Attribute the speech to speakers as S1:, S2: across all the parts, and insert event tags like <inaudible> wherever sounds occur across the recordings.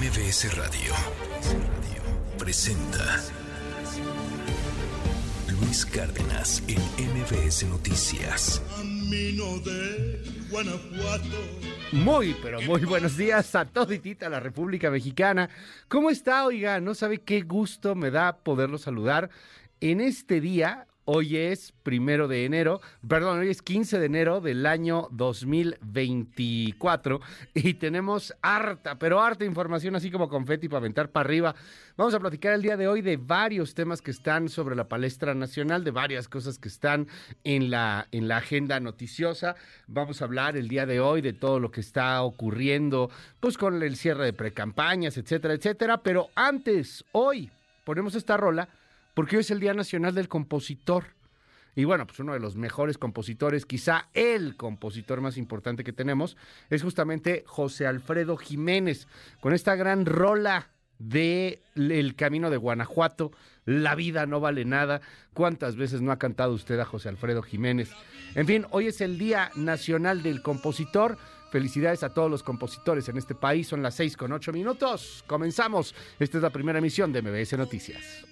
S1: MBS Radio presenta Luis Cárdenas en MBS Noticias.
S2: Muy, pero muy buenos días a toditita la República Mexicana. ¿Cómo está, oiga? No sabe qué gusto me da poderlo saludar en este día, Hoy es primero de enero, perdón, hoy es 15 de enero del año 2024 y tenemos harta, pero harta información, así como confeti para aventar para arriba. Vamos a platicar el día de hoy de varios temas que están sobre la palestra nacional, de varias cosas que están en la, en la agenda noticiosa. Vamos a hablar el día de hoy de todo lo que está ocurriendo, pues con el cierre de precampañas, etcétera, etcétera. Pero antes, hoy ponemos esta rola porque hoy es el Día Nacional del Compositor. Y bueno, pues uno de los mejores compositores, quizá el compositor más importante que tenemos, es justamente José Alfredo Jiménez, con esta gran rola de El Camino de Guanajuato, La vida no vale nada. ¿Cuántas veces no ha cantado usted a José Alfredo Jiménez? En fin, hoy es el Día Nacional del Compositor. Felicidades a todos los compositores en este país. Son las seis con ocho minutos. Comenzamos. Esta es la primera emisión de MBS Noticias.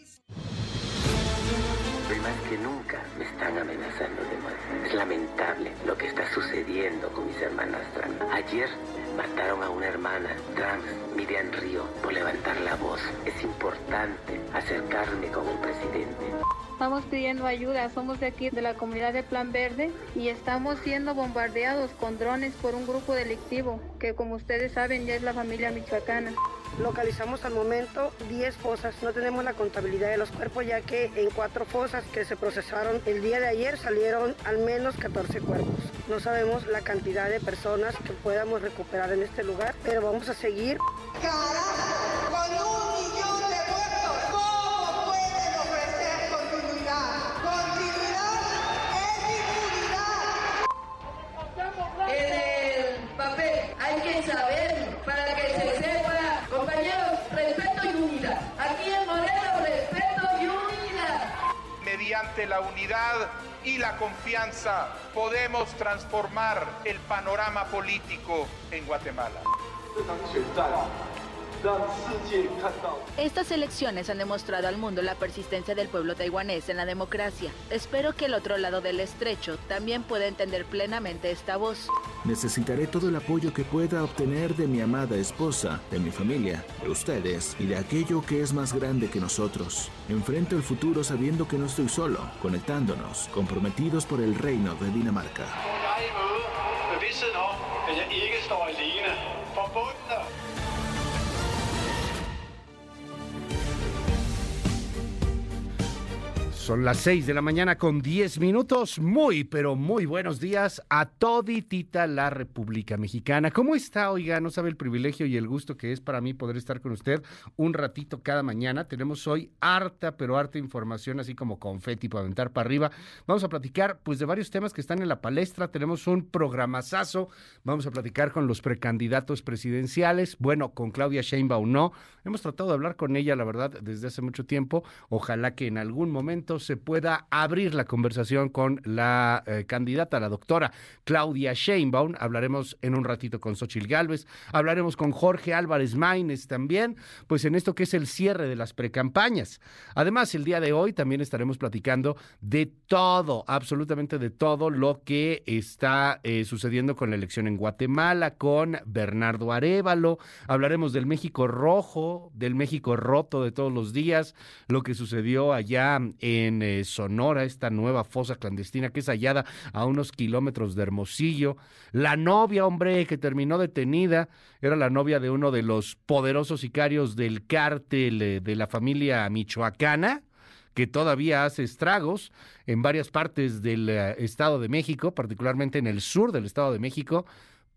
S3: Más que nunca me están amenazando de muerte. Es lamentable lo que está sucediendo con mis hermanas trans. Ayer mataron a una hermana trans, Miriam Río, por levantar la voz. Es importante acercarme con el presidente.
S4: Estamos pidiendo ayuda, somos de aquí de la comunidad de Plan Verde y estamos siendo bombardeados con drones por un grupo delictivo que como ustedes saben ya es la familia michoacana.
S5: Localizamos al momento 10 fosas. No tenemos la contabilidad de los cuerpos ya que en cuatro fosas que se procesaron el día de ayer salieron al menos 14 cuerpos. No sabemos la cantidad de personas que podamos recuperar en este lugar, pero vamos a seguir.
S6: ¡Carajo! Con un millón de muertos, ¿cómo pueden ofrecer continuidad? Continuidad es impunidad.
S7: En el papel hay que saber para que se compañeros, respeto y unidad. Aquí en Morelos, respeto y unidad.
S8: Mediante la unidad y la confianza podemos transformar el panorama político en Guatemala.
S9: Estas elecciones han demostrado al mundo la persistencia del pueblo taiwanés en la democracia. Espero que el otro lado del estrecho también pueda entender plenamente esta voz.
S10: Necesitaré todo el apoyo que pueda obtener de mi amada esposa, de mi familia, de ustedes y de aquello que es más grande que nosotros. Enfrento el futuro sabiendo que no estoy solo, conectándonos, comprometidos por el reino de Dinamarca.
S2: Son las 6 de la mañana con 10 minutos. Muy, pero muy buenos días a toditita la República Mexicana. ¿Cómo está, oiga? No sabe el privilegio y el gusto que es para mí poder estar con usted un ratito cada mañana. Tenemos hoy harta, pero harta información, así como confeti para aventar para arriba. Vamos a platicar, pues, de varios temas que están en la palestra. Tenemos un programazazo. Vamos a platicar con los precandidatos presidenciales. Bueno, con Claudia Sheinbaum no. Hemos tratado de hablar con ella, la verdad, desde hace mucho tiempo. Ojalá que en algún momento se pueda abrir la conversación con la eh, candidata, la doctora Claudia Sheinbaum. Hablaremos en un ratito con Xochil Gálvez, hablaremos con Jorge Álvarez Maínez también, pues en esto que es el cierre de las precampañas. Además, el día de hoy también estaremos platicando de todo, absolutamente de todo lo que está eh, sucediendo con la elección en Guatemala, con Bernardo Arevalo. Hablaremos del México rojo, del México roto de todos los días, lo que sucedió allá en en eh, Sonora, esta nueva fosa clandestina que es hallada a unos kilómetros de Hermosillo. La novia, hombre, que terminó detenida, era la novia de uno de los poderosos sicarios del cártel eh, de la familia michoacana que todavía hace estragos en varias partes del eh, Estado de México, particularmente en el sur del Estado de México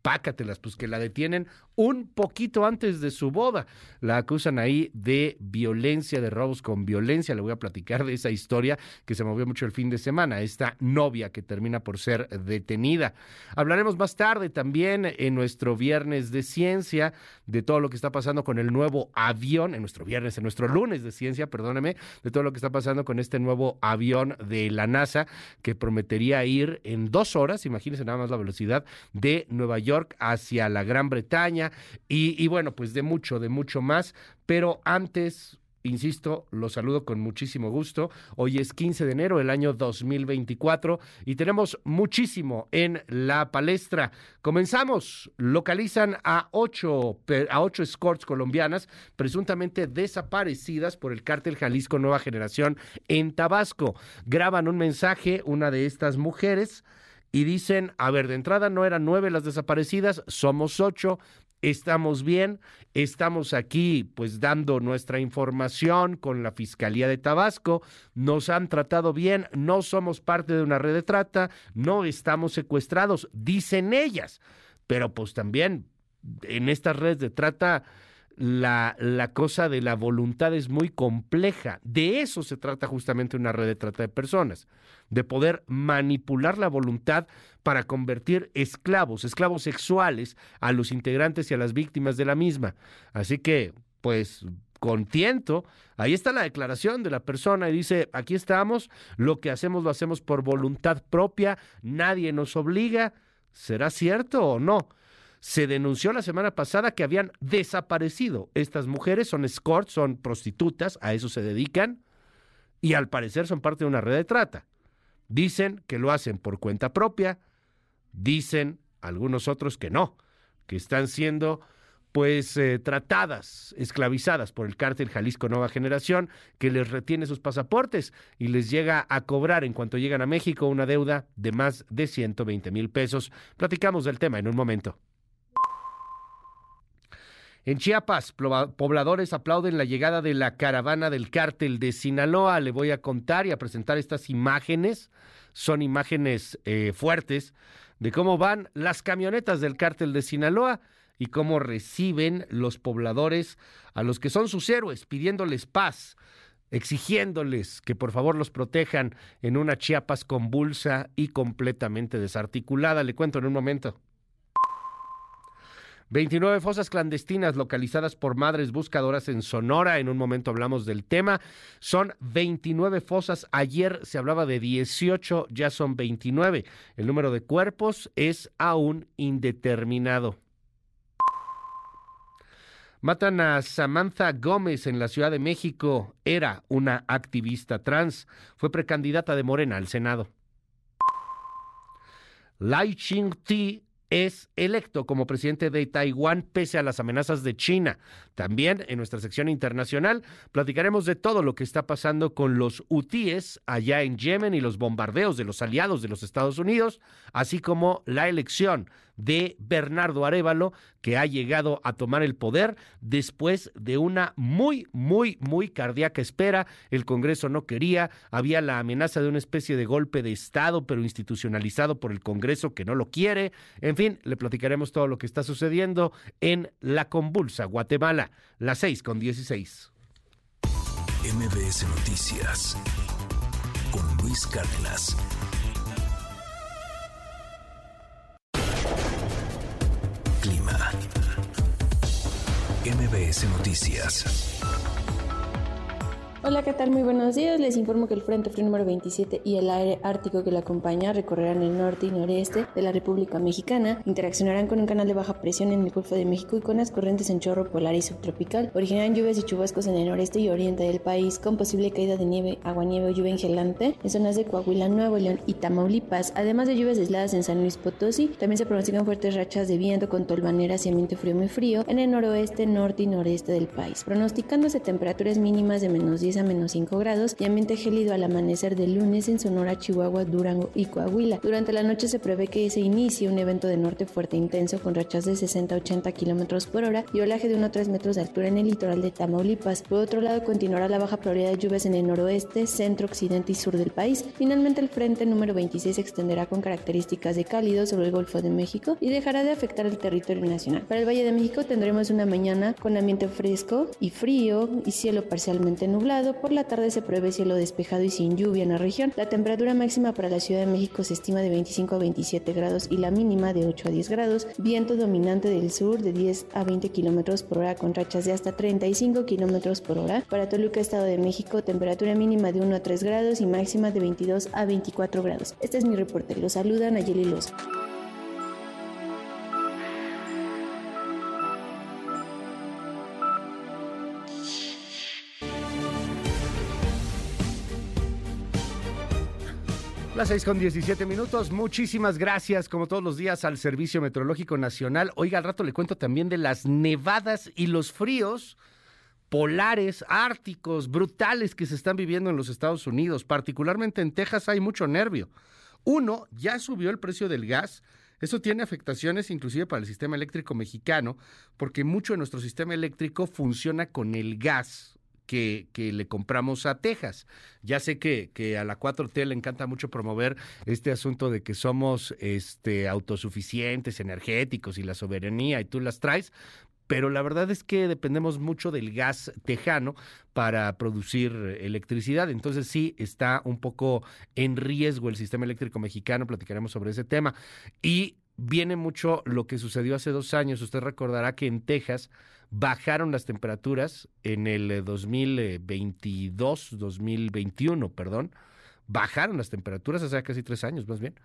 S2: pácatelas, pues que la detienen un poquito antes de su boda. La acusan ahí de violencia, de robos con violencia. Le voy a platicar de esa historia que se movió mucho el fin de semana, esta novia que termina por ser detenida. Hablaremos más tarde también en nuestro viernes de ciencia de todo lo que está pasando con el nuevo avión, en nuestro viernes, en nuestro lunes de ciencia, perdóneme, de todo lo que está pasando con este nuevo avión de la NASA que prometería ir en dos horas, imagínense nada más la velocidad, de Nueva York Hacia la Gran Bretaña y, y bueno, pues de mucho, de mucho más. Pero antes, Insisto, lo saludo con muchísimo gusto. Hoy es 15 de enero del año 2024 y tenemos muchísimo en la palestra. Comenzamos. Localizan a ocho, a ocho escorts colombianas presuntamente desaparecidas por el cártel Jalisco Nueva Generación en Tabasco. Graban un mensaje, una de estas mujeres, y dicen, a ver, de entrada no eran nueve las desaparecidas, somos ocho, estamos bien, estamos aquí pues dando nuestra información con la Fiscalía de Tabasco, nos han tratado bien, no somos parte de una red de trata, no estamos secuestrados, dicen ellas, pero pues también en estas redes de trata la, la cosa de la voluntad es muy compleja. De eso se trata justamente una red de trata de personas, de poder manipular la voluntad para convertir esclavos, esclavos sexuales, a los integrantes y a las víctimas de la misma. Así que, pues, con tiento, ahí está la declaración de la persona y dice, aquí estamos, lo que hacemos lo hacemos por voluntad propia, nadie nos obliga. ¿Será cierto o no? Se denunció la semana pasada que habían desaparecido estas mujeres, son escorts, son prostitutas, a eso se dedican, y al parecer son parte de una red de trata. Dicen que lo hacen por cuenta propia, dicen algunos otros que no, que están siendo pues eh, tratadas, esclavizadas por el cártel Jalisco Nueva Generación, que les retiene sus pasaportes y les llega a cobrar en cuanto llegan a México una deuda de más de 120 mil pesos. Platicamos del tema en un momento. En Chiapas, pobladores aplauden la llegada de la caravana del cártel de Sinaloa. Le voy a contar y a presentar estas imágenes. Son imágenes eh, fuertes de cómo van las camionetas del cártel de Sinaloa y cómo reciben los pobladores a los que son sus héroes, pidiéndoles paz, exigiéndoles que por favor los protejan en una Chiapas convulsa y completamente desarticulada. Le cuento en un momento. 29 fosas clandestinas localizadas por madres buscadoras en Sonora. En un momento hablamos del tema. Son 29 fosas. Ayer se hablaba de 18, ya son 29. El número de cuerpos es aún indeterminado. Matan a Samantha Gómez en la Ciudad de México. Era una activista trans. Fue precandidata de Morena al Senado. Lai Ching-ti es electo como presidente de Taiwán pese a las amenazas de China. También en nuestra sección internacional platicaremos de todo lo que está pasando con los hutíes allá en Yemen y los bombardeos de los aliados de los Estados Unidos, así como la elección de Bernardo Arevalo, que ha llegado a tomar el poder después de una muy, muy, muy cardíaca espera. El Congreso no quería, había la amenaza de una especie de golpe de Estado, pero institucionalizado por el Congreso que no lo quiere. En fin, le platicaremos todo lo que está sucediendo en la convulsa Guatemala, las 6 con 16.
S1: MBS Noticias con Luis Cárdenas. Clima. MBS Noticias.
S11: Hola, ¿qué tal? Muy buenos días. Les informo que el Frente Frío número 27 y el aire ártico que lo acompaña recorrerán el norte y noreste de la República Mexicana, interaccionarán con un canal de baja presión en el Golfo de México y con las corrientes en chorro polar y subtropical. Originarán lluvias y chubascos en el noreste y oriente del país, con posible caída de nieve, aguanieve o lluvia engelante en zonas de Coahuila, Nuevo León y Tamaulipas, además de lluvias aisladas en San Luis Potosí. También se pronostican fuertes rachas de viento con tolvaneras y ambiente frío muy frío en el noroeste, norte y noreste del país, pronosticándose temperaturas mínimas de menos 10 a menos 5 grados y ambiente gélido al amanecer del lunes en Sonora, Chihuahua, Durango y Coahuila. Durante la noche se prevé que se inicie un evento de norte fuerte intenso con rachas de 60 a 80 kilómetros por hora y olaje de 1 a 3 metros de altura en el litoral de Tamaulipas. Por otro lado, continuará la baja probabilidad de lluvias en el noroeste, centro, occidente y sur del país. Finalmente, el frente número 26 se extenderá con características de cálido sobre el Golfo de México y dejará de afectar el territorio nacional. Para el Valle de México tendremos una mañana con ambiente fresco y frío y cielo parcialmente nublado. Por la tarde se prevé cielo despejado y sin lluvia en la región. La temperatura máxima para la Ciudad de México se estima de 25 a 27 grados y la mínima de 8 a 10 grados. Viento dominante del sur de 10 a 20 kilómetros por hora con rachas de hasta 35 kilómetros por hora. Para Toluca, Estado de México, temperatura mínima de 1 a 3 grados y máxima de 22 a 24 grados. Este es mi reporte. Los saluda Nayeli Loza.
S2: Las 6 con 17 minutos. Muchísimas gracias, como todos los días, al Servicio Meteorológico Nacional. Oiga, al rato le cuento también de las nevadas y los fríos polares, árticos, brutales que se están viviendo en los Estados Unidos. Particularmente en Texas hay mucho nervio. Uno, ya subió el precio del gas. Eso tiene afectaciones inclusive para el sistema eléctrico mexicano, porque mucho de nuestro sistema eléctrico funciona con el gas que, le compramos a Texas. Ya sé que, que, a la 4T le encanta mucho promover este asunto de que somos este, autosuficientes, energéticos y la soberanía y tú las traes, pero la verdad es que dependemos mucho del gas tejano para producir electricidad. Entonces sí está un poco en riesgo el sistema eléctrico mexicano, platicaremos sobre ese tema. Y viene mucho lo que sucedió hace dos años. Usted recordará que en Texas bajaron las temperaturas en el 2022, 2021, perdón. Bajaron las temperaturas hace casi tres años, más bien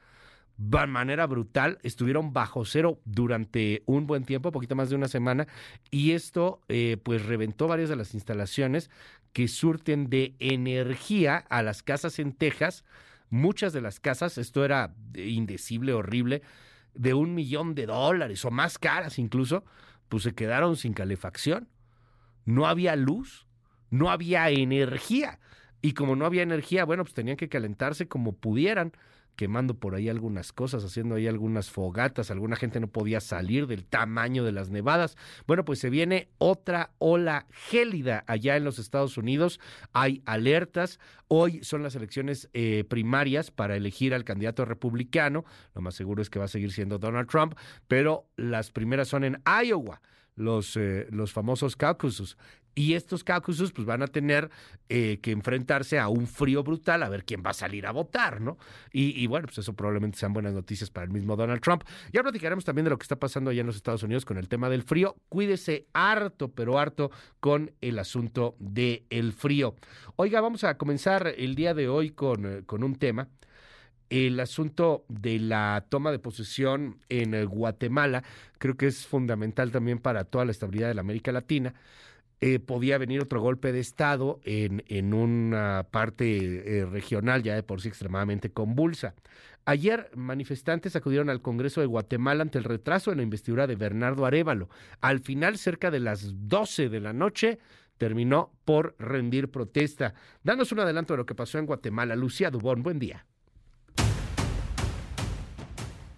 S2: de manera brutal, estuvieron bajo cero durante un buen tiempo, poquito más de una semana, y esto eh, pues reventó varias de las instalaciones que surten de energía a las casas en Texas. Muchas de las casas, esto era indecible, horrible, de un millón de dólares o más caras incluso, pues se quedaron sin calefacción. No había luz, no había energía. Y como no había energía, bueno, pues tenían que calentarse como pudieran quemando por ahí algunas cosas, haciendo ahí algunas fogatas, alguna gente no podía salir del tamaño de las nevadas. Bueno, pues se viene otra ola gélida allá en los Estados Unidos, hay alertas, hoy son las elecciones eh, primarias para elegir al candidato republicano, lo más seguro es que va a seguir siendo Donald Trump, pero las primeras son en Iowa los, eh, los famosos caucuses. Y estos caucuses pues van a tener eh, que enfrentarse a un frío brutal, a ver quién va a salir a votar, ¿no? Y, y, bueno, pues eso probablemente sean buenas noticias para el mismo Donald Trump. Ya platicaremos también de lo que está pasando allá en los Estados Unidos con el tema del frío. Cuídese harto, pero harto con el asunto del frío. Oiga, vamos a comenzar el día de hoy con, eh, con un tema el asunto de la toma de posesión en Guatemala creo que es fundamental también para toda la estabilidad de la América Latina. Eh, podía venir otro golpe de Estado en, en una parte eh, regional ya de por sí extremadamente convulsa. Ayer manifestantes acudieron al Congreso de Guatemala ante el retraso en la investidura de Bernardo Arevalo. Al final, cerca de las 12 de la noche, terminó por rendir protesta. Danos un adelanto de lo que pasó en Guatemala. Lucía Dubón, buen día.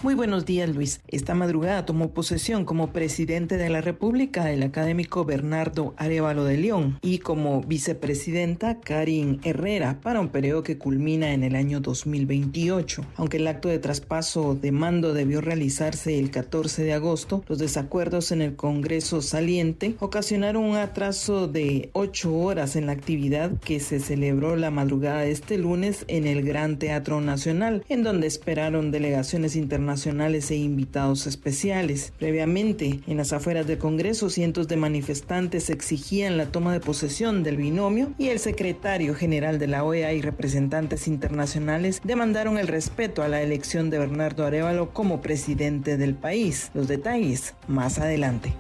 S12: Muy buenos días, Luis. Esta madrugada tomó posesión como presidente de la República el académico Bernardo Arevalo de León y como vicepresidenta Karin Herrera para un periodo que culmina en el año 2028. Aunque el acto de traspaso de mando debió realizarse el 14 de agosto, los desacuerdos en el Congreso saliente ocasionaron un atraso de ocho horas en la actividad que se celebró la madrugada de este lunes en el Gran Teatro Nacional, en donde esperaron delegaciones internacionales nacionales e invitados especiales. Previamente, en las afueras del Congreso, cientos de manifestantes exigían la toma de posesión del binomio y el secretario general de la OEA y representantes internacionales demandaron el respeto a la elección de Bernardo Arevalo como presidente del país. Los detalles más adelante.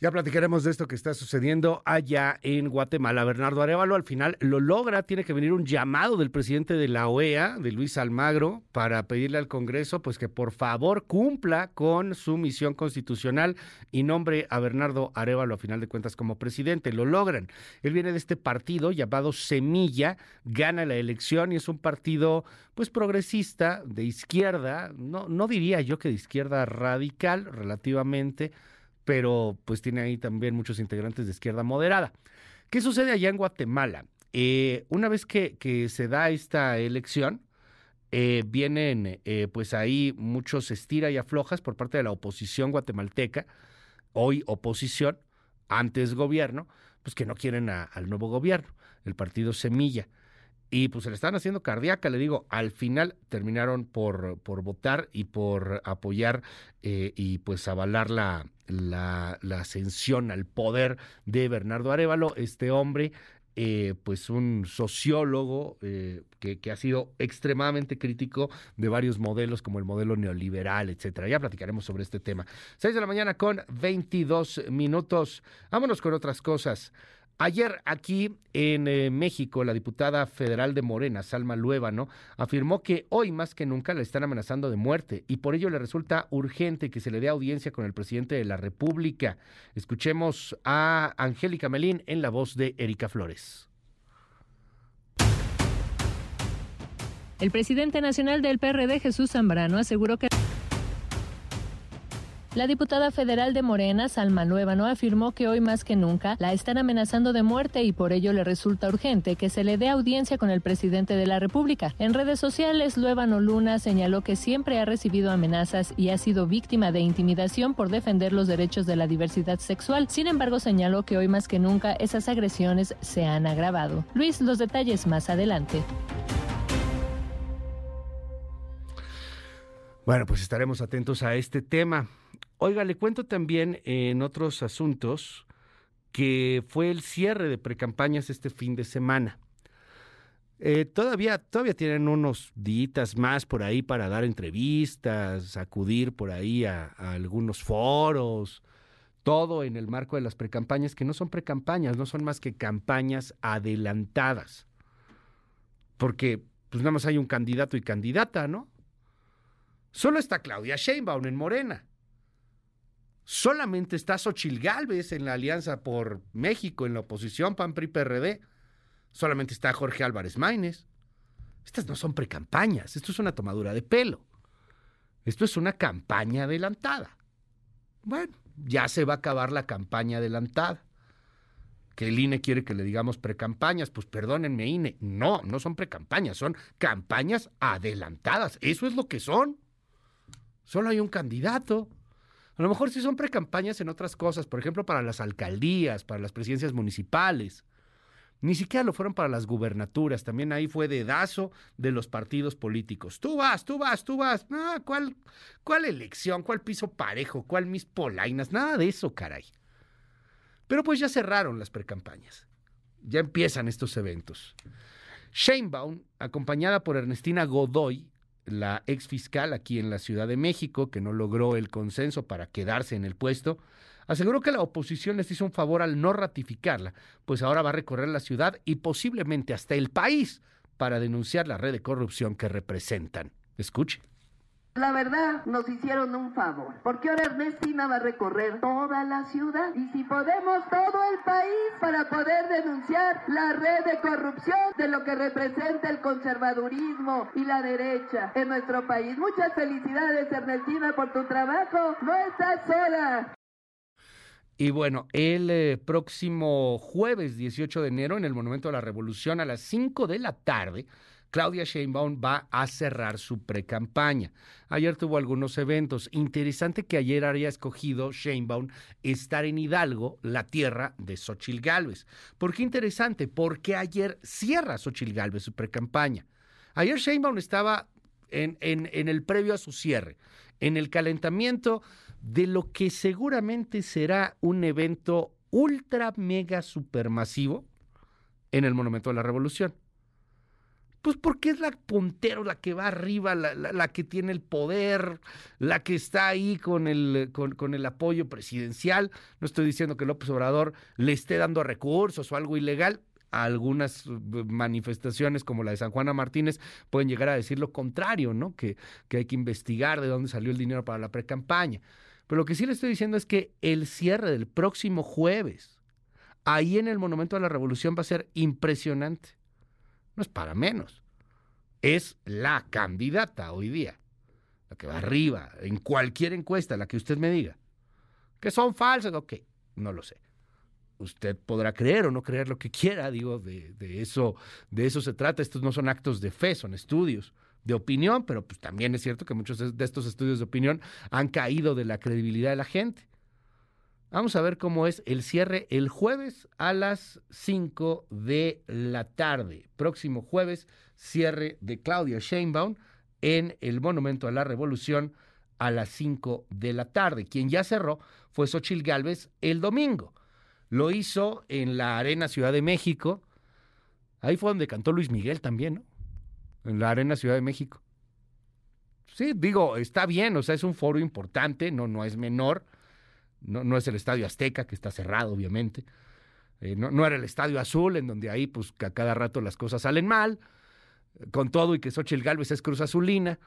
S2: Ya platicaremos de esto que está sucediendo allá en Guatemala. Bernardo Arevalo al final lo logra, tiene que venir un llamado del presidente de la OEA, de Luis Almagro, para pedirle al Congreso pues que por favor cumpla con su misión constitucional y nombre a Bernardo Arevalo a final de cuentas como presidente. Lo logran. Él viene de este partido llamado Semilla, gana la elección y es un partido pues progresista, de izquierda, no, no diría yo que de izquierda radical relativamente pero pues tiene ahí también muchos integrantes de izquierda moderada. ¿Qué sucede allá en Guatemala? Eh, una vez que, se da esta elección, eh, vienen eh, pues ahí muchos estira y aflojas por parte de la oposición guatemalteca, hoy oposición, antes gobierno, pues que no quieren al nuevo gobierno, el partido Semilla y pues se le están haciendo cardíaca, le digo, al final terminaron por, por votar y por apoyar eh, y pues avalar la, la, ascensión al poder de Bernardo Arevalo, este hombre, eh, pues un sociólogo eh, que, que, ha sido extremadamente crítico de varios modelos como el modelo neoliberal, etcétera. Ya platicaremos sobre este tema. 6 de la mañana con 22 minutos. Vámonos con otras cosas. Ayer aquí en eh, México, la diputada federal de Morena, Salma Luébano, afirmó que hoy más que nunca la están amenazando de muerte y por ello le resulta urgente que se le dé audiencia con el presidente de la República. Escuchemos a Angélica Melín en la voz de Erika Flores.
S13: El presidente nacional del PRD, Jesús Zambrano, aseguró que la diputada federal de Morena, Salma Luébano, afirmó que hoy más que nunca la están amenazando de muerte y por ello le resulta urgente que se le dé audiencia con el presidente de la República. En redes sociales, Luébano Luna señaló que siempre ha recibido amenazas y ha sido víctima de intimidación por defender los derechos de la diversidad sexual. Sin embargo, señaló que hoy más que nunca esas agresiones se han agravado. Luis, los detalles más adelante.
S2: Bueno, pues estaremos atentos a este tema. Oiga, le cuento también en otros asuntos que fue el cierre de precampañas este fin de semana. Eh, todavía, todavía tienen unos días más por ahí para dar entrevistas, acudir por ahí a, a algunos foros, todo en el marco de las precampañas, que no son precampañas, no son más que campañas adelantadas. Porque pues nada más hay un candidato y candidata, ¿no? Solo está Claudia Sheinbaum en Morena. Solamente está Xochil Gálvez en la Alianza por México, en la oposición PAN-PRI-PRD. Solamente está Jorge Álvarez Maínez. Estas no son precampañas, esto es una tomadura de pelo. Esto es una campaña adelantada. Bueno, ya se va a acabar la campaña adelantada. Que el INE quiere que le digamos precampañas, pues perdónenme, INE. No, no son precampañas, son campañas adelantadas. Eso es lo que son. Solo hay un candidato. A lo mejor sí son precampañas en otras cosas, por ejemplo, para las alcaldías, para las presidencias municipales. Ni siquiera lo fueron para las gubernaturas, también ahí fue dedazo de los partidos políticos. Tú vas, tú vas, tú vas. No, ¿cuál, ¿Cuál elección? ¿Cuál piso parejo? ¿Cuál mis polainas? Nada de eso, caray. Pero pues ya cerraron las precampañas. Ya empiezan estos eventos. Sheinbaum, acompañada por Ernestina Godoy, la ex fiscal aquí en la Ciudad de México, que no logró el consenso para quedarse en el puesto, aseguró que la oposición les hizo un favor al no ratificarla, pues ahora va a recorrer la ciudad y posiblemente hasta el país para denunciar la red de corrupción que representan. Escuche.
S7: La verdad, nos hicieron un favor, porque ahora Ernestina va a recorrer toda la ciudad y si podemos todo el país para poder denunciar la red de corrupción de lo que representa el conservadurismo y la derecha en nuestro país. Muchas felicidades Ernestina por tu trabajo, no estás sola.
S2: Y bueno, el eh, próximo jueves 18 de enero en el Monumento de la Revolución a las 5 de la tarde, Claudia Sheinbaum va a cerrar su precampaña. Ayer tuvo algunos eventos. Interesante que ayer haya escogido Sheinbaum estar en Hidalgo, la tierra de Xochil Gálvez. ¿Por qué interesante? Porque ayer cierra Xochil Gálvez su precampaña. Ayer Sheinbaum estaba en, en, en el previo a su cierre, en el calentamiento de lo que seguramente será un evento ultra mega supermasivo en el Monumento de la Revolución. Pues porque es la puntero, la que va arriba, la, la, que tiene el poder, la que está ahí con el, con, con, el apoyo presidencial. No estoy diciendo que López Obrador le esté dando recursos o algo ilegal. Algunas manifestaciones como la de San Juana Martínez pueden llegar a decir lo contrario, ¿no? Que, que hay que investigar de dónde salió el dinero para la precampaña. Pero lo que sí le estoy diciendo es que el cierre del próximo jueves, ahí en el Monumento a la Revolución, va a ser impresionante no es para menos. Es la candidata hoy día, la que va arriba, en cualquier encuesta, la que usted me diga. Que son falsas, ok, no lo sé. Usted podrá creer o no creer lo que quiera, digo, de, de, eso, de eso se trata. Estos no son actos de fe, son estudios de opinión, pero pues también es cierto que muchos de estos estudios de opinión han caído de la credibilidad de la gente. Vamos a ver cómo es el cierre el jueves a las 5 de la tarde. Próximo jueves, cierre de Claudia Sheinbaum en el Monumento a la Revolución a las 5 de la tarde. Quien ya cerró fue Xochil Gálvez el domingo. Lo hizo en la Arena Ciudad de México. Ahí fue donde cantó Luis Miguel también, ¿no? En la Arena Ciudad de México. Sí, digo, está bien, o sea, es un foro importante, no, no es menor no, no es el Estadio Azteca, que está cerrado, obviamente. Eh, no, no, era el Estadio Azul, en donde ahí pues a cada rato las cosas salen mal, con todo y que Xochitl Galvez es Cruz Azulina,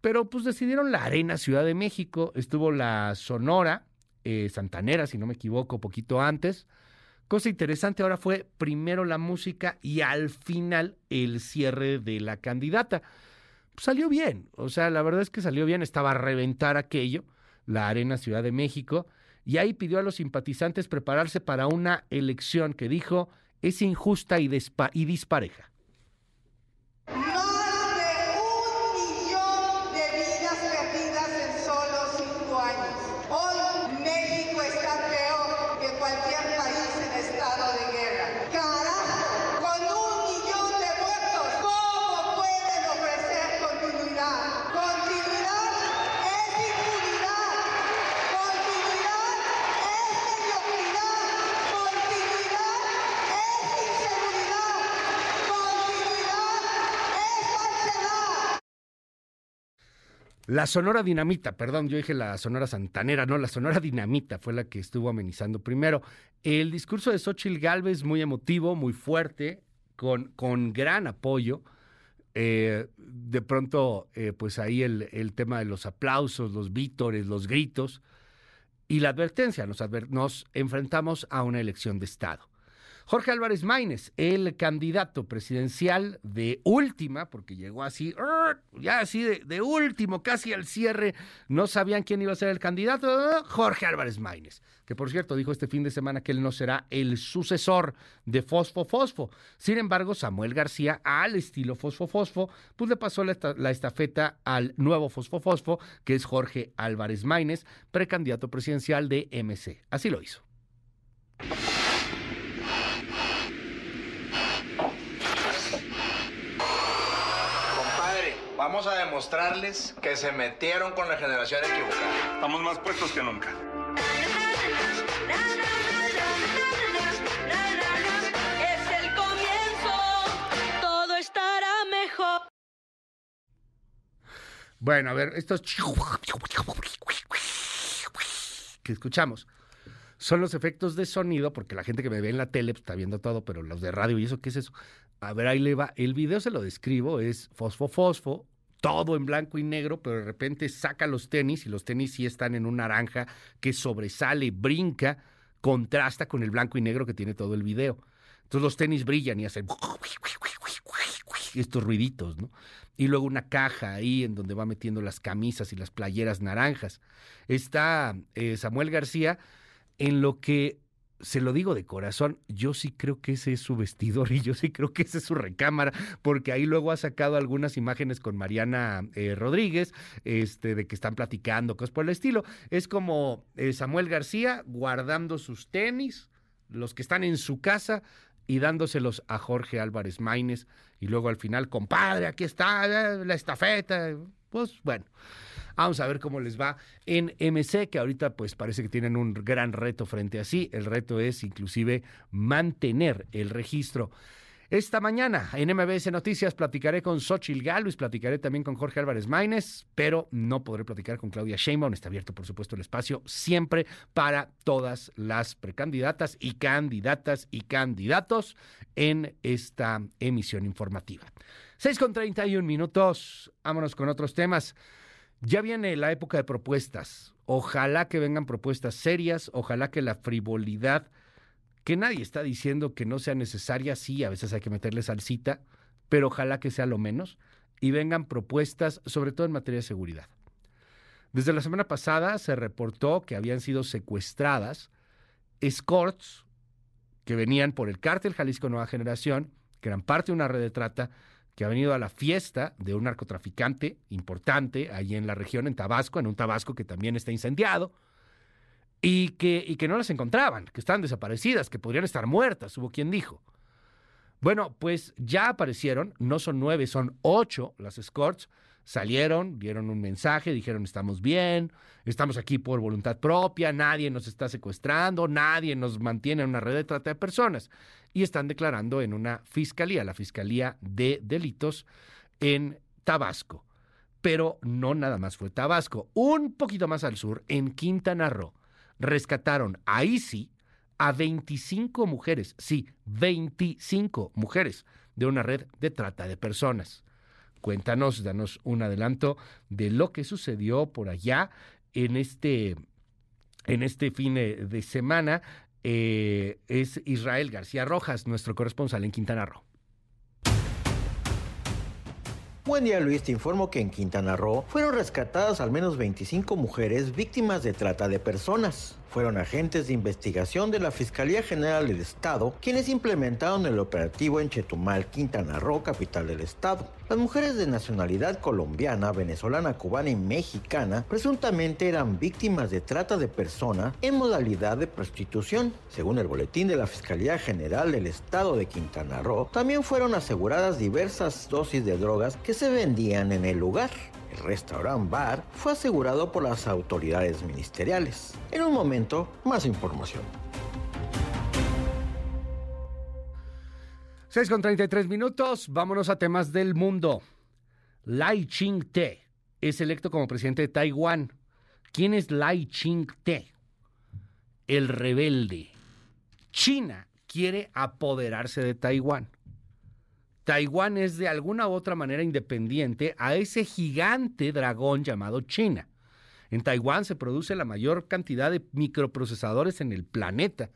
S2: pero pues decidieron la Arena Ciudad de México, estuvo la Sonora, eh, Santanera, si no me equivoco, poquito antes. Cosa interesante ahora fue primero la música y al final el cierre de la candidata. salió bien, o sea, la verdad es que salió bien, estaba a reventar aquello, la Arena Ciudad de México, y ahí pidió a los simpatizantes prepararse para una elección que dijo es injusta y, dispareja. La Sonora Dinamita, perdón, yo dije la Sonora Santanera, no, la Sonora Dinamita fue la que estuvo amenizando primero. El discurso de Xochitl Galvez, muy emotivo, muy fuerte, con, con gran apoyo. Eh, de pronto, eh, pues ahí el, el, tema de los aplausos, los vítores, los gritos y la advertencia. Nos, nos enfrentamos a una elección de Estado. Jorge Álvarez Maínez, el candidato presidencial de última, porque llegó así, ya así de, último, casi al cierre, no sabían quién iba a ser el candidato, Jorge Álvarez Maínez, que por cierto dijo este fin de semana que él no será el sucesor de Fosfo Fosfo. Sin embargo, Samuel García, al estilo Fosfo Fosfo, pues le pasó la, la estafeta al nuevo Fosfo Fosfo, que es Jorge Álvarez Maínez, precandidato presidencial de MC. Así lo hizo.
S14: Vamos a demostrarles que se metieron con la generación equivocada.
S15: Estamos más puestos que nunca.
S16: Es el comienzo, todo estará mejor.
S2: Bueno, a ver, estos que escuchamos son los efectos de sonido, porque la gente que me ve en la tele pues, está viendo todo, pero los de radio y eso, ¿qué es eso? A ver, ahí le va. El video se lo describo, es fosfo fosfo, todo en blanco y negro, pero de repente saca los tenis y los tenis sí están en un naranja que sobresale, brinca, contrasta con el blanco y negro que tiene todo el video. Entonces los tenis brillan y hacen estos ruiditos, ¿no? Y luego una caja ahí en donde va metiendo las camisas y las playeras naranjas. Está eh, Samuel García en lo que se lo digo de corazón, yo sí creo que ese es su vestidor y yo sí creo que esa es su recámara, porque ahí luego ha sacado algunas imágenes con Mariana eh, Rodríguez, este, de que están platicando, cosas por el estilo. Es como eh, Samuel García guardando sus tenis, los que están en su casa, y dándoselos a Jorge Álvarez Maínez, y luego al final, compadre, aquí está eh, la estafeta. Pues bueno. Vamos a ver cómo les va en MC, que ahorita pues parece que tienen un gran reto frente a sí. El reto es inclusive mantener el registro. Esta mañana en MBS Noticias platicaré con Xochil Gálvez, platicaré también con Jorge Álvarez Maínez, pero no podré platicar con Claudia Sheinbaum. Está abierto, por supuesto, el espacio siempre para todas las precandidatas y candidatas y candidatos en esta emisión informativa. 6 con 31 minutos. Vámonos con otros temas. Ya viene la época de propuestas. Ojalá que vengan propuestas serias, ojalá que la frivolidad, que nadie está diciendo que no sea necesaria, sí, a veces hay que meterle salsita, pero ojalá que sea lo menos, y vengan propuestas, sobre todo en materia de seguridad. Desde la semana pasada se reportó que habían sido secuestradas escorts que venían por el cártel Jalisco Nueva Generación, que eran parte de una red de trata, que ha venido a la fiesta de un narcotraficante importante ahí en la región, en Tabasco, en un Tabasco que también está incendiado, y que, y que no las encontraban, que están desaparecidas, que podrían estar muertas, hubo quien dijo. Bueno, pues ya aparecieron, no son nueve, son ocho las escorts, salieron, dieron un mensaje, dijeron estamos bien, estamos aquí por voluntad propia, nadie nos está secuestrando, nadie nos mantiene en una red de trata de personas. Y están declarando en una fiscalía, la Fiscalía de Delitos en Tabasco. Pero no nada más fue Tabasco, un poquito más al sur, en Quintana Roo, rescataron ahí sí a 25 mujeres, sí, 25 mujeres de una red de trata de personas. Cuéntanos, danos un adelanto de lo que sucedió por allá en este, en este fin de semana. Eh, es Israel García Rojas, nuestro corresponsal en Quintana Roo.
S15: Buen día Luis, te informo que en Quintana Roo fueron rescatadas al menos 25 mujeres víctimas de trata de personas fueron agentes de investigación de la Fiscalía General del Estado quienes implementaron el operativo en Chetumal, Quintana Roo, capital del estado. Las mujeres de nacionalidad colombiana, venezolana, cubana y mexicana presuntamente eran víctimas de trata de personas en modalidad de prostitución. Según el boletín de la Fiscalía General del Estado de Quintana Roo, también fueron aseguradas diversas dosis de drogas que se vendían en el lugar. Restaurant bar fue asegurado por las autoridades ministeriales. En un momento, más información.
S2: 6 con 33 minutos, vámonos a temas del mundo. Lai Ching-te es electo como presidente de Taiwán. ¿Quién es Lai Ching-te? El rebelde. China quiere apoderarse de Taiwán. Taiwán es de alguna u otra manera independiente a ese gigante dragón llamado China. En Taiwán se produce la mayor cantidad de microprocesadores en el planeta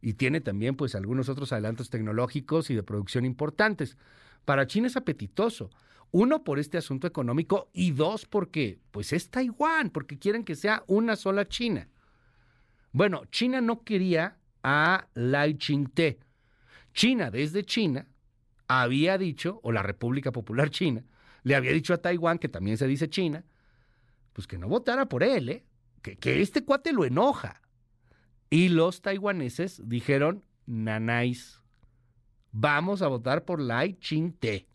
S2: y tiene también pues algunos otros adelantos tecnológicos y de producción importantes. Para China es apetitoso. Uno por este asunto económico y dos porque pues es Taiwán, porque quieren que sea una sola China. Bueno, China no quería a Lai Ching-te. China desde China había dicho, o la República Popular <laughs> China, le había dicho a Taiwán, que también se dice China, pues que no votara por él, ¿eh? que, que este cuate lo enoja. Y los taiwaneses dijeron, nanáis, vamos a votar por Lai Ching-te.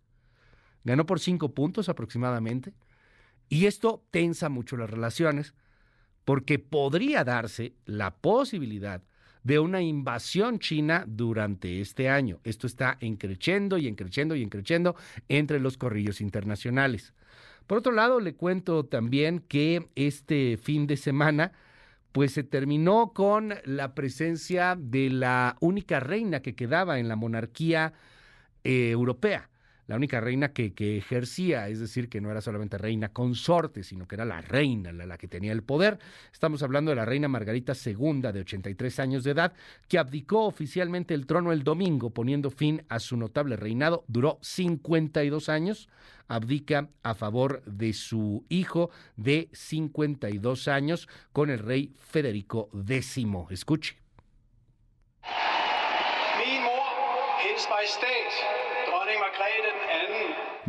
S2: Ganó por cinco puntos aproximadamente. Y esto tensa mucho las relaciones, porque podría darse la posibilidad de una invasión china durante este año. Esto está encrechendo y encrechendo y encrechendo entre los corrillos internacionales. Por otro lado, le cuento también que este fin de semana pues se terminó con la presencia de la única reina que quedaba en la monarquía eh, europea la única reina que, ejercía, es decir, que no era solamente reina consorte, sino que era la reina, la, que tenía el poder. Estamos hablando de la reina Margarita II, de 83 años de edad, que abdicó oficialmente el trono el domingo, poniendo fin a su notable reinado. Duró 52 años, abdica a favor de su hijo de 52 años con el rey Federico X. Escuche.
S10: Mi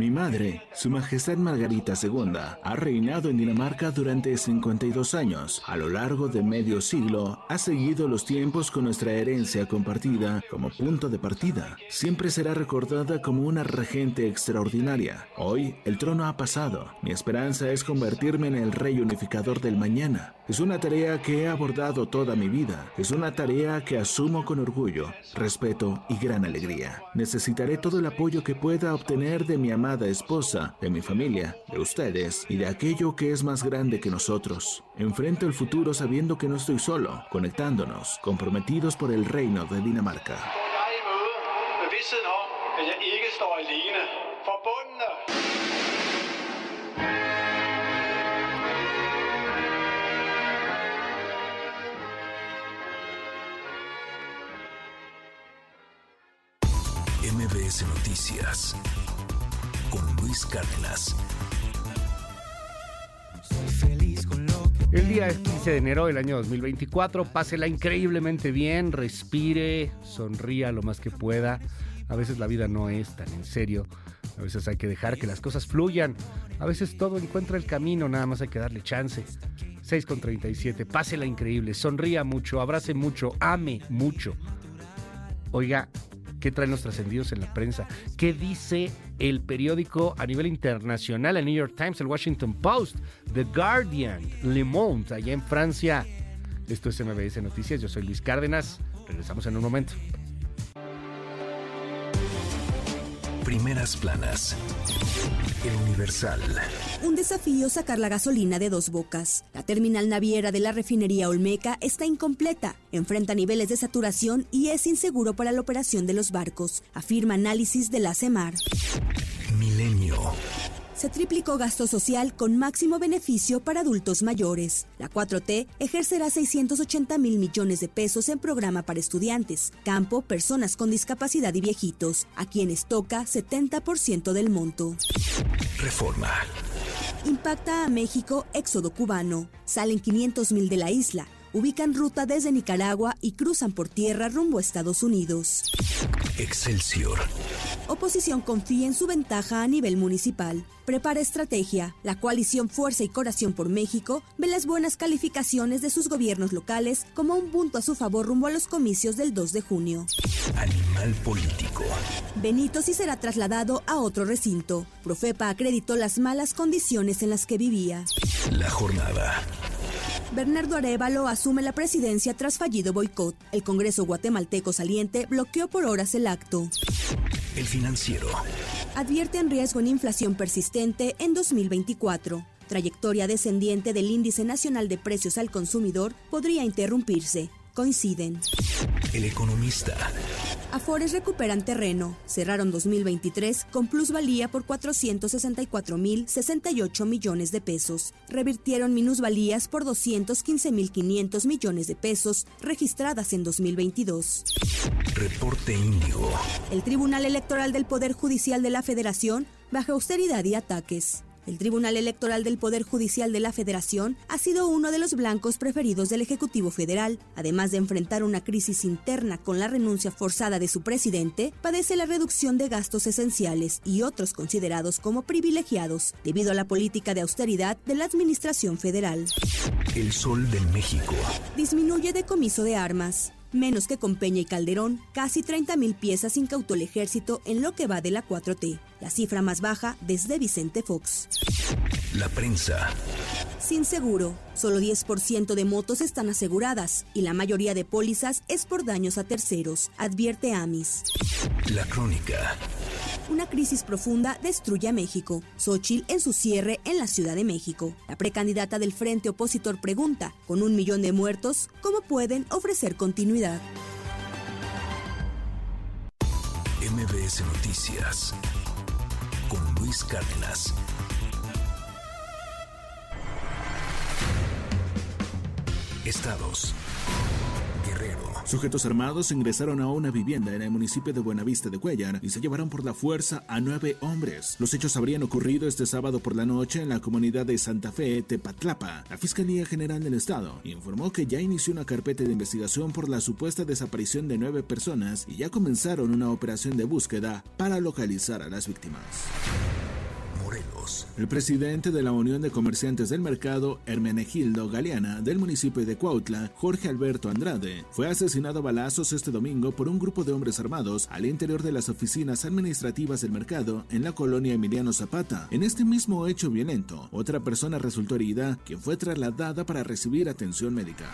S10: madre, Su Majestad Margarita II, ha reinado en Dinamarca durante 52 años. A lo largo de medio siglo, ha seguido los tiempos con nuestra herencia compartida como punto de partida. Siempre será recordada como una regente extraordinaria. Hoy, el trono ha pasado. Mi esperanza es convertirme en el rey unificador del mañana. Es una tarea que he abordado toda mi vida. Es una tarea que asumo con orgullo, respeto y gran alegría. Necesitaré todo el apoyo que pueda obtener de mi amada esposa, de mi familia, de ustedes y de aquello que es más grande que nosotros. Enfrento el futuro sabiendo que no estoy solo, conectándonos, comprometidos por el reino de Dinamarca.
S1: MBS Noticias con Luis Cárdenas.
S2: El día 15 de enero del año 2024, pásela increíblemente bien, respire, sonría lo más que pueda. A veces la vida no es tan en serio, a veces hay que dejar que las cosas fluyan, a veces todo encuentra el camino, nada más hay que darle chance. 6 con 37, pásela increíble, sonría mucho, abrace mucho, ame mucho. Oiga, qué traen los trascendidos en la prensa, qué dice el periódico a nivel internacional, el New York Times, el Washington Post, The Guardian, Le Monde, allá en Francia. Esto es MBS Noticias, yo soy Luis Cárdenas, regresamos en un momento.
S1: Primeras planas. El Universal.
S17: Un desafío sacar la gasolina de dos bocas. La terminal naviera de la refinería Olmeca está incompleta, enfrenta niveles de saturación y es inseguro para la operación de los barcos, afirma análisis de la CEMAR.
S1: Milenio.
S17: Se triplicó gasto social con máximo beneficio para adultos mayores. La 4T ejercerá 680 mil millones de pesos en programa para estudiantes, campo, personas con discapacidad y viejitos, a quienes toca 70% del monto.
S1: Reforma.
S17: Impacta a México éxodo cubano. Salen 500 mil de la isla, ubican ruta desde Nicaragua y cruzan por tierra rumbo a Estados Unidos.
S1: Excelsior.
S17: Oposición confía en su ventaja a nivel municipal. Prepara estrategia. La coalición Fuerza y Corazón por México ve las buenas calificaciones de sus gobiernos locales como un punto a su favor rumbo a los comicios del 2 de junio.
S1: Animal político.
S17: Benito sí será trasladado a otro recinto. Profepa acreditó las malas condiciones en las que vivía.
S1: La jornada.
S17: Bernardo Arevalo asume la presidencia tras fallido boicot. El Congreso guatemalteco saliente bloqueó por horas el acto.
S1: El financiero.
S17: Advierten riesgo en inflación persistente en 2024. Trayectoria descendiente del índice nacional de precios al consumidor podría interrumpirse. Coinciden.
S1: El economista.
S17: Afores recuperan terreno. Cerraron 2023 con plusvalía por 464.068 millones de pesos. Revirtieron minusvalías por 215.500 millones de pesos registradas en 2022.
S1: Reporte Índigo.
S17: El Tribunal Electoral del Poder Judicial de la Federación baja austeridad y ataques. El Tribunal Electoral del Poder Judicial de la Federación ha sido uno de los blancos preferidos del Ejecutivo Federal. Además de enfrentar una crisis interna con la renuncia forzada de su presidente, padece la reducción de gastos esenciales y otros considerados como privilegiados debido a la política de austeridad de la Administración Federal.
S1: El Sol de México.
S17: Disminuye decomiso de armas. Menos que con Peña y Calderón, casi 30.000 piezas incautó el ejército en lo que va de la 4T, la cifra más baja desde Vicente Fox.
S1: La prensa.
S17: Sin seguro, solo 10% de motos están aseguradas y la mayoría de pólizas es por daños a terceros, advierte Amis.
S1: La crónica.
S17: Una crisis profunda destruye a México. Xochitl en su cierre en la Ciudad de México. La precandidata del frente opositor pregunta, con un millón de muertos, ¿cómo pueden ofrecer continuidad?
S1: MBS Noticias. Con Luis Cárdenas. Estados.
S10: Sujetos armados ingresaron a una vivienda en el municipio de Buenavista de Cuellar y se llevaron por la fuerza a nueve hombres. Los hechos habrían ocurrido este sábado por la noche en la comunidad de Santa Fe, Tepatlapa. La Fiscalía General del Estado informó que ya inició una carpeta de investigación por la supuesta desaparición de nueve personas y ya comenzaron una operación de búsqueda para localizar a las víctimas. El presidente de la Unión de Comerciantes del Mercado, Hermenegildo Galeana, del municipio de Cuautla, Jorge Alberto Andrade, fue asesinado a balazos este domingo por un grupo de hombres armados al interior de las oficinas administrativas del mercado en la colonia Emiliano Zapata. En este mismo hecho violento, otra persona resultó herida, quien fue trasladada para recibir atención médica.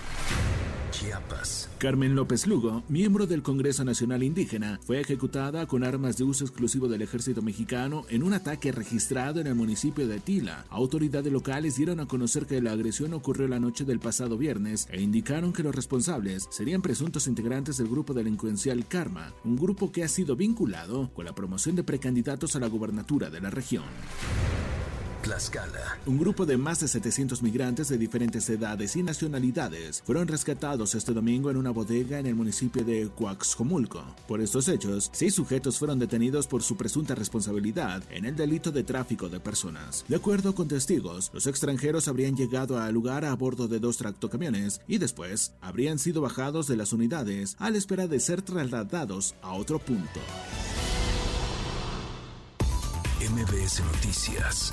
S10: Carmen López Lugo, miembro del Congreso Nacional Indígena, fue ejecutada con armas de uso exclusivo del ejército mexicano en un ataque registrado en el municipio de Tila. Autoridades locales dieron a conocer que la agresión ocurrió la noche del pasado viernes e indicaron que los responsables serían presuntos integrantes del grupo delincuencial Karma, un grupo que ha sido vinculado con la promoción de precandidatos a la gubernatura de la región. Un grupo de más de 700 migrantes de diferentes edades y nacionalidades fueron rescatados este domingo en una bodega en el municipio de Coaxcomulco. Por estos hechos, seis sujetos fueron detenidos por su presunta responsabilidad en el delito de tráfico de personas. De acuerdo con testigos, los extranjeros habrían llegado al lugar a bordo de dos tractocamiones y después habrían sido bajados de las unidades a la espera de ser trasladados a otro punto.
S1: MBS Noticias.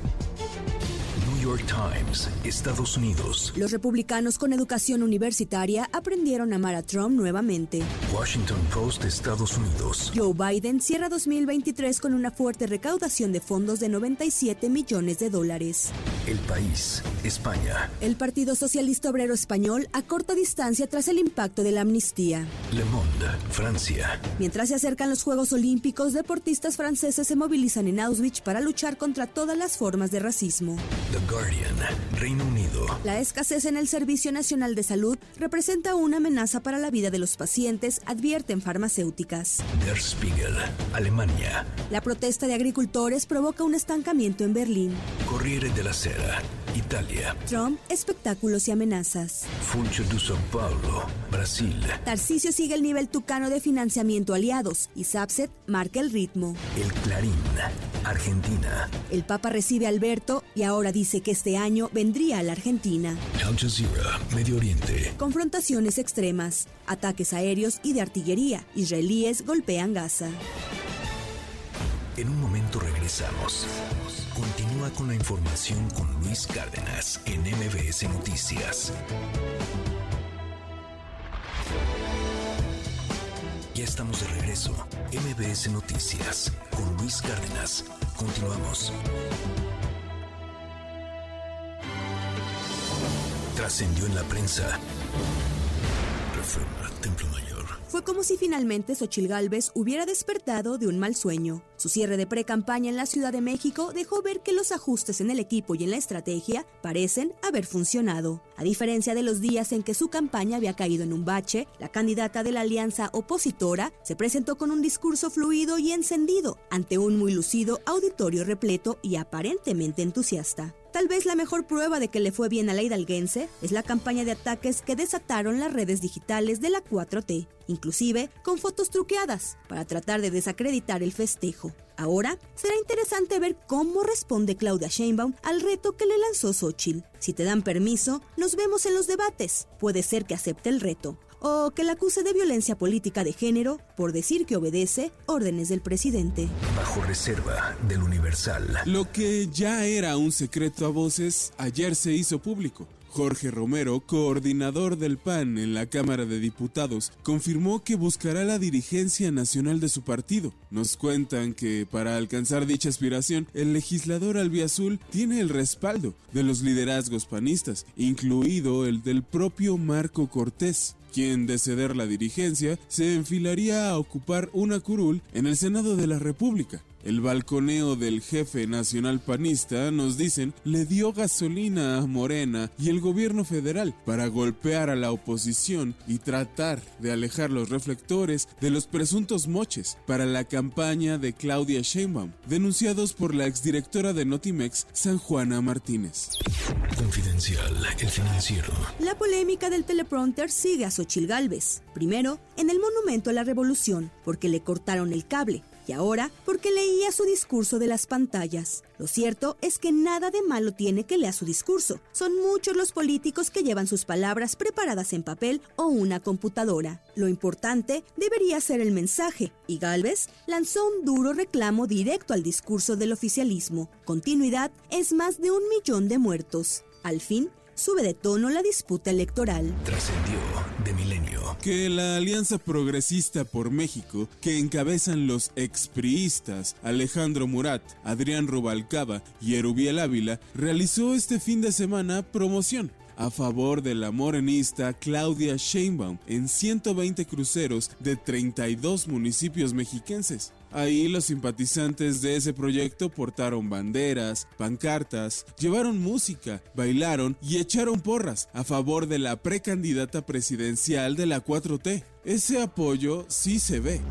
S1: York Times, Estados Unidos.
S17: Los republicanos con educación universitaria aprendieron a amar a Trump nuevamente.
S1: Washington Post, Estados Unidos.
S17: Joe Biden cierra 2023 con una fuerte recaudación de fondos de 97 millones de dólares.
S1: El País, España.
S17: El Partido Socialista Obrero Español a corta distancia tras el impacto de la amnistía.
S1: Le Monde, Francia.
S17: Mientras se acercan los Juegos Olímpicos, deportistas franceses se movilizan en Auschwitz para luchar contra todas las formas de racismo.
S1: The Guardian, Reino Unido.
S17: La escasez en el Servicio Nacional de Salud representa una amenaza para la vida de los pacientes, advierten farmacéuticas.
S1: Der Spiegel, Alemania.
S17: La protesta de agricultores provoca un estancamiento en Berlín.
S1: Corriere della Sera, Italia.
S17: Trump, espectáculos y amenazas.
S1: Funcho de São Paulo, Brasil.
S17: Tarcisio sigue el nivel tucano de financiamiento aliados y Sapset marca el ritmo.
S1: El Clarín, Argentina.
S17: El Papa recibe a Alberto y ahora dice que este año vendría a la Argentina.
S1: Al Jazeera, Medio Oriente.
S17: Confrontaciones extremas, ataques aéreos y de artillería. Israelíes golpean Gaza.
S1: En un momento regresamos. Continúa con la información con Luis Cárdenas en MBS Noticias. Ya estamos de regreso. MBS Noticias con Luis Cárdenas. Continuamos. Trascendió en la prensa. Reforma, Templo Mayor.
S17: Fue como si finalmente Xochil Gálvez hubiera despertado de un mal sueño. Su cierre de pre-campaña en la Ciudad de México dejó ver que los ajustes en el equipo y en la estrategia parecen haber funcionado. A diferencia de los días en que su campaña había caído en un bache, la candidata de la alianza opositora se presentó con un discurso fluido y encendido ante un muy lucido auditorio repleto y aparentemente entusiasta. Tal vez la mejor prueba de que le fue bien a la hidalguense es la campaña de ataques que desataron las redes digitales de la 4T, inclusive con fotos truqueadas, para tratar de desacreditar el festejo. Ahora será interesante ver cómo responde Claudia Sheinbaum al reto que le lanzó Xochitl. Si te dan permiso, nos vemos en los debates. Puede ser que acepte el reto o que la acuse de violencia política de género por decir que obedece órdenes del presidente.
S1: Bajo reserva del Universal.
S18: Lo que ya era un secreto a voces, ayer se hizo público. Jorge Romero, coordinador del PAN en la Cámara de Diputados, confirmó que buscará la dirigencia nacional de su partido. Nos cuentan que para alcanzar dicha aspiración, el legislador albiazul tiene el respaldo de los liderazgos panistas, incluido el del propio Marco Cortés quien de ceder la dirigencia se enfilaría a ocupar una curul en el Senado de la República. El balconeo del jefe nacional panista, nos dicen, le dio gasolina a Morena y el gobierno federal para golpear a la oposición y tratar de alejar los reflectores de los presuntos moches para la campaña de Claudia Sheinbaum, denunciados por la exdirectora de Notimex, San Juana Martínez.
S1: Confidencial, el financiero.
S17: La polémica del teleprompter sigue a Xochil Gálvez. Primero, en el Monumento a la Revolución, porque le cortaron el cable y ahora porque leía su discurso de las pantallas. Lo cierto es que nada de malo tiene que lea su discurso. Son muchos los políticos que llevan sus palabras preparadas en papel o una computadora. Lo importante debería ser el mensaje, y Galvez lanzó un duro reclamo directo al discurso del oficialismo. Continuidad es más de un millón de muertos. Al fin, sube de tono la disputa electoral.
S1: Trascendió de milenio.
S18: Que la Alianza Progresista por México, que encabezan los expriistas Alejandro Murat, Adrián Rubalcaba y Erubiel Ávila, realizó este fin de semana promoción a favor de la morenista Claudia Sheinbaum en 120 cruceros de 32 municipios mexiquenses. Ahí los simpatizantes de ese proyecto portaron banderas, pancartas, llevaron música, bailaron y echaron porras a favor de la precandidata presidencial de la 4T. Ese apoyo sí se ve.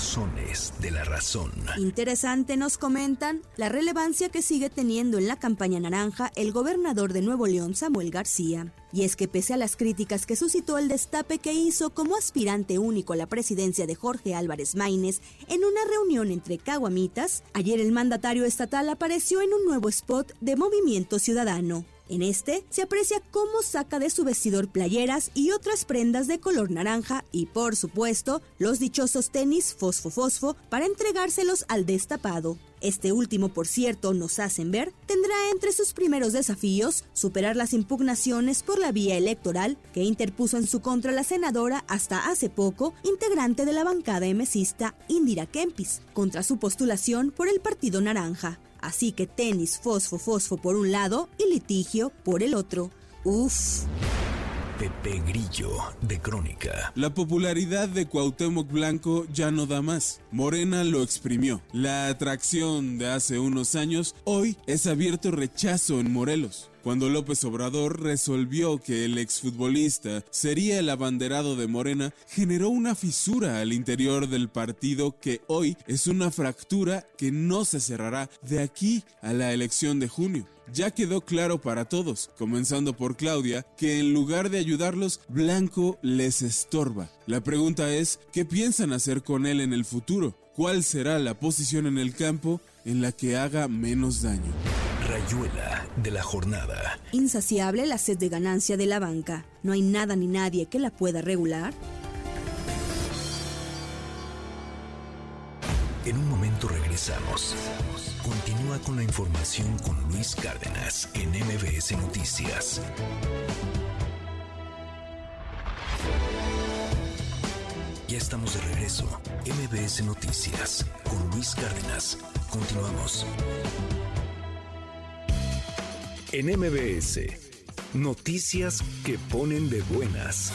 S1: Rosones de la razón.
S17: Interesante nos comentan la relevancia que sigue teniendo en la campaña naranja el gobernador de Nuevo León, Samuel García. Y es que pese a las críticas que suscitó el destape que hizo como aspirante único a la presidencia de Jorge Álvarez Maínez en una reunión entre caguamitas, ayer el mandatario estatal apareció en un nuevo spot de Movimiento Ciudadano. En este se aprecia cómo saca de su vestidor playeras y otras prendas de color naranja y por supuesto los dichosos tenis fosfo fosfo para entregárselos al destapado. Este último, por cierto, nos hacen ver, tendrá entre sus primeros desafíos superar las impugnaciones por la vía electoral que interpuso en su contra la senadora hasta hace poco, integrante de la bancada emesista Indira Kempis, contra su postulación por el Partido Naranja. Así que tenis fosfo fosfo por un lado y litigio por el otro. Uf.
S1: Pepe Grillo, de Crónica.
S18: La popularidad de Cuauhtémoc Blanco ya no da más. Morena lo exprimió. La atracción de hace unos años hoy es abierto rechazo en Morelos. Cuando López Obrador resolvió que el exfutbolista sería el abanderado de Morena, generó una fisura al interior del partido que hoy es una fractura que no se cerrará de aquí a la elección de junio. Ya quedó claro para todos, comenzando por Claudia, que en lugar de ayudarlos, Blanco les estorba. La pregunta es, ¿qué piensan hacer con él en el futuro? ¿Cuál será la posición en el campo en la que haga menos daño?
S1: Rayuela de la jornada.
S17: Insaciable la sed de ganancia de la banca. No hay nada ni nadie que la pueda regular.
S1: En un momento regresamos. Continúa con la información con Luis Cárdenas en MBS Noticias. Ya estamos de regreso. MBS Noticias con Luis Cárdenas. Continuamos. En MBS, noticias que ponen de buenas.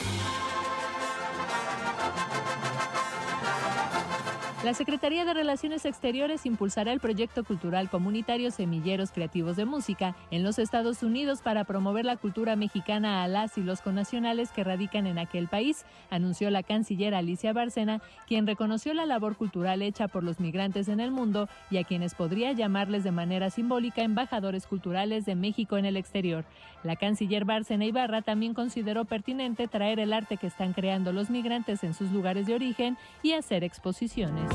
S13: La Secretaría de Relaciones Exteriores impulsará el proyecto cultural comunitario Semilleros Creativos de Música en los Estados Unidos para promover la cultura mexicana a las y los connacionales que radican en aquel país, anunció la canciller Alicia Bárcena, quien reconoció la labor cultural hecha por los migrantes en el mundo y a quienes podría llamarles de manera simbólica embajadores culturales de México en el exterior. La canciller Bárcena Ibarra también consideró pertinente traer el arte que están creando los migrantes en sus lugares de origen y hacer exposiciones.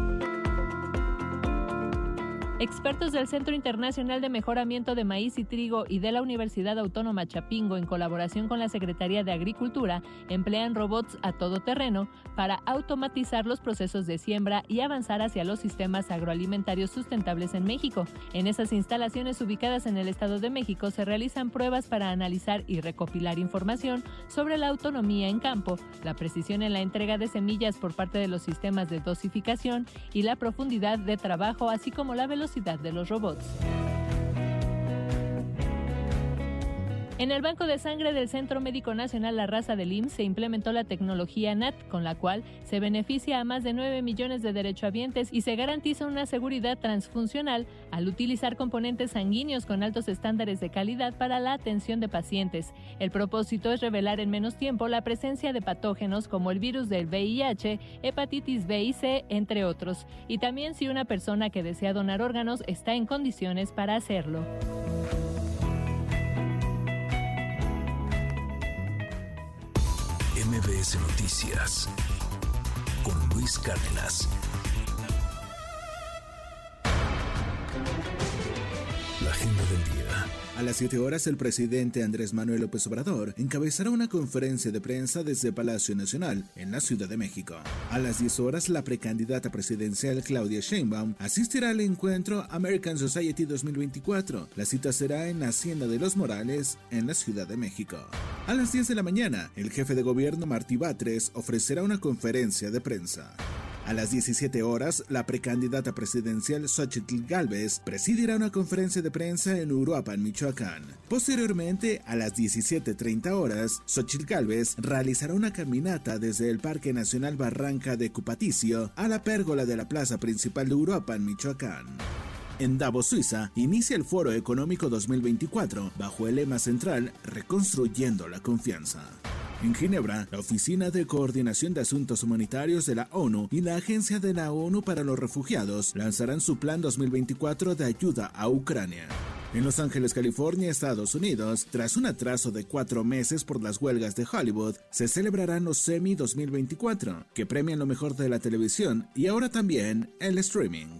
S13: Expertos del Centro Internacional de Mejoramiento de Maíz y Trigo y de la Universidad Autónoma Chapingo, en colaboración con la Secretaría de Agricultura, emplean robots a todo terreno para automatizar los procesos de siembra y avanzar hacia los sistemas agroalimentarios sustentables en México. En esas instalaciones ubicadas en el Estado de México se realizan pruebas para analizar y recopilar información sobre la autonomía en campo, la precisión en la entrega de semillas por parte de los sistemas de dosificación y la profundidad de trabajo, así como la velocidad de los robots. En el Banco de Sangre del Centro Médico Nacional La Raza del IMSS se implementó la tecnología NAT, con la cual se beneficia a más de 9 millones de derechohabientes y se garantiza una seguridad transfuncional al utilizar componentes sanguíneos con altos estándares de calidad para la atención de pacientes. El propósito es revelar en menos tiempo la presencia de patógenos como el virus del VIH, hepatitis B y C, entre otros, y también si una persona que desea donar órganos está en condiciones para hacerlo.
S1: MBS Noticias con Luis Cárdenas. La agenda del día.
S10: A las 7 horas, el presidente Andrés Manuel López Obrador encabezará una conferencia de prensa desde Palacio Nacional, en la Ciudad de México. A las 10 horas, la precandidata presidencial Claudia Sheinbaum asistirá al encuentro American Society 2024. La cita será en Hacienda de los Morales, en la Ciudad de México. A las 10 de la mañana, el jefe de gobierno Martí Batres ofrecerá una conferencia de prensa. A las 17 horas, la precandidata presidencial Xochitl Galvez presidirá una conferencia de prensa en Uruapan, Michoacán. Posteriormente, a las 17.30 horas, Xochitl Galvez realizará una caminata desde el Parque Nacional Barranca de Cupaticio a la pérgola de la plaza principal de Uruapan, Michoacán. En Davos, Suiza, inicia el Foro Económico 2024 bajo el lema central Reconstruyendo la Confianza. En Ginebra, la Oficina de Coordinación de Asuntos Humanitarios de la ONU y la Agencia de la ONU para los Refugiados lanzarán su Plan 2024 de ayuda a Ucrania. En Los Ángeles, California, Estados Unidos, tras un atraso de cuatro meses por las huelgas de Hollywood, se celebrarán los Semi 2024, que premian lo mejor de la televisión y ahora también el streaming.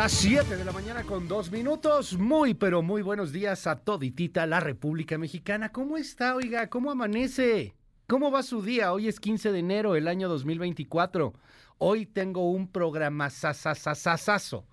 S2: Las 7 de la mañana con dos minutos. Muy, pero muy buenos días a toditita la República Mexicana. ¿Cómo está, oiga? ¿Cómo amanece? ¿Cómo va su día? Hoy es 15 de enero del año 2024. Hoy tengo un programa sasasasasazo.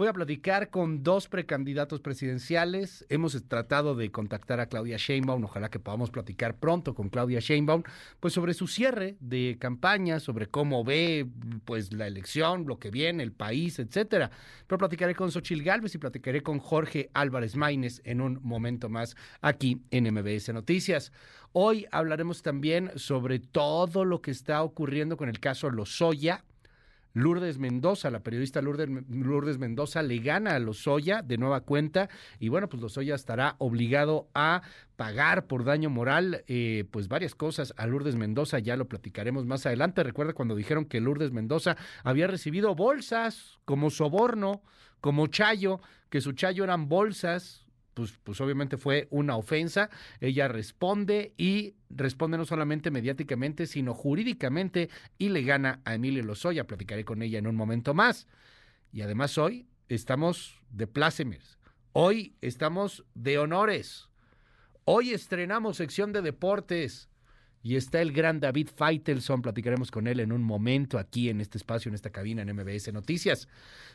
S2: Voy a platicar con dos precandidatos presidenciales. Hemos tratado de contactar a Claudia Sheinbaum. Ojalá que podamos platicar pronto con Claudia Sheinbaum, pues sobre su cierre de campaña, sobre cómo ve pues la elección, lo que viene, el país, etcétera. Pero platicaré con Xochil Gálvez y platicaré con Jorge Álvarez Maínez en un momento más aquí en MBS Noticias. Hoy hablaremos también sobre todo lo que está ocurriendo con el caso Lozoya Lourdes Mendoza, la periodista Lourdes, Mendoza, le gana a Lozoya de nueva cuenta y bueno, pues Lozoya estará obligado a pagar por daño moral, eh, pues varias cosas a Lourdes Mendoza, ya lo platicaremos más adelante. Recuerda cuando dijeron que Lourdes Mendoza había recibido bolsas como soborno, como chayo, que su chayo eran bolsas, pues, pues, obviamente fue una ofensa. Ella responde y responde no solamente mediáticamente, sino jurídicamente y le gana a Emilio Lozoya. Platicaré con ella en un momento más. Y además hoy estamos de plácemes. Hoy estamos de honores. Hoy estrenamos sección de deportes. Y está el gran David Feitelson, platicaremos con él en un momento aquí en este espacio, en esta cabina en MBS Noticias.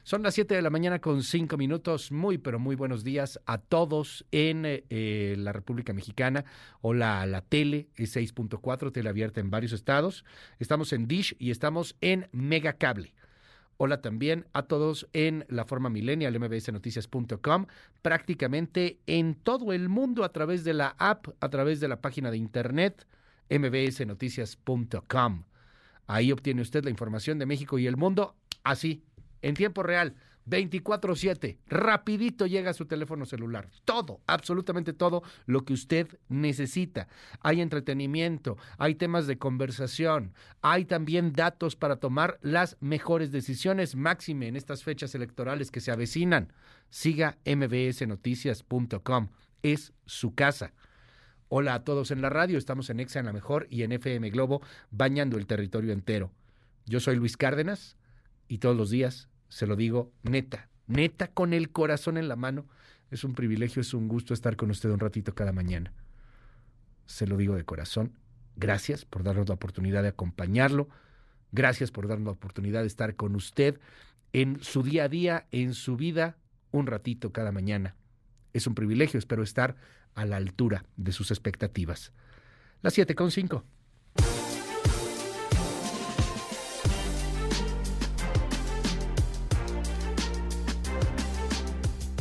S2: Son las 7 de la mañana con 5 minutos. Muy, pero muy buenos días a todos en eh, la República Mexicana. Hola a la tele, es 6.4, tele abierta en varios estados. Estamos en Dish y estamos en Megacable. Hola también a todos en la forma millennial, mbsnoticias.com, prácticamente en todo el mundo a través de la app, a través de la página de internet mbsnoticias.com. Ahí obtiene usted la información de México y el mundo así, en tiempo real, 24/7, rapidito llega a su teléfono celular. Todo, absolutamente todo lo que usted necesita. Hay entretenimiento, hay temas de conversación, hay también datos para tomar las mejores decisiones, máxime en estas fechas electorales que se avecinan. Siga mbsnoticias.com, es su casa. Hola a todos en la radio, estamos en Exa en la Mejor y en FM Globo, bañando el territorio entero. Yo soy Luis Cárdenas y todos los días se lo digo neta, neta con el corazón en la mano. Es un privilegio, es un gusto estar con usted un ratito cada mañana. Se lo digo de corazón. Gracias por darnos la oportunidad de acompañarlo. Gracias por darnos la oportunidad de estar con usted en su día a día, en su vida, un ratito cada mañana. Es un privilegio, espero estar a la altura de sus expectativas. Las 7 con 5.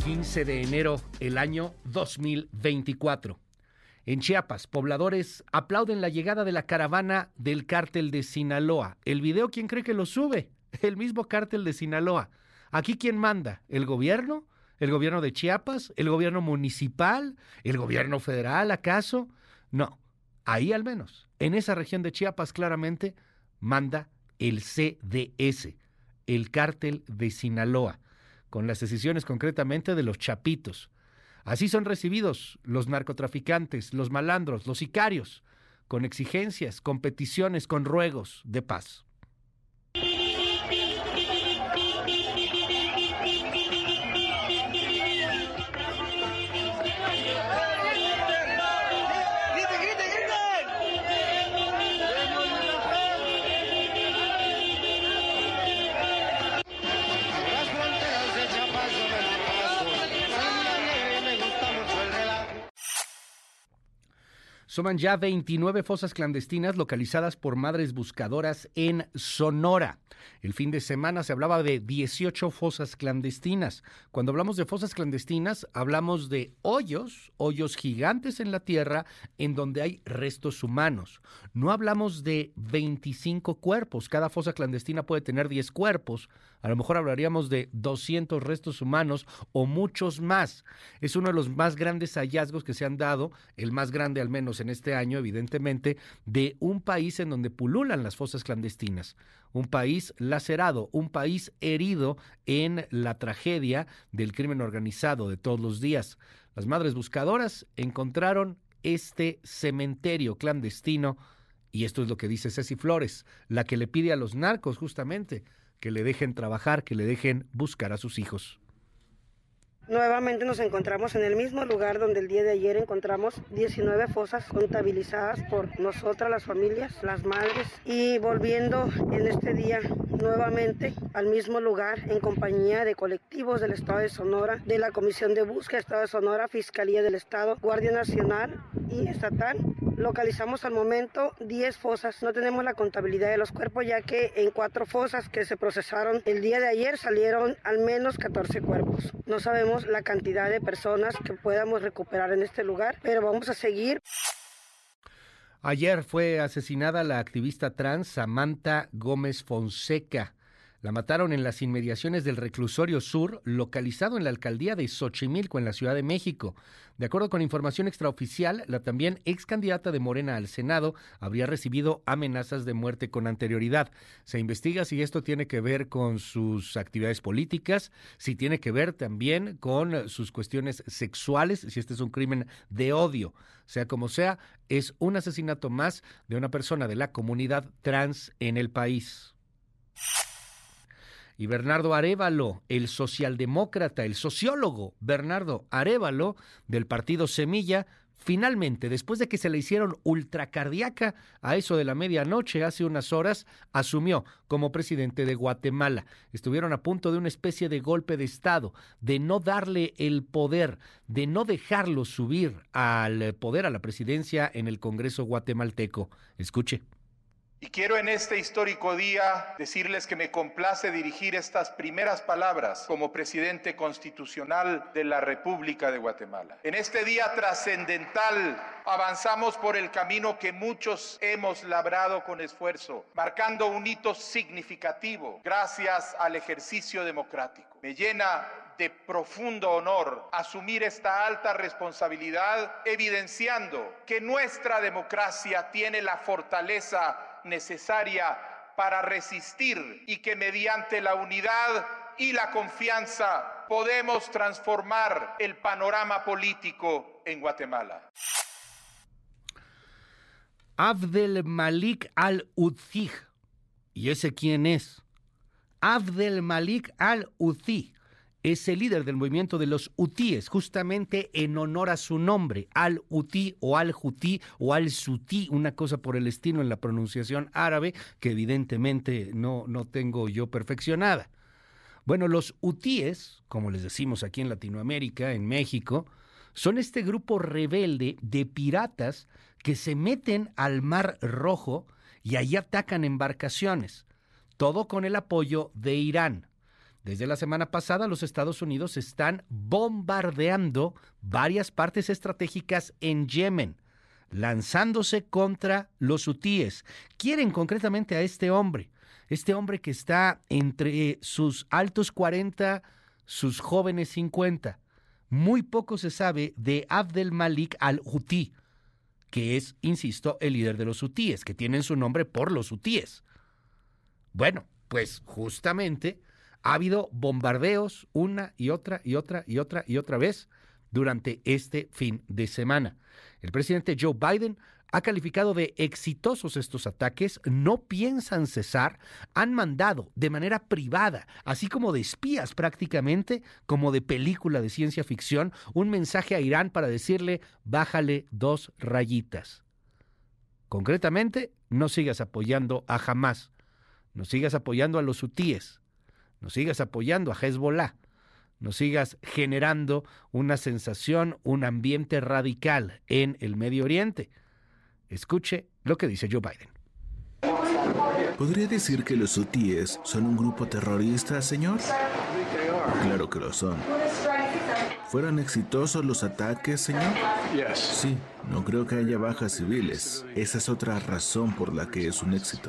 S2: ...15 de enero el año 2024. En Chiapas, pobladores aplauden la llegada de la caravana del cártel de Sinaloa. El video, ¿quién cree que lo sube? El mismo cártel de Sinaloa. ¿Aquí quién manda? ¿El gobierno? ¿El gobierno de Chiapas? ¿El gobierno municipal? ¿El gobierno federal acaso? No, ahí al menos, en esa región de Chiapas claramente manda el CDS, el cártel de Sinaloa, con las decisiones concretamente de los chapitos. Así son recibidos los narcotraficantes, los malandros, los sicarios, con exigencias, con peticiones, con ruegos de paz. Suman ya 29 fosas clandestinas localizadas por madres buscadoras en Sonora. El fin de semana se hablaba de 18 fosas clandestinas. Cuando hablamos de fosas clandestinas, hablamos de hoyos, hoyos gigantes en la tierra en donde hay restos humanos. No hablamos de 25 cuerpos. Cada fosa clandestina puede tener 10 cuerpos. A lo mejor hablaríamos de 200 restos humanos o muchos más. Es uno de los más grandes hallazgos que se han dado, el más grande al menos en este año, evidentemente, de un país en donde pululan las fosas clandestinas. Un país lacerado, un país herido en la tragedia del crimen organizado de todos los días. Las madres buscadoras encontraron este cementerio clandestino y esto es lo que dice Ceci Flores, la que le pide a los narcos justamente que le dejen trabajar, que le dejen buscar a sus hijos.
S5: Nuevamente nos encontramos en el mismo lugar donde el día de ayer encontramos 19 fosas contabilizadas por nosotras, las familias, las madres, y volviendo en este día nuevamente al mismo lugar en compañía de colectivos del Estado de Sonora, de la Comisión de Búsqueda Estado de Sonora, Fiscalía del Estado, Guardia Nacional y Estatal. Localizamos al momento 10 fosas. No tenemos la contabilidad de los cuerpos ya que en cuatro fosas que se procesaron el día de ayer salieron al menos 14 cuerpos. No sabemos la cantidad de personas que podamos recuperar en este lugar, pero vamos a seguir.
S2: Ayer fue asesinada la activista trans Samantha Gómez Fonseca. La mataron en las inmediaciones del reclusorio sur, localizado en la alcaldía de Xochimilco, en la Ciudad de México. De acuerdo con información extraoficial, la también ex candidata de Morena al Senado habría recibido amenazas de muerte con anterioridad. Se investiga si esto tiene que ver con sus actividades políticas, si tiene que ver también con sus cuestiones sexuales, si este es un crimen de odio. Sea como sea, es un asesinato más de una persona de la comunidad trans en el país. Y Bernardo Arevalo, el socialdemócrata, el sociólogo Bernardo Arevalo del partido Semilla, finalmente, después de que se le hicieron ultracardíaca a eso de la medianoche hace unas horas, asumió como presidente de Guatemala. Estuvieron a punto de una especie de golpe de Estado, de no darle el poder, de no dejarlo subir al poder, a la presidencia en el Congreso guatemalteco. Escuche.
S8: Y quiero en este histórico día decirles que me complace dirigir estas primeras palabras como presidente constitucional de la República de Guatemala. En este día trascendental avanzamos por el camino que muchos hemos labrado con esfuerzo, marcando un hito significativo gracias al ejercicio democrático. Me llena de profundo honor asumir esta alta responsabilidad, evidenciando que nuestra democracia tiene la fortaleza necesaria para resistir y que mediante la unidad y la confianza podemos transformar el panorama político en Guatemala.
S2: Abdel Malik al-Uzi. ¿Y ese quién es? Abdel Malik al-Uzi es el líder del movimiento de los hutíes, justamente en honor a su nombre, al-Hutí o al-Hutí o al-Sutí, una cosa por el estilo en la pronunciación árabe que evidentemente no, no tengo yo perfeccionada. Bueno, los hutíes, como les decimos aquí en Latinoamérica, en México, son este grupo rebelde de piratas que se meten al Mar Rojo y ahí atacan embarcaciones, todo con el apoyo de Irán. Desde la semana pasada, los Estados Unidos están bombardeando varias partes estratégicas en Yemen, lanzándose contra los hutíes. Quieren concretamente a este hombre, este hombre que está entre sus altos 40, sus jóvenes 50. Muy poco se sabe de Abdel Malik al-Hutí, que es, insisto, el líder de los hutíes, que tienen su nombre por los hutíes. Bueno, pues justamente ha habido bombardeos una y otra y otra y otra y otra vez durante este fin de semana. El presidente Joe Biden ha calificado de exitosos estos ataques, no piensan cesar, han mandado de manera privada, así como de espías prácticamente, como de película de ciencia ficción, un mensaje a Irán para decirle, bájale dos rayitas. Concretamente, no sigas apoyando a Hamas, no sigas apoyando a los hutíes, nos sigas apoyando a Hezbollah, nos sigas generando una sensación, un ambiente radical en el Medio Oriente. Escuche lo que dice Joe Biden.
S10: ¿Podría decir que los hutíes son un grupo terrorista, señor? Claro que lo son. ¿Fueron exitosos los ataques, señor? Sí, no creo que haya bajas civiles. Esa es otra razón por la que es un éxito.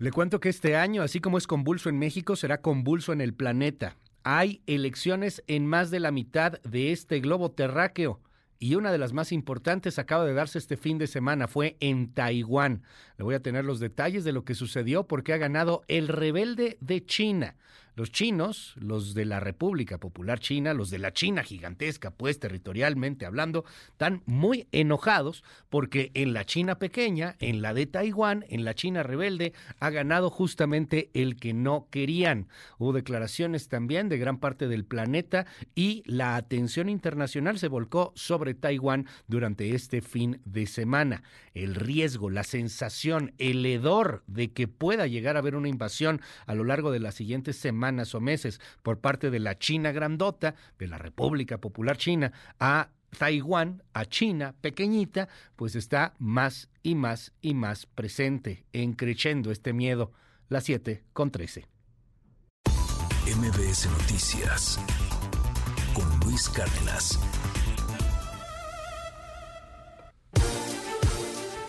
S2: Le cuento que este año, así como es convulso en México, será convulso en el planeta. Hay elecciones en más de la mitad de este globo terráqueo y una de las más importantes acaba de darse este fin de semana, fue en Taiwán. Le voy a tener los detalles de lo que sucedió porque ha ganado el rebelde de China. Los chinos, los de la República Popular China, los de la China gigantesca, pues territorialmente hablando, están muy enojados porque en la China pequeña, en la de Taiwán, en la China rebelde, ha ganado justamente el que no querían. Hubo declaraciones también de gran parte del planeta y la atención internacional se volcó sobre Taiwán durante este fin de semana. El riesgo, la sensación, el hedor de que pueda llegar a haber una invasión a lo largo de las siguientes semanas o meses por parte de la China grandota, de la República Popular China, a Taiwán, a China pequeñita, pues está más y más y más presente, encrechendo este miedo. Las 7 con 13.
S1: MBS Noticias con Luis Cárdenas.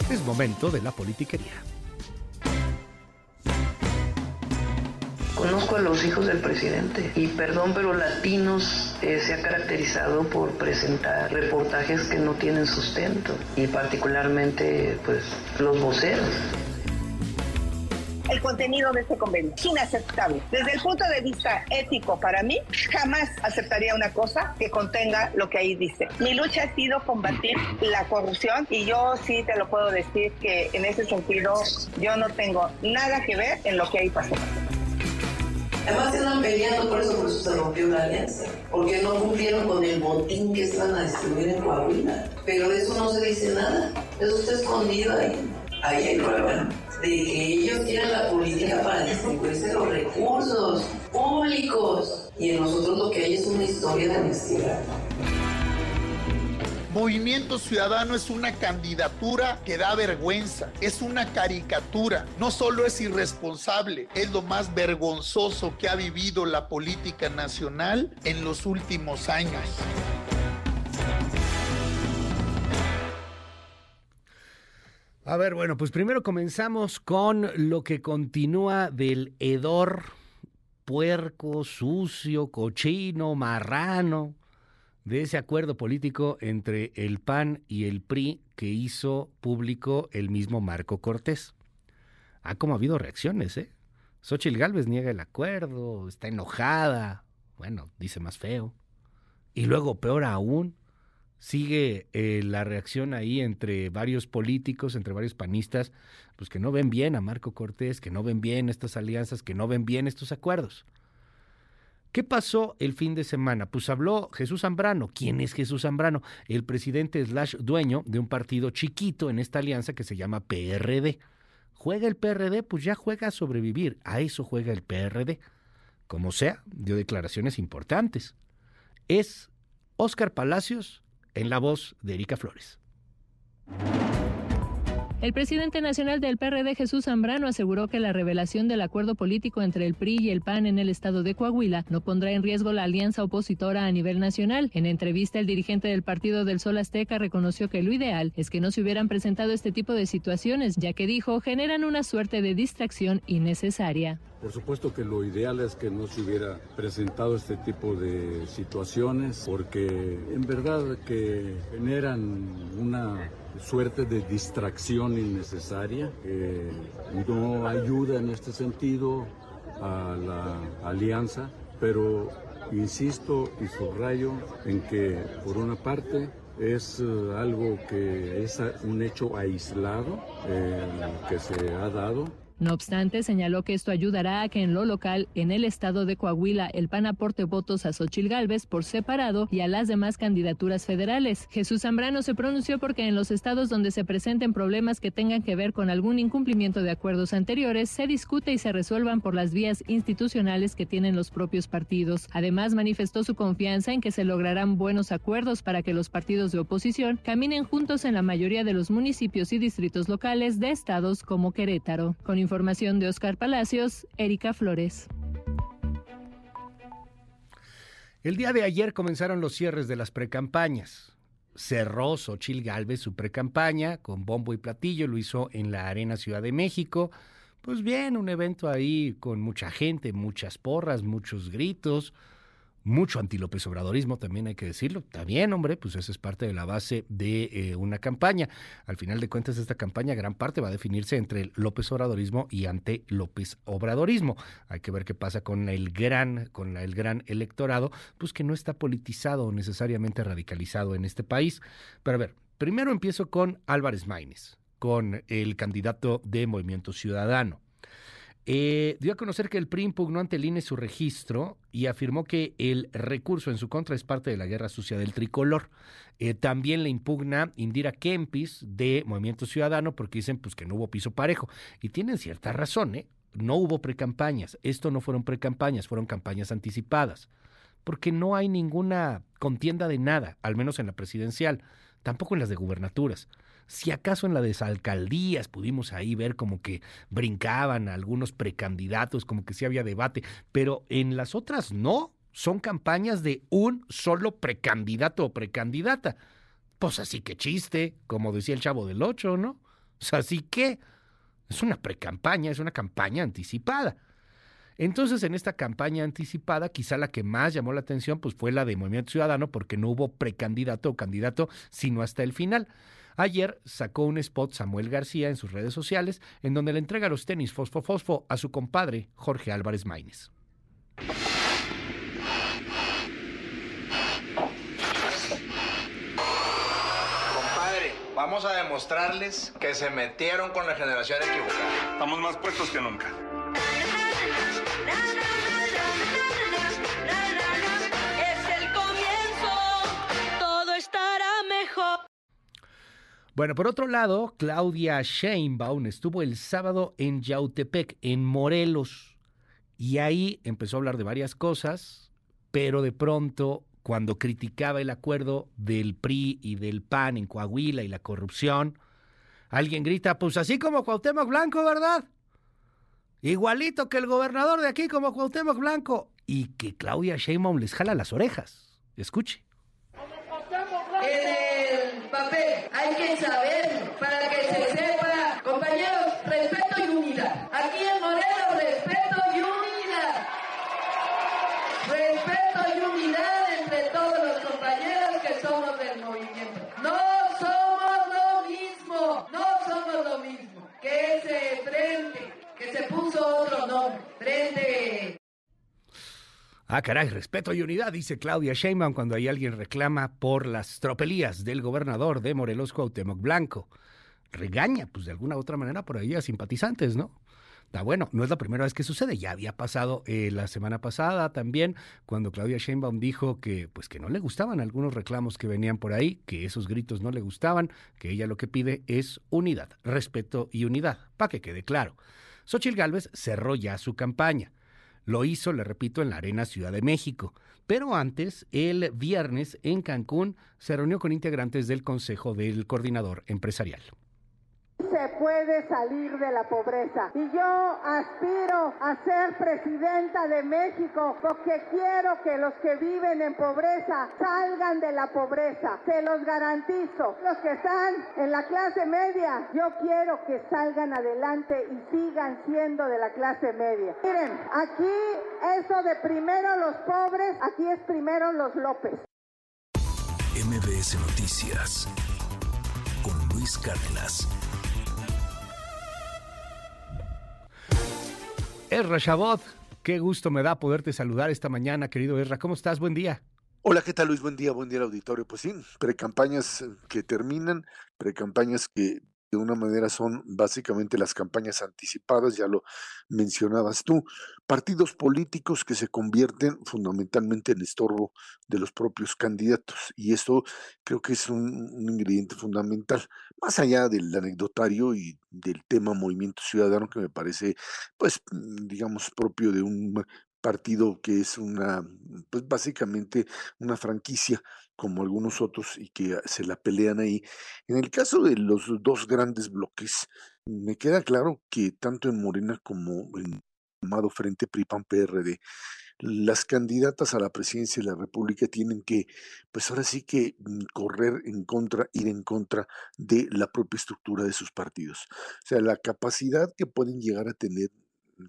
S2: Es momento de la politiquería.
S19: Los hijos del presidente y perdón, pero Latinos eh, se ha caracterizado por presentar reportajes que no tienen sustento y particularmente pues los voceros.
S20: El contenido de este convenio inaceptable. Desde el punto de vista ético para mí, jamás aceptaría una cosa que contenga lo que ahí dice. Mi lucha ha sido combatir la corrupción y yo sí te lo puedo decir que en ese sentido yo no tengo nada que ver en lo que ahí pasó.
S21: Además están peleando por eso, por eso se rompió la alianza, porque no cumplieron con el botín que estaban a distribuir en Coahuila. Pero de eso no se dice nada, eso está escondido ahí. Ahí hay problema de que ellos tienen la política para distribuirse los recursos públicos y en nosotros lo que hay es una historia de honestidad.
S22: Movimiento Ciudadano es una candidatura que da vergüenza, es una caricatura, no solo es irresponsable, es lo más vergonzoso que ha vivido la política nacional en los últimos años.
S2: A ver, bueno, pues primero comenzamos con lo que continúa del hedor. Puerco, sucio, cochino, marrano, de ese acuerdo político entre el PAN y el PRI que hizo público el mismo Marco Cortés. Ha como habido reacciones, ¿eh? Xochitl Gálvez niega el acuerdo, está enojada, bueno, dice más feo. Y luego, peor aún, sigue eh, la reacción ahí entre varios políticos, entre varios panistas, pues que no ven bien a Marco Cortés, que no ven bien estas alianzas, que no ven bien estos acuerdos. ¿Qué pasó el fin de semana? Pues habló Jesús Zambrano. ¿Quién es Jesús Zambrano? El presidente slash dueño de un partido chiquito en esta alianza que se llama PRD. ¿Juega el PRD? Pues ya juega a sobrevivir. A eso juega el PRD. Como sea, dio declaraciones importantes. Es Óscar Palacios en la voz de Erika Flores.
S13: El presidente nacional del PRD, Jesús Zambrano, aseguró que la revelación del acuerdo político entre el PRI y el PAN en el estado de Coahuila no pondrá en riesgo la alianza opositora a nivel nacional. En entrevista, el dirigente del Partido del Sol Azteca reconoció que lo ideal es que no se hubieran presentado este tipo de situaciones, ya que dijo generan una suerte de distracción innecesaria.
S23: Por supuesto que lo ideal es que no se hubiera presentado este tipo de situaciones porque en verdad que generan una suerte de distracción innecesaria que no ayuda en este sentido a la alianza, pero insisto y subrayo en que por una parte es eh, algo que es un hecho aislado eh, que se ha dado
S13: No obstante, señaló que esto ayudará a que en lo local, en el estado de Coahuila, el PAN aporte votos a Xochil Gálvez por separado y a las demás candidaturas federales. Jesús Zambrano se pronunció porque en los estados donde se presenten problemas que tengan que ver con algún incumplimiento de acuerdos anteriores, se discute y se resuelvan por las vías institucionales que tienen los propios partidos. Además, manifestó su confianza en que se lograrán buenos acuerdos para que los partidos de oposición caminen juntos en la mayoría de los municipios y distritos locales de estados como Querétaro. Con información de Oscar Palacios, Erika Flores.
S2: El día de ayer comenzaron los cierres de las precampañas. Cerró Xochil Gálvez su precampaña con bombo y platillo, lo hizo en la Arena Ciudad de México. Pues bien, un evento ahí con mucha gente, muchas porras, muchos gritos, mucho anti-López Obradorismo, también hay que decirlo. Está bien, hombre, pues esa es parte de la base de eh, una campaña. Al final de cuentas, esta campaña, gran parte va a definirse entre el López Obradorismo y ante López Obradorismo. Hay que ver qué pasa con el gran, con el gran electorado, pues que no está politizado o necesariamente radicalizado en este país. Pero a ver, primero empiezo con Álvarez Maínez, con el candidato de Movimiento Ciudadano. Eh, dio a conocer que el PRI impugnó ante el INE su registro y afirmó que el recurso en su contra es parte de la guerra sucia del tricolor. Eh, también le impugna Indira Kempis de Movimiento Ciudadano porque dicen pues, que no hubo piso parejo. Y tienen cierta razón, ¿eh? No hubo precampañas. Esto no fueron precampañas, fueron campañas anticipadas. Porque no hay ninguna contienda de nada, al menos en la presidencial, tampoco en las de gubernaturas. Si acaso en la de alcaldías pudimos ahí ver como que brincaban algunos precandidatos, como que sí había debate, pero en las otras no, son campañas de un solo precandidato o precandidata. Pues así que chiste, como decía el chavo del Ocho, ¿no? O sea, así que es una precampaña, es una campaña anticipada. Entonces, en esta campaña anticipada, quizá la que más llamó la atención pues fue la de Movimiento Ciudadano porque no hubo precandidato o candidato sino hasta el final. Ayer sacó un spot Samuel García en sus redes sociales en donde le entrega los tenis Fosfo Fosfo a su compadre Jorge Álvarez Maínez.
S14: Compadre, vamos a demostrarles que se metieron con la generación equivocada.
S24: Estamos más puestos que nunca.
S2: Bueno, por otro lado, Claudia Sheinbaum estuvo el sábado en Yautepec, en Morelos, y ahí empezó a hablar de varias cosas, pero de pronto, cuando criticaba el acuerdo del PRI y del PAN en Coahuila y la corrupción, alguien grita, pues así como Cuauhtémoc Blanco, ¿verdad? Igualito que el gobernador de aquí como Cuauhtémoc Blanco. Y que Claudia Sheinbaum les jala las orejas. Escuche.
S7: En el papel. Hay que saber para que se sepa, compañeros, respeto y unidad. Aquí en Morelos, respeto y unidad. Respeto y unidad entre todos los compañeros que somos del movimiento. No somos lo mismo, no somos lo mismo. Que ese frente, que se puso otro nombre, frente
S2: Ah, caray, respeto y unidad, dice Claudia Sheinbaum cuando hay alguien reclama por las tropelías del gobernador de Morelos, Cuauhtémoc Blanco. Regaña, pues de alguna u otra manera, por ahí a simpatizantes, ¿no? Está bueno, no es la primera vez que sucede, ya había pasado eh, la semana pasada también, cuando Claudia Sheinbaum dijo que, pues, que no le gustaban algunos reclamos que venían por ahí, que esos gritos no le gustaban, que ella lo que pide es unidad, respeto y unidad, para que quede claro. Xochitl Gálvez cerró ya su campaña. Lo hizo, le repito, en la Arena Ciudad de México. Pero antes, el viernes en Cancún, se reunió con integrantes del Consejo del Coordinador Empresarial
S25: puede salir de la pobreza. Y yo aspiro a ser presidenta de México porque quiero que los que viven en pobreza salgan de la pobreza. Se los garantizo. Los que están en la clase media, yo quiero que salgan adelante y sigan siendo de la clase media. Miren, aquí eso de primero los pobres, aquí es primero los López.
S1: MBS Noticias con Luis Cárdenas.
S2: Erra Chabot, qué gusto me da poderte saludar esta mañana, querido Erra. ¿Cómo estás? Buen día.
S26: Hola, ¿qué tal Luis? Buen día, buen día al auditorio. Pues sí, precampañas que terminan, precampañas que
S24: de una manera son básicamente las campañas anticipadas, ya lo mencionabas tú, partidos políticos que se convierten fundamentalmente en estorbo de los propios candidatos y esto creo que es un, ingrediente fundamental, más allá del anecdotario y del tema movimiento ciudadano que me parece pues digamos propio de un partido que es una, pues básicamente una franquicia como algunos otros y que se la pelean ahí. En el caso de los dos grandes bloques, me queda claro que tanto en Morena como en llamado Frente PRI-PAN-PRD, las candidatas a la presidencia de la República tienen que, pues ahora sí que mm, correr en contra, ir en contra de la propia estructura de sus partidos. O sea, la capacidad que pueden llegar a tener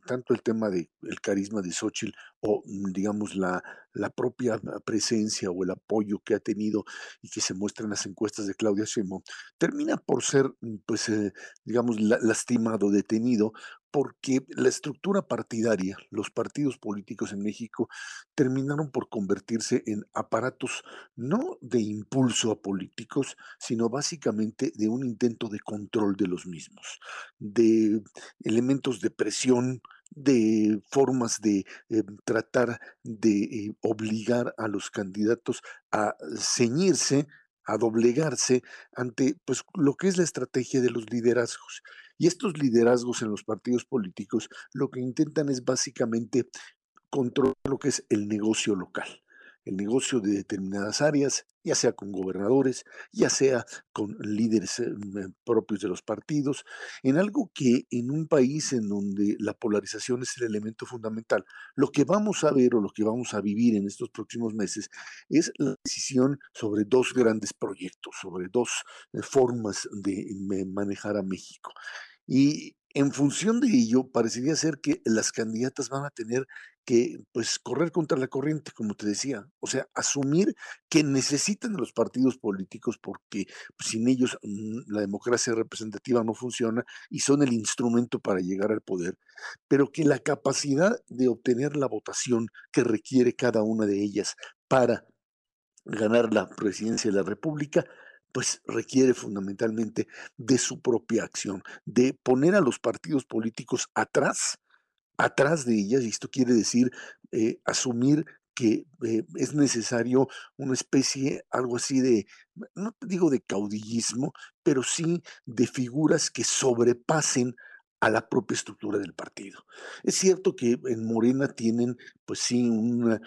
S24: tanto el tema del el carisma de Xochitl o mm, digamos la, la propia presencia o el apoyo que ha tenido y que se muestra en las encuestas de Claudia Sheinbaum, termina por ser, mm, pues, eh, digamos, lastimado, detenido, porque la estructura partidaria, los partidos políticos en México, terminaron por convertirse en aparatos no de impulso a políticos, sino básicamente de un intento de control de los mismos, de elementos de presión, de formas de eh, tratar de eh, obligar a los candidatos a ceñirse, a doblegarse ante pues, lo que es la estrategia de los liderazgos. Y estos liderazgos en los partidos políticos lo que intentan es básicamente controlar lo que es el negocio local el negocio de determinadas áreas, ya sea con gobernadores, ya sea con líderes eh, propios de los partidos, en algo que en un país en donde la polarización es el elemento fundamental, lo que vamos a ver o lo que vamos a vivir en estos próximos meses es la decisión sobre dos grandes proyectos, sobre dos eh, formas de manejar a México. Y en función de ello, parecería ser que las candidatas van a tener que pues correr contra la corriente, como te decía, o sea, asumir que necesitan a los partidos políticos porque sin ellos mm, la democracia representativa no funciona y son el instrumento para llegar al poder, pero que la capacidad de obtener la votación que requiere cada una de ellas para ganar la presidencia de la República pues requiere fundamentalmente de su propia acción, de poner a los partidos políticos atrás, atrás de ellas, y esto quiere decir eh, asumir que eh, es necesario una especie, algo así de, no digo de caudillismo, pero sí de figuras que sobrepasen a la propia estructura del partido. Es cierto que en Morena tienen, pues sí, una,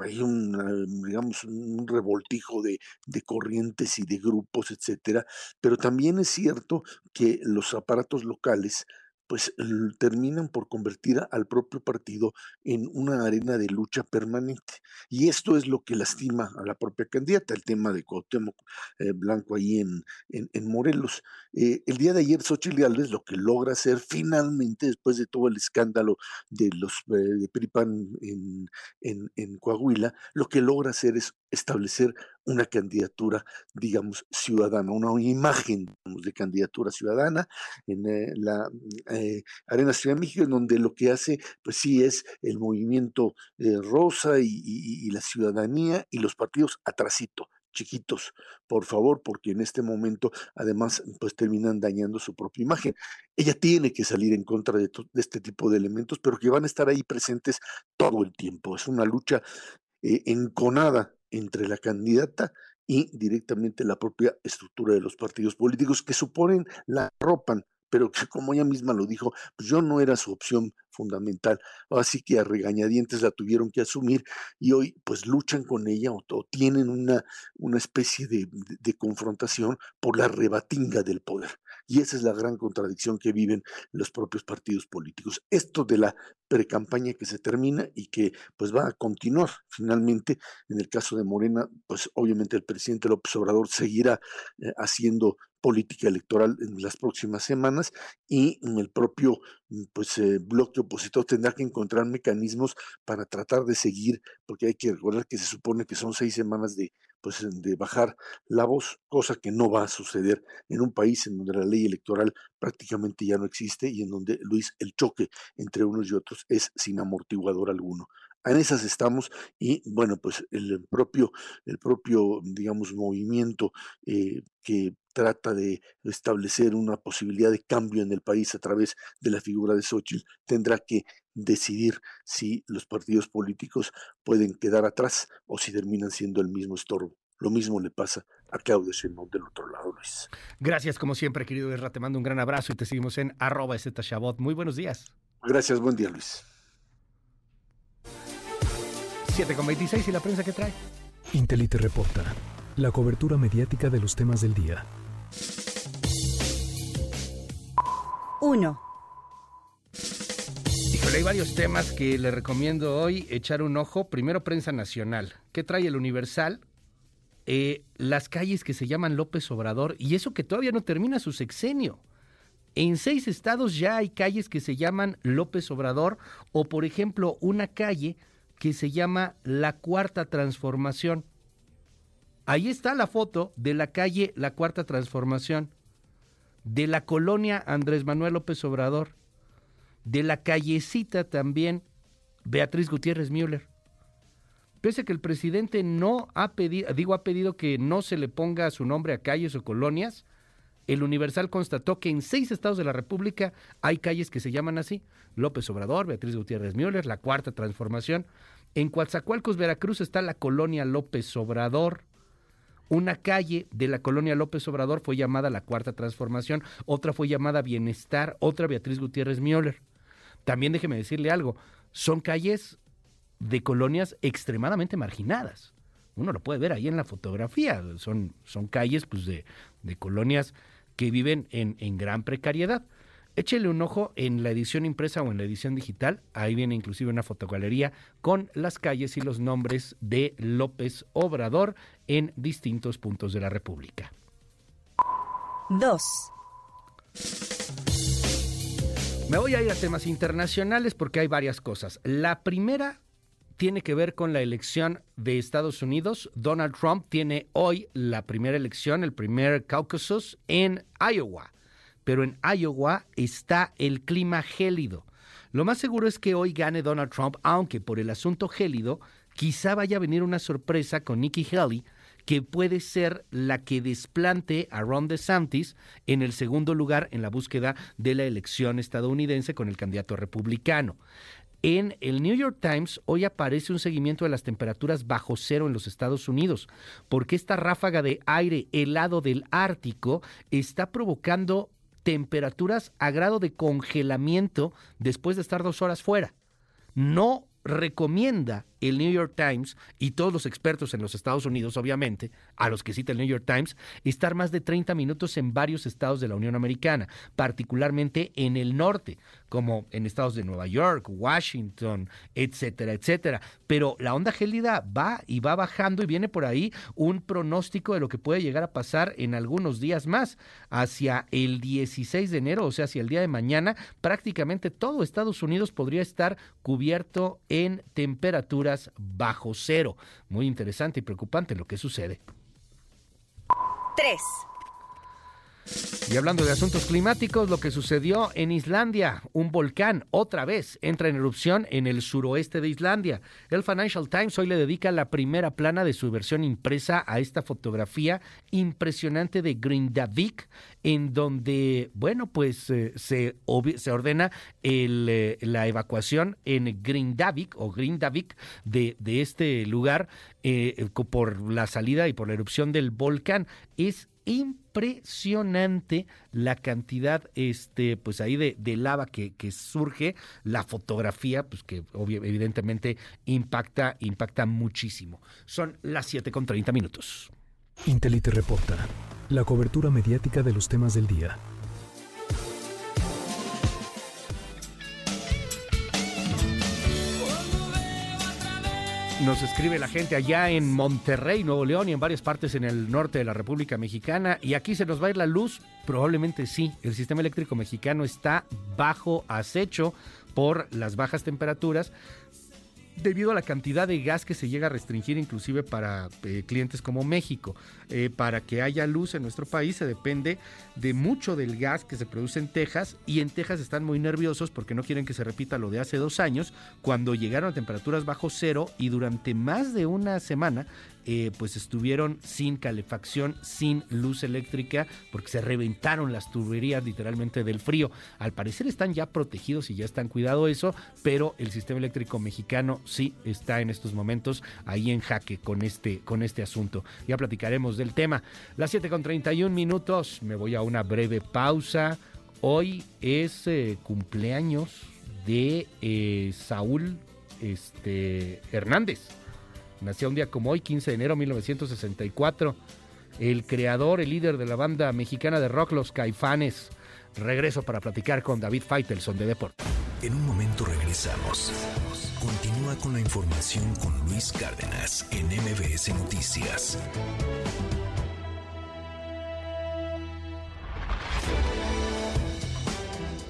S24: hay un, digamos, un revoltijo de, de, corrientes y de grupos, etcétera, pero también es cierto que los aparatos locales pues terminan por convertir al propio partido en una arena de lucha permanente. Y esto es lo que lastima a la propia candidata, el tema de Cuauhtémoc eh, Blanco ahí en, en, Morelos. Eh, el día de ayer, Xochitl Gálvez lo que logra hacer finalmente, después de todo el escándalo de los eh, de Pripan en, en, en Coahuila, lo que logra hacer es establecer una candidatura, digamos, ciudadana, una imagen de candidatura ciudadana en eh, la eh, Arena Ciudad de México, en donde lo que hace, pues sí, es el movimiento eh, rosa y, la ciudadanía y los partidos atrasito, chiquitos, por favor, porque en este momento además pues terminan dañando su propia imagen. Ella tiene que salir en contra de, de, este tipo de elementos, pero que van a estar ahí presentes todo el tiempo. Es una lucha enconada entre la candidata y directamente la propia estructura de los partidos políticos que suponen la ropan, pero que como ella misma lo dijo, pues yo no era su opción fundamental, así que a regañadientes la tuvieron que asumir y hoy pues luchan con ella o, tienen una, una especie de, de confrontación por la rebatinga del poder. Y esa es la gran contradicción que viven los propios partidos políticos. Esto de la precampaña que se termina y que pues va a continuar finalmente. En el caso de Morena, pues obviamente el presidente López Obrador seguirá eh, haciendo política electoral en las próximas semanas y el propio pues eh, bloque opositor tendrá que encontrar mecanismos para tratar de seguir, porque hay que recordar que se supone que son seis semanas de pues de bajar la voz, cosa que no va a suceder en un país en donde la ley electoral prácticamente ya no existe y en donde, Luis, el choque entre unos y otros es sin amortiguador alguno. En esas estamos y bueno, pues el propio, el propio digamos, movimiento eh, que trata de establecer una posibilidad de cambio en el país a través de la figura de Xochitl tendrá que decidir si los partidos políticos pueden quedar atrás o si terminan siendo el mismo estorbo. Lo mismo le pasa a Claudio Sheinbaum del otro lado, Luis.
S2: Gracias, como siempre, querido Erra. Te mando un gran abrazo y te seguimos en arroba. Muy buenos días.
S24: Gracias, buen día, Luis.
S2: 7 con 26 y la prensa que trae.
S1: Intelite reporta la cobertura mediática de los temas del día.
S17: 1.
S2: Híjole, hay varios temas que le recomiendo hoy echar un ojo. Primero, prensa nacional. ¿Qué trae el Universal? Eh, las calles que se llaman López Obrador y eso que todavía no termina su sexenio. En seis estados ya hay calles que se llaman López Obrador o, por ejemplo, una calle que se llama La Cuarta Transformación. Ahí está la foto de la calle La Cuarta Transformación, de la colonia Andrés Manuel López Obrador, de la callecita también Beatriz Gutiérrez Müller. Pese a que el presidente no ha pedido, digo, ha pedido que no se le ponga su nombre a calles o colonias, el Universal constató que en seis estados de la República hay calles que se llaman así. López Obrador, Beatriz Gutiérrez Müller, la Cuarta Transformación. En Coatzacoalcos, Veracruz, está la colonia López Obrador. Una calle de la colonia López Obrador fue llamada la Cuarta Transformación, otra fue llamada Bienestar, otra Beatriz Gutiérrez Müller. También déjeme decirle algo, son calles de colonias extremadamente marginadas. Uno lo puede ver ahí en la fotografía, son, son calles pues, de, de colonias que viven en, en gran precariedad. Échele un ojo en la edición impresa o en la edición digital. Ahí viene inclusive una fotogalería con las calles y los nombres de López Obrador en distintos puntos de la República.
S17: 2.
S2: Me voy a ir a temas internacionales porque hay varias cosas. La primera tiene que ver con la elección de Estados Unidos. Donald Trump tiene hoy la primera elección, el primer caucus en Iowa pero en Iowa está el clima gélido. Lo más seguro es que hoy gane Donald Trump, aunque por el asunto gélido quizá vaya a venir una sorpresa con Nikki Haley, que puede ser la que desplante a Ron DeSantis en el segundo lugar en la búsqueda de la elección estadounidense con el candidato republicano. En el New York Times hoy aparece un seguimiento de las temperaturas bajo cero en los Estados Unidos, porque esta ráfaga de aire helado del Ártico está provocando temperaturas a grado de congelamiento después de estar dos horas fuera. No recomienda el New York Times y todos los expertos en los Estados Unidos, obviamente, a los que cita el New York Times, estar más de 30 minutos en varios estados de la Unión Americana, particularmente en el norte, como en estados de Nueva York, Washington, etcétera, etcétera. Pero la onda gélida va y va bajando y viene por ahí un pronóstico de lo que puede llegar a pasar en algunos días más. Hacia el 16 de enero, o sea, hacia el día de mañana, prácticamente todo Estados Unidos podría estar cubierto en temperatura bajo cero. Muy interesante y preocupante lo que sucede.
S17: 3.
S2: Y hablando de asuntos climáticos, lo que sucedió en Islandia, un volcán otra vez entra en erupción en el suroeste de Islandia. El Financial Times hoy le dedica la primera plana de su versión impresa a esta fotografía impresionante de Grindavik, en donde, bueno, pues eh, se, ordena eh, la evacuación en Grindavik o Grindavik de, de este lugar eh, por la salida y por la erupción del volcán. Es impresionante la cantidad este pues ahí de, lava que, que, surge. La fotografía pues que evidentemente impacta impacta muchísimo. Son las 7 con 30 minutos.
S1: Intelite reporta la cobertura mediática de los temas del día
S2: Nos escribe la gente allá en Monterrey, Nuevo León y en varias partes en el norte de la República Mexicana. Y aquí se nos va a ir la luz. Probablemente sí. El sistema eléctrico mexicano está bajo acecho por las bajas temperaturas. Debido a la cantidad de gas que se llega a restringir inclusive para eh, clientes como México. Eh, para que haya luz en nuestro país se depende de mucho del gas que se produce en Texas y en Texas están muy nerviosos porque no quieren que se repita lo de hace dos años cuando llegaron a temperaturas bajo cero y durante más de una semana eh, pues estuvieron sin calefacción, sin luz eléctrica, porque se reventaron las tuberías literalmente del frío. Al parecer están ya protegidos y ya están cuidado eso, pero el sistema eléctrico mexicano sí está en estos momentos ahí en jaque con este, con este asunto. Ya platicaremos del tema. Las 7 con 31 minutos, me voy a una breve pausa. Hoy es eh, cumpleaños de eh, Saúl este, Hernández Nació un día como hoy, 15 de enero de 1964. El creador, el líder de la banda mexicana de rock Los Caifanes. Regreso para platicar con David Feitelson de Deporte.
S1: En un momento regresamos. Continúa con la información con Luis Cárdenas en MBS Noticias.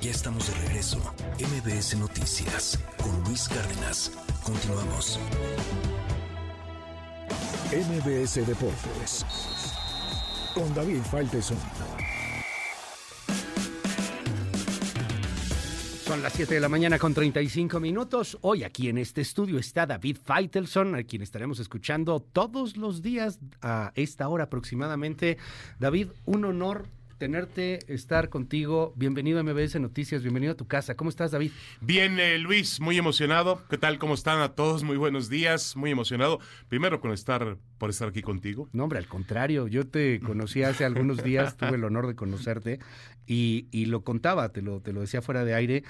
S1: Ya estamos de regreso. MBS Noticias con Luis Cárdenas. Continuamos.
S26: MBS Deportes con David Faitelson.
S2: Son las 7 de la mañana con 35 minutos. Hoy aquí en este estudio está David Feitelson, a quien estaremos escuchando todos los días a esta hora aproximadamente. David, un honor tenerte, estar contigo. Bienvenido a MBS Noticias, bienvenido a tu casa. ¿Cómo estás, David?
S27: Bien, eh, Luis, muy emocionado. ¿Qué tal? ¿Cómo están a todos? Muy buenos días, muy emocionado. Primero con estar por estar aquí contigo.
S2: No, hombre, al contrario, yo te conocí hace algunos días, tuve el honor de conocerte y, y lo contaba, te lo, te lo decía fuera de aire.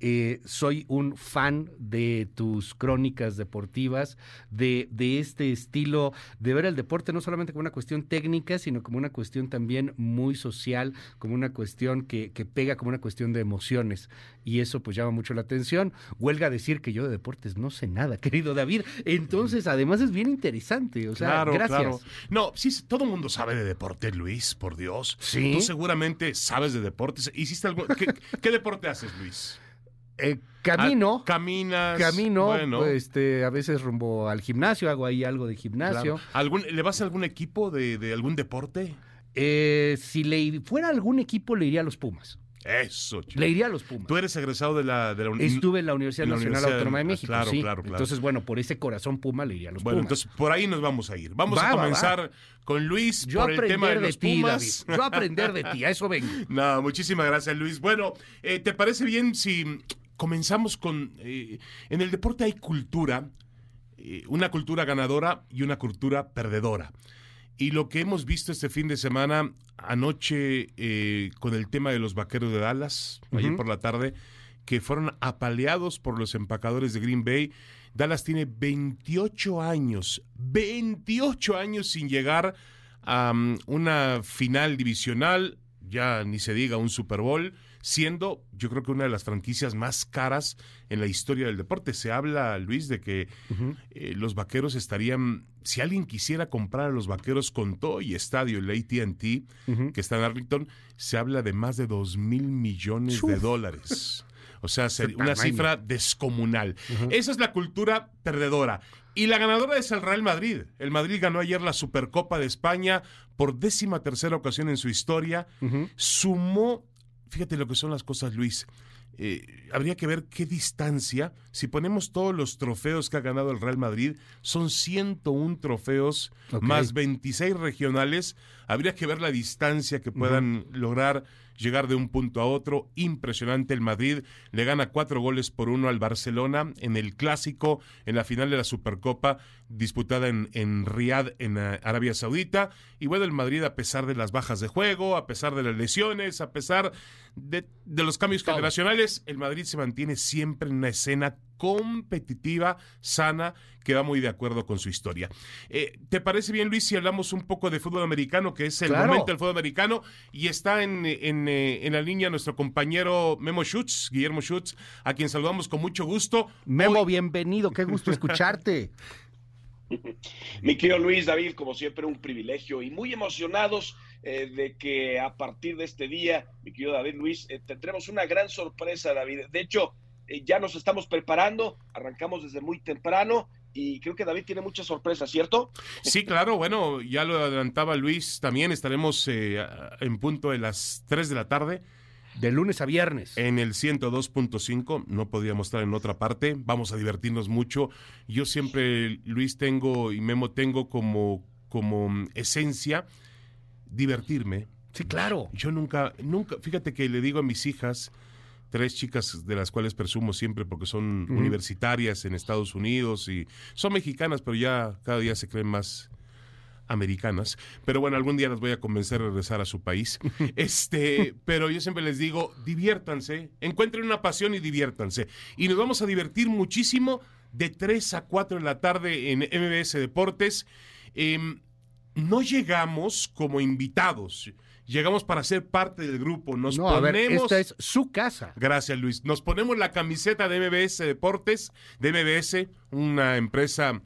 S2: Eh, soy un fan de tus crónicas deportivas, de, de, este estilo de ver el deporte no solamente como una cuestión técnica, sino como una cuestión también muy social, como una cuestión que, que pega como una cuestión de emociones. Y eso pues llama mucho la atención. Huelga decir que yo de deportes no sé nada, <laughs> querido David. Entonces, además es bien interesante. O sea, gracias.
S27: No, sí, todo el mundo sabe de deporte, Luis, por Dios. Sí. Tú seguramente sabes de deportes. ¿Hiciste algo? ¿Qué, ¿qué deporte haces, Luis?
S2: Eh, camino.
S27: Ah, caminas.
S2: Camino. este, a veces rumbo al gimnasio, hago ahí algo de gimnasio.
S27: ¿Algún, ¿Le vas a algún equipo de, de algún deporte?
S2: Eh, si le fuera algún equipo, le iría a los Pumas.
S27: Eso,
S2: chico. Le iría a los Pumas.
S27: Tú eres egresado de la, de la
S2: Estuve en la Universidad Nacional Autónoma de México.
S27: Claro,
S2: sí.
S27: claro, claro.
S2: Entonces, bueno, por ese corazón Puma le iría a los
S27: bueno,
S2: Pumas.
S27: entonces por ahí nos vamos a ir. Vamos a comenzar con Luis
S2: Yo
S27: por el tema de,
S2: de
S27: los
S2: ti,
S27: Pumas.
S2: David. Yo aprender de ti, a eso vengo. <laughs>
S27: no, muchísimas gracias, Luis. Bueno, eh, ¿te parece bien si comenzamos con... Eh, en el deporte hay cultura, eh, una cultura ganadora y una cultura perdedora. Y lo que hemos visto este fin de semana, anoche eh, con el tema de los vaqueros de Dallas, ayer
S2: Ujú.
S27: por la tarde, que fueron apaleados por los empacadores de Green Bay. Dallas tiene 28 años, 28 años sin llegar a um, una final divisional, ya ni se diga un Super Bowl, siendo yo creo que una de las franquicias más caras en la historia del deporte. Se habla, Luis, de que eh, los vaqueros estarían, si alguien quisiera comprar a los vaqueros con todo y estadio, el ATT, que está en Arlington, se habla de más de 2 mil millones de dólares. O sea, ser-
S2: Ese
S27: una cifra descomunal. Esa es la cultura perdedora. Y la ganadora es el Real Madrid. El Madrid ganó ayer la Supercopa de España por décima tercera ocasión en su historia. Sumó, fíjate lo que son las cosas, Luis. Eh, habría que ver qué distancia, si ponemos todos los trofeos que ha ganado el Real Madrid, son 101 trofeos más 26 regionales, habría que ver la distancia que puedan lograr llegar de un punto a otro. Impresionante, el Madrid. Le gana cuatro goles por uno al Barcelona en el clásico, en la final de la Supercopa, disputada en, en Riad, en eh, Arabia Saudita. Y bueno, el Madrid, a pesar de las bajas de juego, a pesar de las lesiones, a pesar de, de los cambios generacionales, el Madrid se mantiene siempre en una escena competitiva, sana, que va muy de acuerdo con su historia. Eh, ¿Te parece bien, Luis, si hablamos un poco de fútbol americano, que es el
S2: Claro.
S27: momento del fútbol americano? Y está en, en, eh, en la línea nuestro compañero Memo Schutz, Guillermo Schutz, a quien saludamos con mucho gusto.
S2: Memo, bienvenido, qué gusto <laughs> escucharte. <laughs>
S28: Mi querido Luis David, como siempre, un privilegio y muy emocionados eh, de que a partir de este día, mi querido David Luis, eh, tendremos una gran sorpresa, David. De hecho, eh, ya nos estamos preparando, arrancamos desde muy temprano y creo que David tiene muchas sorpresas, ¿cierto?
S27: Sí, claro, bueno, ya lo adelantaba Luis, también estaremos en punto de las 3 de la tarde.
S2: De lunes a viernes.
S27: En el 102.5, no podíamos estar en otra parte, vamos a divertirnos mucho. Yo siempre, Luis, tengo y Memo tengo como, como mm, esencia divertirme.
S2: Sí, claro.
S27: Yo nunca, nunca, fíjate que le digo a mis hijas, tres chicas de las cuales presumo siempre porque son universitarias en Estados Unidos y son mexicanas, pero ya cada día se creen más americanas. Pero bueno, algún día las voy a convencer de regresar a su país. <laughs> Este, pero yo siempre les digo, diviértanse, encuentren una pasión y diviértanse. Y nos vamos a divertir muchísimo de 3 a 4 de la tarde en MBS Deportes. Em, no llegamos como invitados. Llegamos para ser parte del grupo. Nos
S2: No, a ver,
S27: ponemos.
S2: esta es su casa.
S27: Gracias, Luis. Nos ponemos la camiseta de MBS Deportes, de MBS, una empresa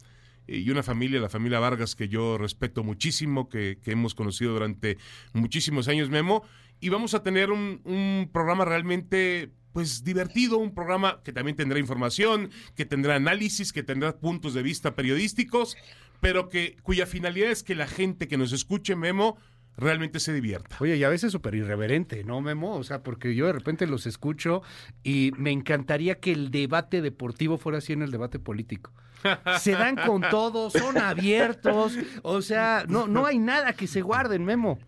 S27: y una familia, la familia Vargas, que yo respeto muchísimo, que, que hemos conocido durante muchísimos años, Memo. Y vamos a tener un, un programa realmente pues divertido, un programa que también tendrá información, que tendrá análisis, que tendrá puntos de vista periodísticos, pero que cuya finalidad es que la gente que nos escuche, Memo, realmente se divierta.
S2: Oye, y a veces súper irreverente, ¿no, Memo? O sea, porque yo de repente los escucho y me encantaría que el debate deportivo fuera así en el debate político. Se dan con todo, son abiertos, o sea, no, no hay nada que se guarden, Memo.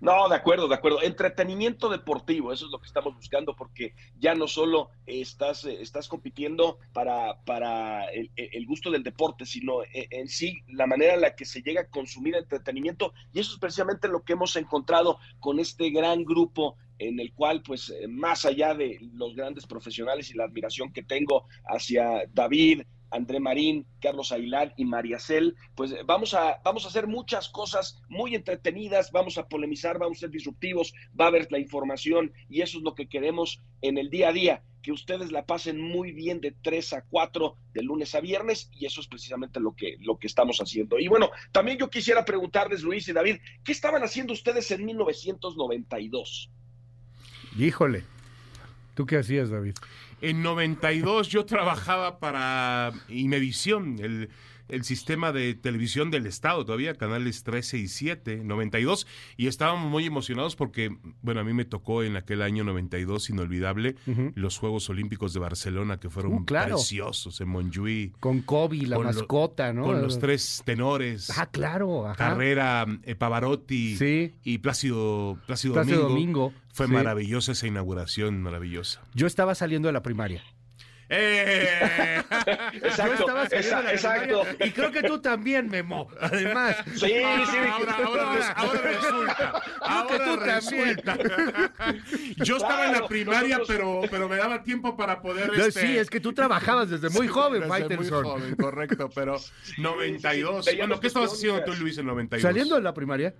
S28: No, de acuerdo, de acuerdo. Entretenimiento deportivo, eso es lo que estamos buscando, porque ya no solo estás, eh, estás compitiendo para, para el, el gusto del deporte, sino en, en sí la manera en la que se llega a consumir entretenimiento. Y eso es precisamente lo que hemos encontrado con este gran grupo en el cual, pues, eh, más allá de los grandes profesionales y la admiración que tengo hacia David, André Marín, Carlos Aguilar y María Cel, pues vamos a, vamos a hacer muchas cosas muy entretenidas, vamos a polemizar, vamos a ser disruptivos, va a haber la información y eso es lo que queremos en el día a día, que ustedes la pasen muy bien de 3 a 4 de lunes a viernes y eso es precisamente lo que, lo que estamos haciendo. Y bueno, también yo quisiera preguntarles, Luis y David, ¿qué estaban haciendo ustedes en 1992?
S2: Híjole. ¿Tú qué hacías, David?
S27: En 92 yo trabajaba para Imevisión, el, el sistema de televisión del Estado, todavía canales 13 y 7, 92, y estábamos muy emocionados porque, bueno, a mí me tocó en aquel año 92, inolvidable,
S2: Ujú.
S27: los Juegos Olímpicos de Barcelona que fueron
S2: Uh, claro.
S27: preciosos en Montjuïc.
S2: Con Kobe, la
S27: Con lo-
S2: mascota, ¿no?
S27: Con los tres tenores.
S2: Ah, claro. Ajá.
S27: Carrera, eh, Pavarotti y Plácido, Plácido,
S2: Plácido
S27: Domingo.
S2: Domingo,
S27: Fue
S2: sí.
S27: maravillosa esa inauguración, maravillosa.
S2: Yo estaba saliendo de la primaria.
S27: ¡Eh! <laughs>
S2: Yo estaba saliendo
S28: esa-
S2: de la
S28: exacto.
S2: primaria, Y creo que tú también, Memo. Además.
S28: Sí, sí.
S27: Ahora, ahora, ahora resulta. Ahora
S2: tú también.
S27: resulta. <laughs> Yo estaba en la primaria,
S2: nosotros-
S27: pero, pero me daba tiempo para poder.
S2: No,
S27: este,
S2: Sí, es que tú trabajabas desde muy
S27: Sí,
S2: joven,
S27: desde muy joven, correcto, pero 92.
S2: Veíamos
S27: Bueno, ¿qué estabas haciendo tú. Luis, en 92?
S2: ¿Saliendo de la primaria?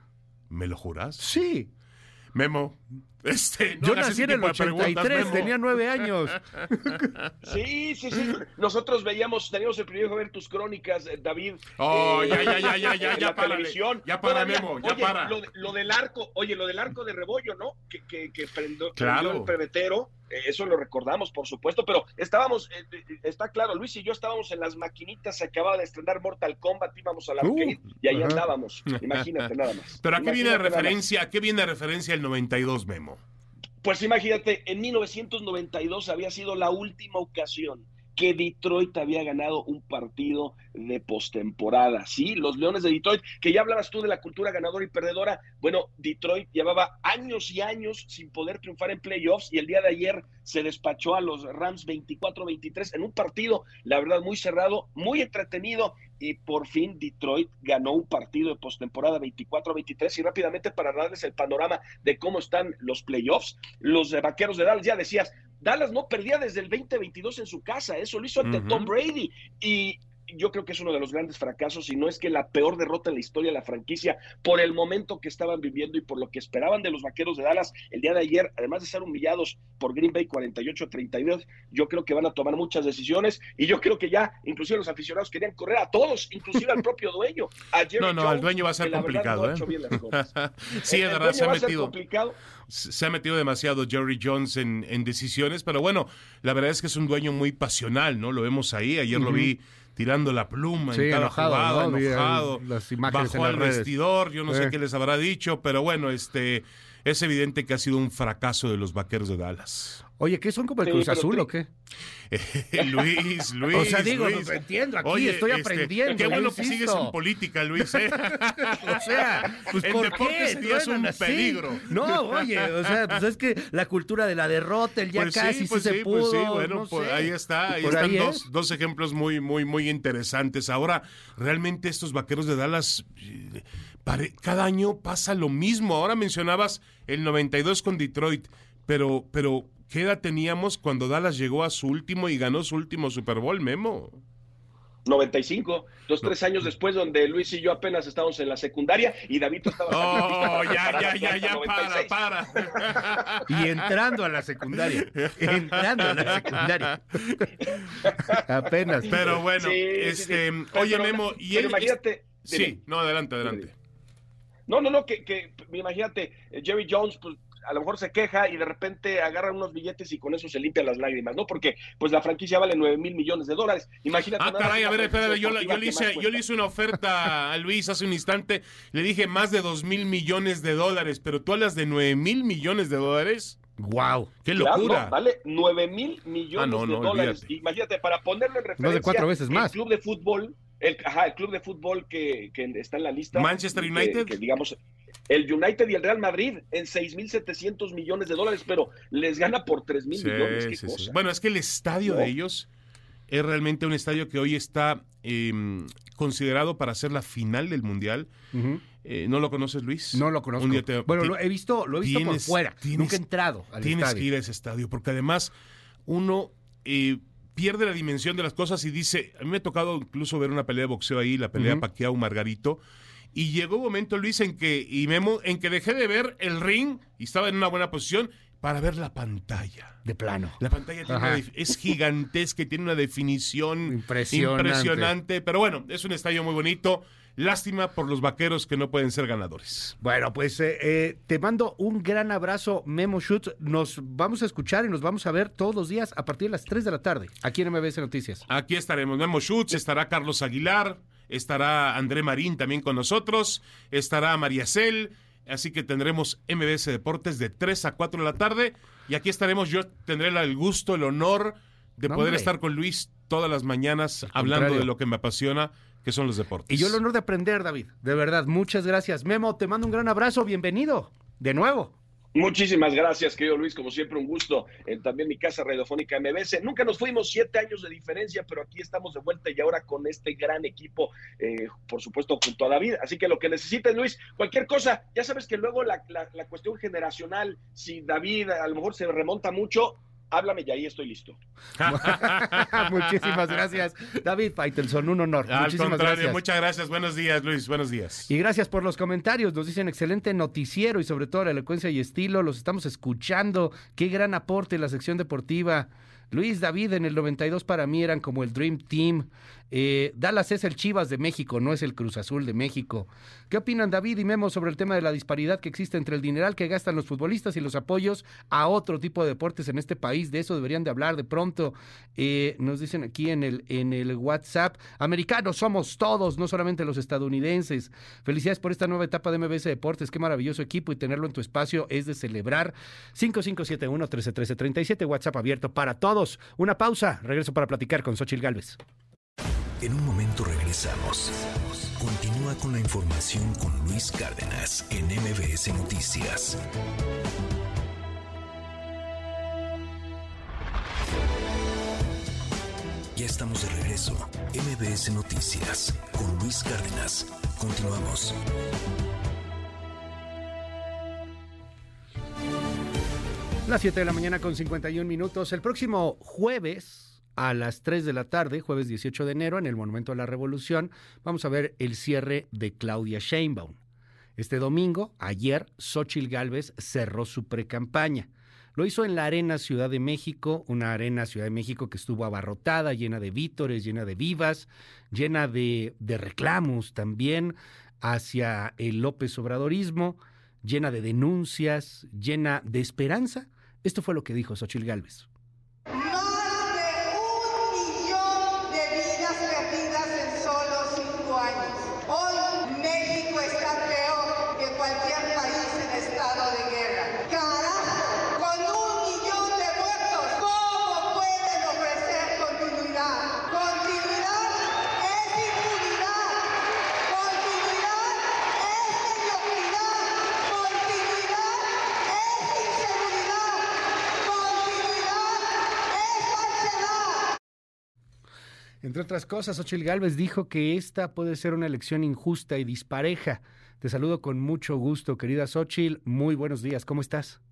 S27: ¿Me lo juras?
S2: Sí.
S27: Memo. Este, no
S2: Yo nací en el
S27: tipo de preguntas,
S2: 83,
S27: Memo.
S2: tenía nueve años. <laughs>
S28: Sí, sí, sí. Nosotros veíamos, teníamos el privilegio de ver tus crónicas, eh, David.
S27: Oh,
S28: eh,
S27: ya, ya, ya, ya, ya,
S28: en
S27: ya, para,
S28: Todavía,
S27: Memo, ya
S28: oye,
S27: para.
S28: Lo, de- lo del arco, oye, lo del arco de rebollo, ¿no? Que, que, que prendió,
S27: Claro.
S28: prendió el pebetero. Eh, eso lo recordamos, por supuesto, pero estábamos, eh, eh, está claro, Luis y yo estábamos en las maquinitas, se acababa de estrenar Mortal Kombat, íbamos al
S27: Uh,
S28: arcade y ahí andábamos. <laughs> Imagínate nada más.
S27: Pero ¿a qué viene de referencia? ¿A qué viene de referencia el 92, Memo?
S28: Pues imagínate, en 1992 había sido la última ocasión que Detroit había ganado un partido de postemporada. Sí, los Leones de Detroit, que ya hablabas tú de la cultura ganadora y perdedora. Bueno, Detroit llevaba años y años sin poder triunfar en playoffs y el día de ayer se despachó a los Rams 24-23 en un partido, la verdad, muy cerrado, muy entretenido y por fin Detroit ganó un partido de postemporada 24-23 y rápidamente para darles el panorama de cómo están los playoffs, los vaqueros de Dallas, ya decías, Dallas no perdía desde el 2022 en su casa, eso lo hizo ante. Tom Brady y, yo creo que es uno de los grandes fracasos, y no es que la peor derrota en la historia de la franquicia, por el momento que estaban viviendo y por lo que esperaban de los vaqueros de Dallas el día de ayer, además de ser humillados por Green Bay 48-32, yo creo que van a tomar muchas decisiones, y yo creo que ya, inclusive los aficionados querían correr a todos, inclusive al propio dueño. A <laughs> Jerry
S27: No, no,
S28: Jones,
S27: al dueño va a ser
S28: verdad
S27: complicado,
S28: no
S27: ¿eh? <laughs> sí,
S28: El- el
S27: verdad se ha metido.
S28: complicado.
S27: Se ha metido demasiado Jerry Jones en, en decisiones, pero bueno, la verdad es que es un dueño muy pasional, ¿no? Lo vemos ahí, ayer lo vi tirando la pluma
S2: Sí,
S27: en cada
S2: enojado,
S27: jugada,
S2: eh,
S27: enojado,
S2: las imágenes en
S27: bajó
S2: las
S27: al
S2: redes.
S27: vestidor, yo no
S2: Eh.
S27: sé qué les habrá dicho, pero bueno, este es evidente que ha sido un fracaso de los vaqueros de Dallas.
S2: Oye, ¿qué son como el
S27: Sí,
S2: Cruz Azul
S27: tri-
S2: o qué? <laughs>
S27: Luis, Luis. <laughs>
S2: O sea, digo,
S27: Luis.
S2: no entiendo aquí,
S27: Oye,
S2: estoy
S27: este,
S2: aprendiendo,
S27: Qué bueno
S2: Luis,
S27: que sigues en política, Luis. ¿eh? <laughs>
S2: O sea, pues ¿por
S27: deporte
S2: Truenan
S27: un
S2: así?
S27: peligro.
S2: No, oye, o sea, pues es que la cultura de la derrota, el ya
S27: Pues
S2: casi
S27: sí, pues
S2: sí se pudo.
S27: pues sí, bueno,
S2: no
S27: pues
S2: sé.
S27: ahí está, ahí
S2: Por
S27: están
S2: ahí
S27: dos,
S2: es.
S27: dos ejemplos muy, muy, muy interesantes. Ahora, realmente estos vaqueros de Dallas, eh, pare- cada año pasa lo mismo. Ahora mencionabas el 92 con Detroit, pero, pero ¿qué edad teníamos cuando Dallas llegó a su último y ganó su último Super Bowl, Memo?
S28: 95, dos, tres años después, donde Luis y yo apenas estábamos en la secundaria y David estaba.
S27: Oh, ya, ya, ya, ya,
S28: para,
S27: para, para. <laughs>
S2: Y entrando a la secundaria. Entrando a la secundaria. Apenas.
S27: Pero bueno,
S28: Sí, sí, sí.
S27: este, oye
S28: pero-
S27: Memo, y
S28: pero
S27: él...
S28: imagínate-
S27: Sí,
S28: dime.
S27: no, adelante, adelante.
S28: No, no, no, que, que imagínate, eh, Jerry Jones, pues a lo mejor se queja y de repente agarra unos billetes y con eso se limpian las lágrimas, ¿no? Porque pues la franquicia vale 9 mil millones de dólares. Imagínate.
S27: Ah, caray, a ver,
S28: franquicia
S27: yo, yo le hice, yo le hice una oferta a Luis hace un instante, le dije más de dos mil millones de dólares, pero tú hablas de nueve mil millones de dólares.
S2: ¡Wow!
S27: ¡Qué
S28: Claro,
S27: locura!
S28: no, vale 9 mil millones
S27: Ah, no, no,
S28: de dólares.
S27: olvídate.
S28: Imagínate, para ponerlo en referencia.
S2: De cuatro veces más.
S28: El club de fútbol, el, ajá, el club de fútbol que, que está en la lista.
S27: Manchester
S28: que-
S27: United.
S28: que digamos, el United y el Real Madrid en 6.700 millones de dólares, pero les gana por 3 mil
S27: Sí,
S28: millones. ¿Qué
S27: sí,
S28: cosa?
S27: sí. Bueno, es que el estadio
S28: No.
S27: de ellos es realmente un estadio que hoy está eh, considerado para ser la final del Mundial. Eh, ¿No lo conoces, Luis?
S2: No lo conozco.
S27: Un día te-
S2: bueno, lo he visto, lo he visto por fuera.
S27: tienes-
S2: Nunca he entrado al
S27: Tienes
S2: estadio.
S27: que ir a ese estadio, porque además uno eh, pierde la dimensión de las cosas y dice, a mí me ha tocado incluso ver una pelea de boxeo ahí, la pelea
S2: Ujú.
S27: Pacquiao Margarito, y llegó un momento, Luis, en que, y Memo, en que dejé de ver el ring y estaba en una buena posición para ver la pantalla.
S2: De plano.
S27: La pantalla tiene una es gigantesca y tiene una definición
S2: Impresionante.
S27: impresionante, pero bueno, es un estadio muy bonito. Lástima por los vaqueros que no pueden ser ganadores.
S2: Bueno, pues eh, eh, te mando un gran abrazo, Memo Schutz. Nos vamos a escuchar y nos vamos a ver todos los días a partir de las 3 de la tarde, aquí en MBS Noticias.
S27: Aquí estaremos. Memo Schutz, estará Carlos Aguilar, estará André Marín también con nosotros, estará María Cel. Así que tendremos MBS Deportes de 3 a 4 de la tarde. Y aquí estaremos. Yo tendré el gusto, el honor de
S2: No,
S27: poder
S2: hombre.
S27: estar con Luis todas las mañanas hablando
S2: contrario.
S27: de lo que me apasiona, que son los deportes.
S2: Y yo el honor de aprender, David. De verdad, muchas gracias. Memo, te mando un gran abrazo. Bienvenido. De nuevo.
S28: Muchísimas gracias, querido Luis. Como siempre, un gusto. Eh, también mi casa radiofónica MBS. Nunca nos fuimos siete años de diferencia, pero aquí estamos de vuelta y ahora con este gran equipo, eh, por supuesto, junto a David. Así que lo que necesites, Luis, cualquier cosa, ya sabes que luego la, la- la cuestión generacional, si David a lo mejor se remonta mucho, háblame y ahí estoy listo. <laughs>
S2: Muchísimas gracias, David Faitelson. Un honor.
S27: Al
S2: Muchísimas
S27: contrario,
S2: gracias.
S27: muchas gracias. Buenos días, Luis. Buenos días.
S2: Y gracias por los comentarios. Nos dicen excelente noticiero y sobre todo la elocuencia y estilo. Los estamos escuchando. Qué gran aporte la sección deportiva. Luis David en el 92 para mí eran como el Dream Team. Eh, Dallas es el Chivas de México, no es el Cruz Azul de México. ¿Qué opinan David y Memo sobre el tema de la disparidad que existe entre el dineral que gastan los futbolistas y los apoyos a otro tipo de deportes en este país? De eso deberían de hablar de pronto. Eh, nos dicen aquí en el, en el WhatsApp, americanos somos todos, no solamente los estadounidenses. Felicidades por esta nueva etapa de MBS Deportes, qué maravilloso equipo y tenerlo en tu espacio es de celebrar. 5571-131337, WhatsApp abierto para todos. Una pausa, regreso para platicar con Xochil Gálvez.
S1: En un momento regresamos. Continúa con la información con Luis Cárdenas en MBS Noticias. Ya estamos de regreso. MBS Noticias con Luis Cárdenas. Continuamos.
S2: Las 7 de la mañana con 51 minutos. El próximo jueves a las 3 de la tarde, jueves 18 de enero, en el Monumento a la Revolución, vamos a ver el cierre de Claudia Sheinbaum. Este domingo, ayer, Xochil Gálvez cerró su precampaña. Lo hizo en la Arena Ciudad de México, una Arena Ciudad de México que estuvo abarrotada, llena de vítores, llena de vivas, llena de, de reclamos también hacia el López Obradorismo, llena de denuncias, llena de esperanza. Esto fue lo que dijo Xochil Gálvez. Entre otras cosas, Xochil Gálvez dijo que esta puede ser una elección injusta y dispareja. Te saludo con mucho gusto, querida Xochil. Muy buenos días, ¿cómo estás?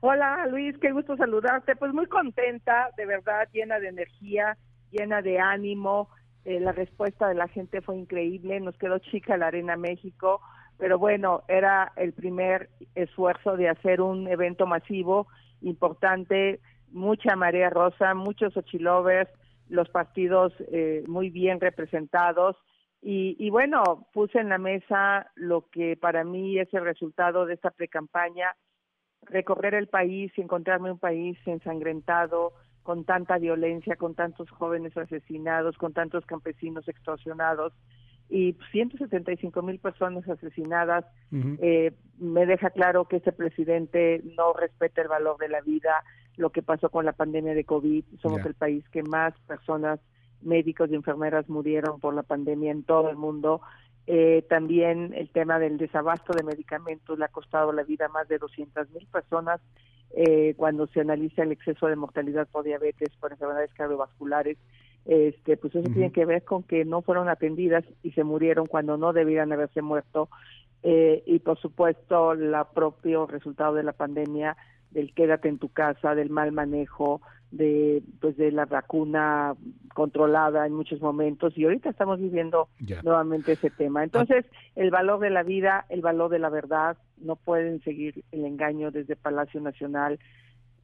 S29: Hola Luis, qué gusto saludarte. Pues muy contenta, de verdad, llena de energía, llena de ánimo. Eh, la respuesta de la gente fue increíble. Nos quedó chica la Arena México, pero bueno, era el primer esfuerzo de hacer un evento masivo, importante, mucha marea rosa, muchos ochilovers, los partidos eh, muy bien representados. Y, y bueno, puse en la mesa lo que para mí es el resultado de esta precampaña, recorrer el país y encontrarme un país ensangrentado, con tanta violencia, con tantos jóvenes asesinados, con tantos campesinos extorsionados y 175 mil personas asesinadas, eh, me deja claro que este presidente no respeta el valor de la vida, lo que pasó con la pandemia de COVID. Somos el país que más personas, médicos y enfermeras murieron por la pandemia en todo el mundo. Eh, también el tema del desabasto de medicamentos le ha costado la vida a más de 200 mil personas eh, cuando se analiza el exceso de mortalidad por diabetes, por enfermedades cardiovasculares. Este, pues eso tiene que ver con que no fueron atendidas y se murieron cuando no debieran haberse muerto. Eh, y por supuesto, el propio resultado de la pandemia, del quédate en tu casa, del mal manejo, de pues de la vacuna controlada en muchos momentos y ahorita estamos viviendo
S2: Ya.
S29: nuevamente ese tema. Entonces, el valor de la vida, el valor de la verdad, no pueden seguir el engaño desde Palacio Nacional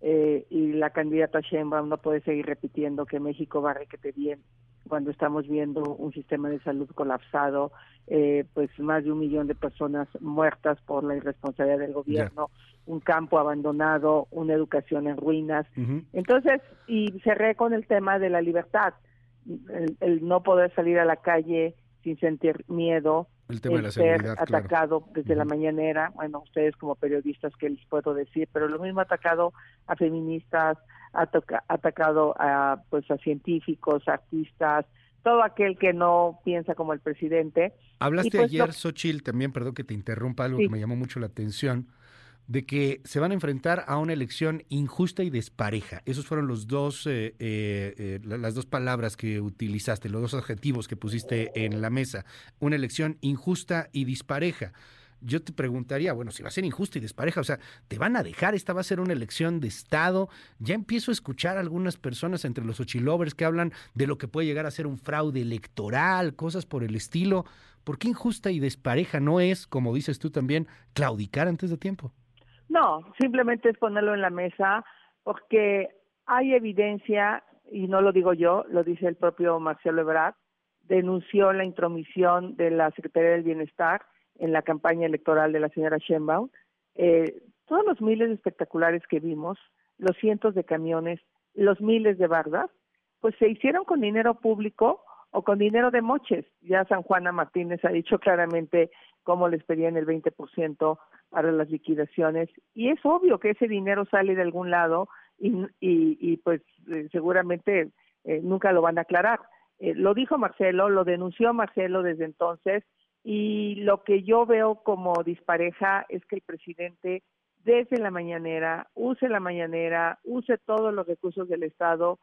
S29: eh, y la candidata Sheinbaum no puede seguir repitiendo que México va requete bien cuando estamos viendo un sistema de salud colapsado, eh, pues más de un millón de personas muertas por la irresponsabilidad del gobierno, un campo abandonado, una educación en ruinas. Entonces, y cerré con el tema de la libertad, el, el no poder salir a la calle sin sentir miedo,
S2: El tema de la
S29: ser
S2: seguridad, claro.
S29: atacado desde la mañanera, bueno, ustedes como periodistas, ¿qué les puedo decir? Pero lo mismo atacado a feministas, atacado a, pues, a científicos, artistas, todo aquel que no piensa como el presidente.
S2: Hablaste
S29: pues,
S2: ayer,
S29: lo-
S2: Xochil, también, perdón que te interrumpa, algo
S29: Sí.
S2: que me llamó mucho la atención, de que se van a enfrentar a una elección injusta y despareja. Esos fueron los dos, eh, eh, eh, la- las dos palabras que utilizaste, los dos adjetivos que pusiste en la mesa. Una elección injusta y dispareja. Yo te preguntaría, bueno, si va a ser injusta y despareja, o sea, ¿te van a dejar? ¿Esta va a ser una elección de Estado? Ya empiezo a escuchar a algunas personas entre los ochilovers que hablan de lo que puede llegar a ser un fraude electoral, cosas por el estilo. ¿Por qué injusta y despareja no es, como dices tú también, claudicar antes de tiempo?
S29: No, simplemente es ponerlo en la mesa porque hay evidencia, y no lo digo yo, lo dice el propio Marcelo Ebrard, denunció la intromisión de la Secretaría del Bienestar en la campaña electoral de la señora Sheinbaum. Eh, todos los miles espectaculares que vimos, los cientos de camiones, los miles de bardas, pues se hicieron con dinero público o con dinero de moches. Ya San Juana Martínez ha dicho claramente cómo les pedían el 20% para las liquidaciones y es obvio que ese dinero sale de algún lado y, y, y pues eh, seguramente eh, nunca lo van a aclarar. Eh, lo dijo Marcelo, lo denunció Marcelo desde entonces y lo que yo veo como dispareja es que el presidente desde la mañanera use la mañanera, use todos los recursos del Estado,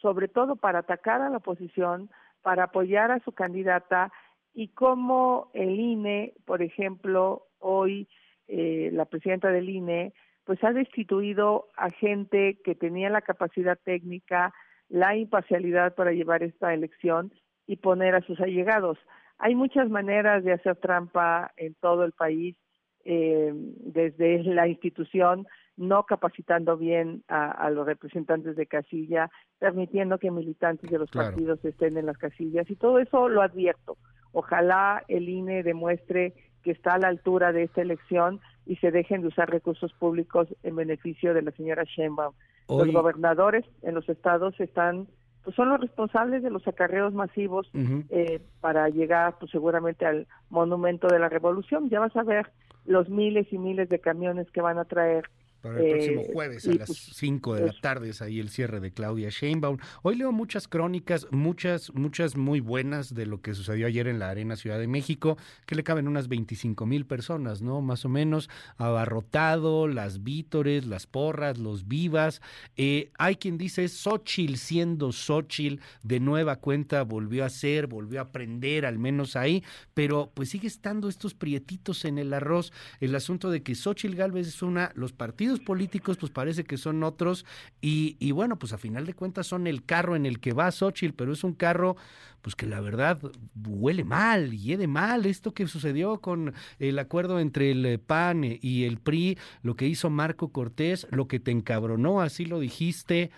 S29: sobre todo para atacar a la oposición, para apoyar a su candidata y como el INE, por ejemplo, hoy eh, la presidenta del INE, pues ha destituido a gente que tenía la capacidad técnica la imparcialidad para llevar esta elección y poner a sus allegados. Hay muchas maneras de hacer trampa en todo el país, eh, desde la institución, no capacitando bien a, los representantes de casilla, permitiendo que militantes de los partidos estén en las casillas y todo eso lo advierto. Ojalá el INE demuestre que está a la altura de esta elección y se dejen de usar recursos públicos en beneficio de la señora Sheinbaum. Los gobernadores en los estados están pues son los responsables de los acarreos masivos eh, para llegar pues seguramente al monumento de la revolución. Ya vas a ver los miles y miles de camiones que van a traer
S2: para el próximo
S29: eh,
S2: jueves a las 5 pues, de la tarde es ahí el cierre de Claudia Sheinbaum. Hoy leo muchas crónicas, muchas, muchas muy buenas de lo que sucedió ayer en la Arena Ciudad de México, que le caben unas 25 mil personas, ¿no? Más o menos, abarrotado, las vítores, las porras, los vivas. Eh, hay quien dice Xochitl siendo Xochitl, de nueva cuenta volvió a ser, volvió a aprender, al menos ahí, pero pues sigue estando estos prietitos en el arroz. El asunto de que Xochitl Galvez es una, los partidos políticos pues parece que son otros y, y, bueno, pues a final de cuentas son el carro en el que va Xochitl, pero es un carro pues que la verdad huele mal, hiede mal esto que sucedió con el acuerdo entre el PAN y el PRI, lo que hizo Marco Cortés, lo que te encabronó, así lo dijiste.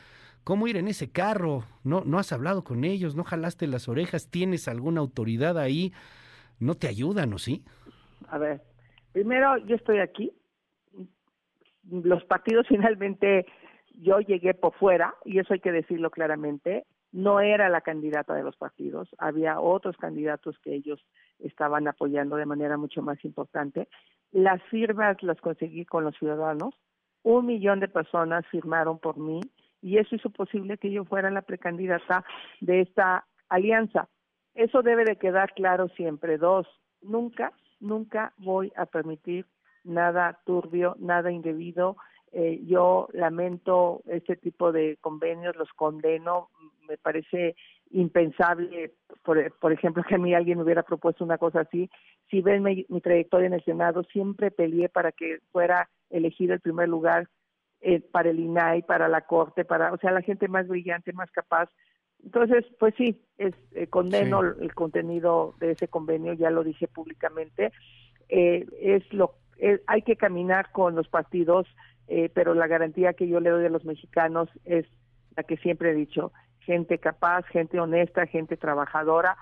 S2: ¿Cómo ir en ese carro? No, no has hablado con ellos, no jalaste las orejas, tienes alguna autoridad ahí, no te ayudan, ¿o sí?
S29: A ver, primero yo estoy aquí, los partidos <laughs> finalmente, yo llegué por fuera, y eso hay que decirlo claramente, no era la candidata de los partidos, había otros candidatos que ellos estaban apoyando de manera mucho más importante. Las firmas las conseguí con los ciudadanos, un millón de personas firmaron por mí y eso hizo posible que yo fuera la precandidata de esta alianza. Eso debe de quedar claro siempre. Dos, nunca, nunca voy a permitir nada turbio, nada indebido. Eh, yo lamento este tipo de convenios, los condeno, me parece impensable, por, por ejemplo, que a mí alguien me hubiera propuesto una cosa así. Si ven mi, trayectoria en el Senado, siempre peleé para que fuera elegido el primer lugar eh, para el INAI, para la Corte, para, o sea, la gente más brillante, más capaz. Entonces, pues sí, es, eh, condeno el contenido de ese convenio, ya lo dije públicamente. Eh, es lo eh, hay que caminar con los partidos, eh, pero la garantía que yo le doy a los mexicanos es la que siempre he dicho, gente capaz, gente honesta, gente trabajadora.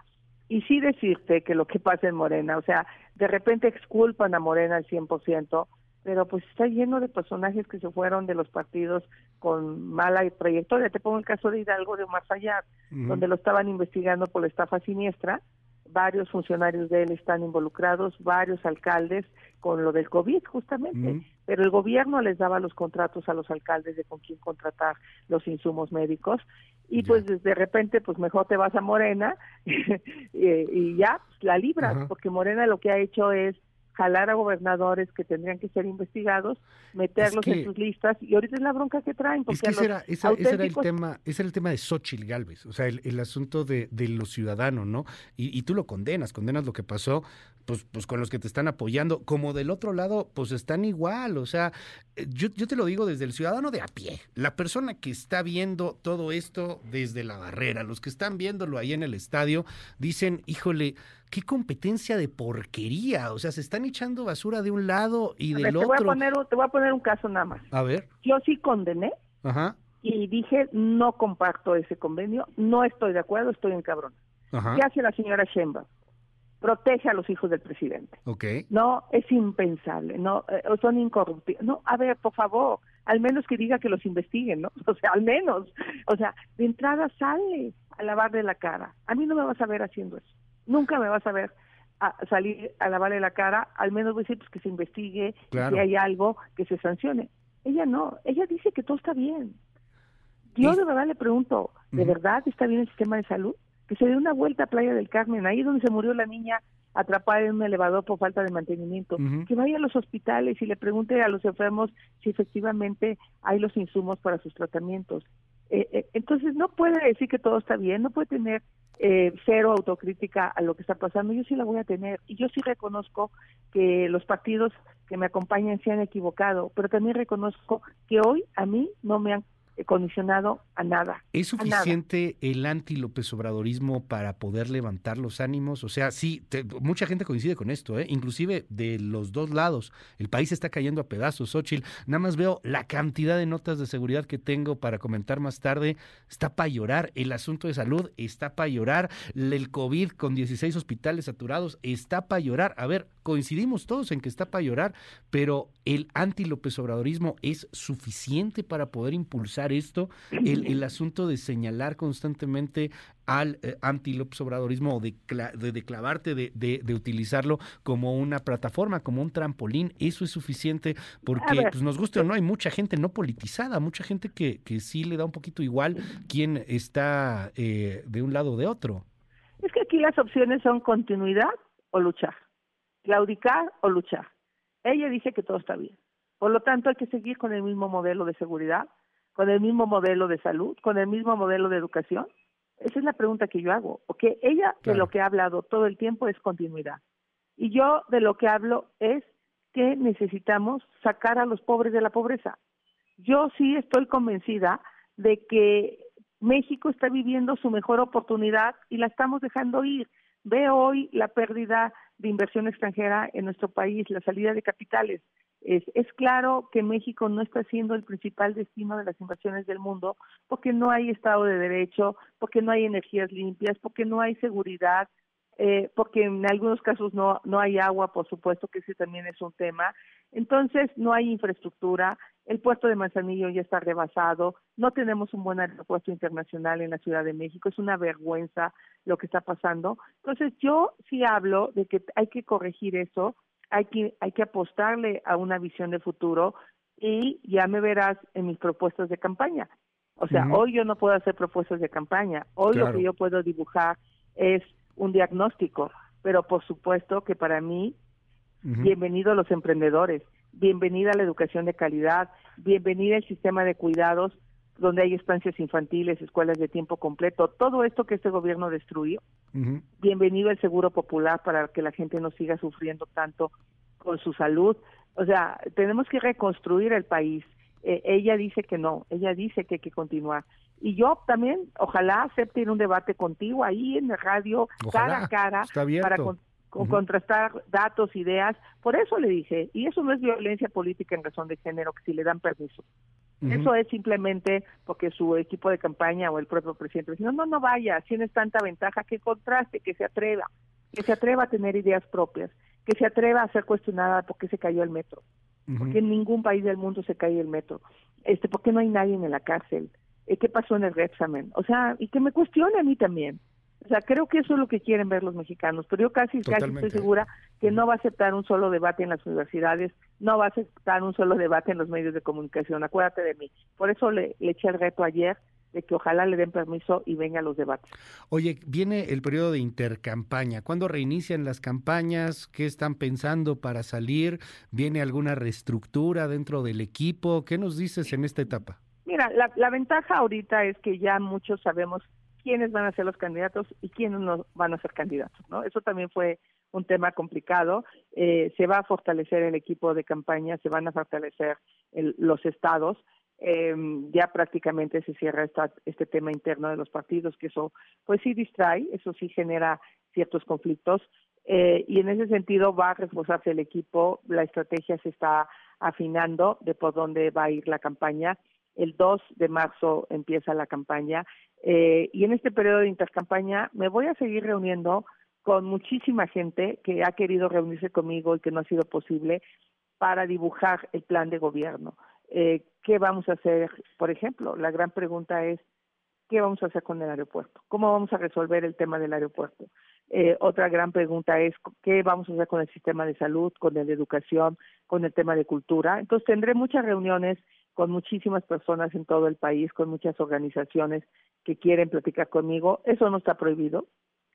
S29: Y sí decirte que lo que pasa en Morena, o sea, de repente exculpan a Morena al 100%, pero pues está lleno de personajes que se fueron de los partidos con mala trayectoria. Te pongo el caso de Hidalgo de Más Allá, donde lo estaban investigando por la estafa siniestra, varios funcionarios de él están involucrados, varios alcaldes con lo del COVID justamente, pero el gobierno les daba los contratos a los alcaldes de con quién contratar los insumos médicos. Y pues de repente pues mejor te vas a Morena <laughs> y, ya pues, la libras, porque Morena lo que ha hecho es jalar a gobernadores que tendrían que ser investigados, meterlos en sus listas y ahorita es la bronca que traen.
S2: Porque es que ese era, el tema, ese era el tema de Xochitl Galvez, o sea, el, asunto de, de, los ciudadanos, ¿no? Y, y, tú lo condenas, condenas lo que pasó, pues, pues con los que te están apoyando, como del otro lado, pues están igual, o sea, eh, yo, yo te lo digo desde el ciudadano de a pie, la persona que está viendo todo esto desde la barrera, los que están viéndolo ahí en el estadio, dicen, híjole, qué competencia de porquería. O sea, se están echando basura de un lado y del otro.
S29: Voy a poner, te voy a poner un caso nada más.
S2: A ver.
S29: Yo sí condené
S2: Ajá.
S29: y dije, no comparto ese convenio, no estoy de acuerdo, estoy en cabrón. ¿Qué hace la señora Sheinbaum? Protege a los hijos del presidente.
S2: Ok.
S29: No, es impensable, no, eh, son incorruptibles. No, a ver, por favor, al menos que diga que los investiguen, ¿no? <laughs> O sea, al menos. O sea, de entrada sale a lavarle la cara. A mí no me vas a ver haciendo eso. Nunca me vas a ver a salir a lavarle la cara, al menos voy a decir pues, que se investigue, si hay algo que se sancione. Ella no, ella dice que todo está bien. Yo de verdad le pregunto, ¿de verdad está bien el sistema de salud? Que se dé una vuelta a Playa del Carmen, ahí donde se murió la niña atrapada en un elevador por falta de mantenimiento, que vaya a los hospitales y le pregunte a los enfermos si efectivamente hay los insumos para sus tratamientos. Eh, eh, entonces no puede decir que todo está bien, no puede tener eh, cero autocrítica a lo que está pasando. Yo sí la voy a tener y yo sí reconozco que los partidos que me acompañan se han equivocado, pero también reconozco que hoy a mí no me han condicionado a nada.
S2: ¿Es
S29: nada.
S2: suficiente el anti-López Obradorismo para poder levantar los ánimos? O sea, sí, te- mucha gente coincide con esto, ¿eh? inclusive de los dos lados. El país está cayendo a pedazos, Xochitl. Nada más veo la cantidad de notas de seguridad que tengo para comentar más tarde. Está para llorar. El asunto de salud está para llorar. El COVID con 16 hospitales saturados está para llorar. A ver, coincidimos todos en que está para llorar, pero el anti-López Obradorismo es suficiente para poder impulsar esto. El, el asunto de señalar constantemente al eh, anti-López Obradorismo o de, de, de clavarte, de, de- de utilizarlo como una plataforma, como un trampolín, eso es suficiente porque,
S29: ver.
S2: pues, nos guste o no, hay mucha gente no politizada, mucha gente que, que sí le da un poquito igual quién está eh, de un lado o de otro.
S29: Es que aquí las opciones son continuidad o luchar, claudicar o luchar. Ella dice que todo está bien. Por lo tanto, hay que seguir con el mismo modelo de seguridad, con el mismo modelo de salud, con el mismo modelo de educación. Esa es la pregunta que yo hago. Porque ella de lo que ha hablado todo el tiempo es continuidad. Y yo de lo que hablo es que necesitamos sacar a los pobres de la pobreza. Yo sí estoy convencida de que México está viviendo su mejor oportunidad y la estamos dejando ir. Veo hoy la pérdida de inversión extranjera en nuestro país, la salida de capitales. Es, es claro que México no está siendo el principal destino de las inversiones del mundo porque no hay Estado de Derecho, porque no hay energías limpias, porque no hay seguridad, eh, porque en algunos casos no, no hay agua, por supuesto que ese también es un tema. Entonces, no hay infraestructura, el puerto de Manzanillo ya está rebasado, no tenemos un buen aeropuerto internacional en la Ciudad de México, es una vergüenza lo que está pasando. Entonces, yo sí hablo de que hay que corregir eso, hay que, hay que apostarle a una visión de futuro y ya me verás en mis propuestas de campaña. O sea, hoy yo no puedo hacer propuestas de campaña, hoy lo que yo puedo dibujar es un diagnóstico, pero por supuesto que para mí, bienvenido a los emprendedores, bienvenida a la educación de calidad, bienvenida al sistema de cuidados donde hay estancias infantiles, escuelas de tiempo completo, todo esto que este gobierno destruyó, bienvenido el seguro popular para que la gente no siga sufriendo tanto con su salud. O sea, tenemos que reconstruir el país. Eh, ella dice que no, ella dice que hay que continuar. Y yo también, ojalá acepte ir un debate contigo ahí en la radio,
S2: Ojalá,
S29: cara a cara,
S2: está
S29: para con- contrastar datos, ideas. Por eso le dije, y eso no es violencia política en razón de género, que si le dan permiso. Eso es simplemente porque su equipo de campaña o el propio presidente dice, no, no, no vaya, tienes tanta ventaja, que contraste, que se atreva, que se atreva a tener ideas propias, que se atreva a ser cuestionada por qué se cayó el metro, porque en ningún país del mundo se cae el metro, este, por qué no hay nadie en la cárcel, Eh, qué pasó en el examen, o sea, y que me cuestione a mí también. O sea, creo que eso es lo que quieren ver los mexicanos, pero yo casi, casi estoy segura que no va a aceptar un solo debate en las universidades, no va a aceptar un solo debate en los medios de comunicación, acuérdate de mí. Por eso le, le eché el reto ayer de que ojalá le den permiso y venga a los debates.
S2: Oye, viene el periodo de intercampaña. ¿Cuándo reinician las campañas? ¿Qué están pensando para salir? ¿Viene alguna reestructura dentro del equipo? ¿Qué nos dices en esta etapa?
S29: Mira, la, la ventaja ahorita es que ya muchos sabemos quiénes van a ser los candidatos y quiénes no van a ser candidatos, ¿no? Eso también fue un tema complicado. Eh, se va a fortalecer el equipo de campaña, se van a fortalecer el- los estados. Eh, ya prácticamente se cierra esta, este tema interno de los partidos, que eso pues sí distrae, eso sí genera ciertos conflictos. Eh, y en ese sentido va a reforzarse el equipo, la estrategia se está afinando de por dónde va a ir la campaña. El 2 de marzo empieza la campaña eh, y en este periodo de intercampaña me voy a seguir reuniendo con muchísima gente que ha querido reunirse conmigo y que no ha sido posible para dibujar el plan de gobierno. Eh, ¿Qué vamos a hacer? Por ejemplo, la gran pregunta es, ¿qué vamos a hacer con el aeropuerto? ¿Cómo vamos a resolver el tema del aeropuerto? Eh, otra gran pregunta es, ¿qué vamos a hacer con el sistema de salud, con el de educación, con el tema de cultura? Entonces tendré muchas reuniones con muchísimas personas en todo el país, con muchas organizaciones que quieren platicar conmigo. Eso no está prohibido.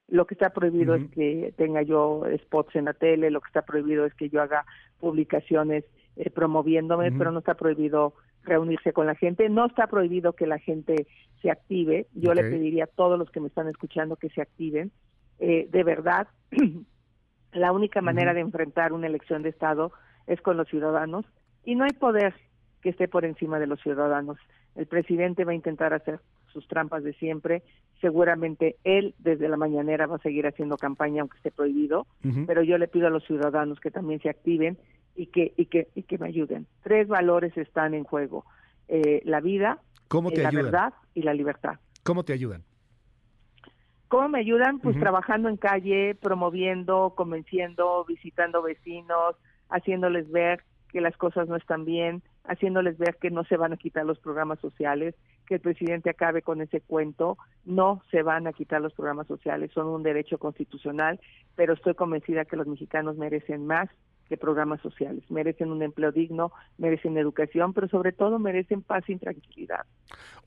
S29: Lo que está prohibido es que tenga yo spots en la tele, lo que está prohibido es que yo haga publicaciones eh, promoviéndome, pero no está prohibido reunirse con la gente, no está prohibido que la gente se active. Yo le pediría a todos los que me están escuchando que se activen. Eh, de verdad, <clears throat> la única manera de enfrentar una elección de Estado es con los ciudadanos y no hay poder que esté por encima de los ciudadanos. El presidente va a intentar hacer sus trampas de siempre. Seguramente él desde la mañanera va a seguir haciendo campaña aunque esté prohibido, pero yo le pido a los ciudadanos que también se activen y que y que y que me ayuden. Tres valores están en juego: eh, la vida,
S2: ¿Cómo
S29: eh, la verdad y la libertad.
S2: ¿Cómo te ayudan?
S29: ¿Cómo me ayudan? Pues trabajando en calle, promoviendo, convenciendo, visitando vecinos, haciéndoles ver que las cosas no están bien, haciéndoles ver que no se van a quitar los programas sociales, que el presidente acabe con ese cuento, no se van a quitar los programas sociales, son un derecho constitucional, pero estoy convencida que los mexicanos merecen más que programas sociales, merecen un empleo digno, merecen educación, pero sobre todo merecen paz y tranquilidad.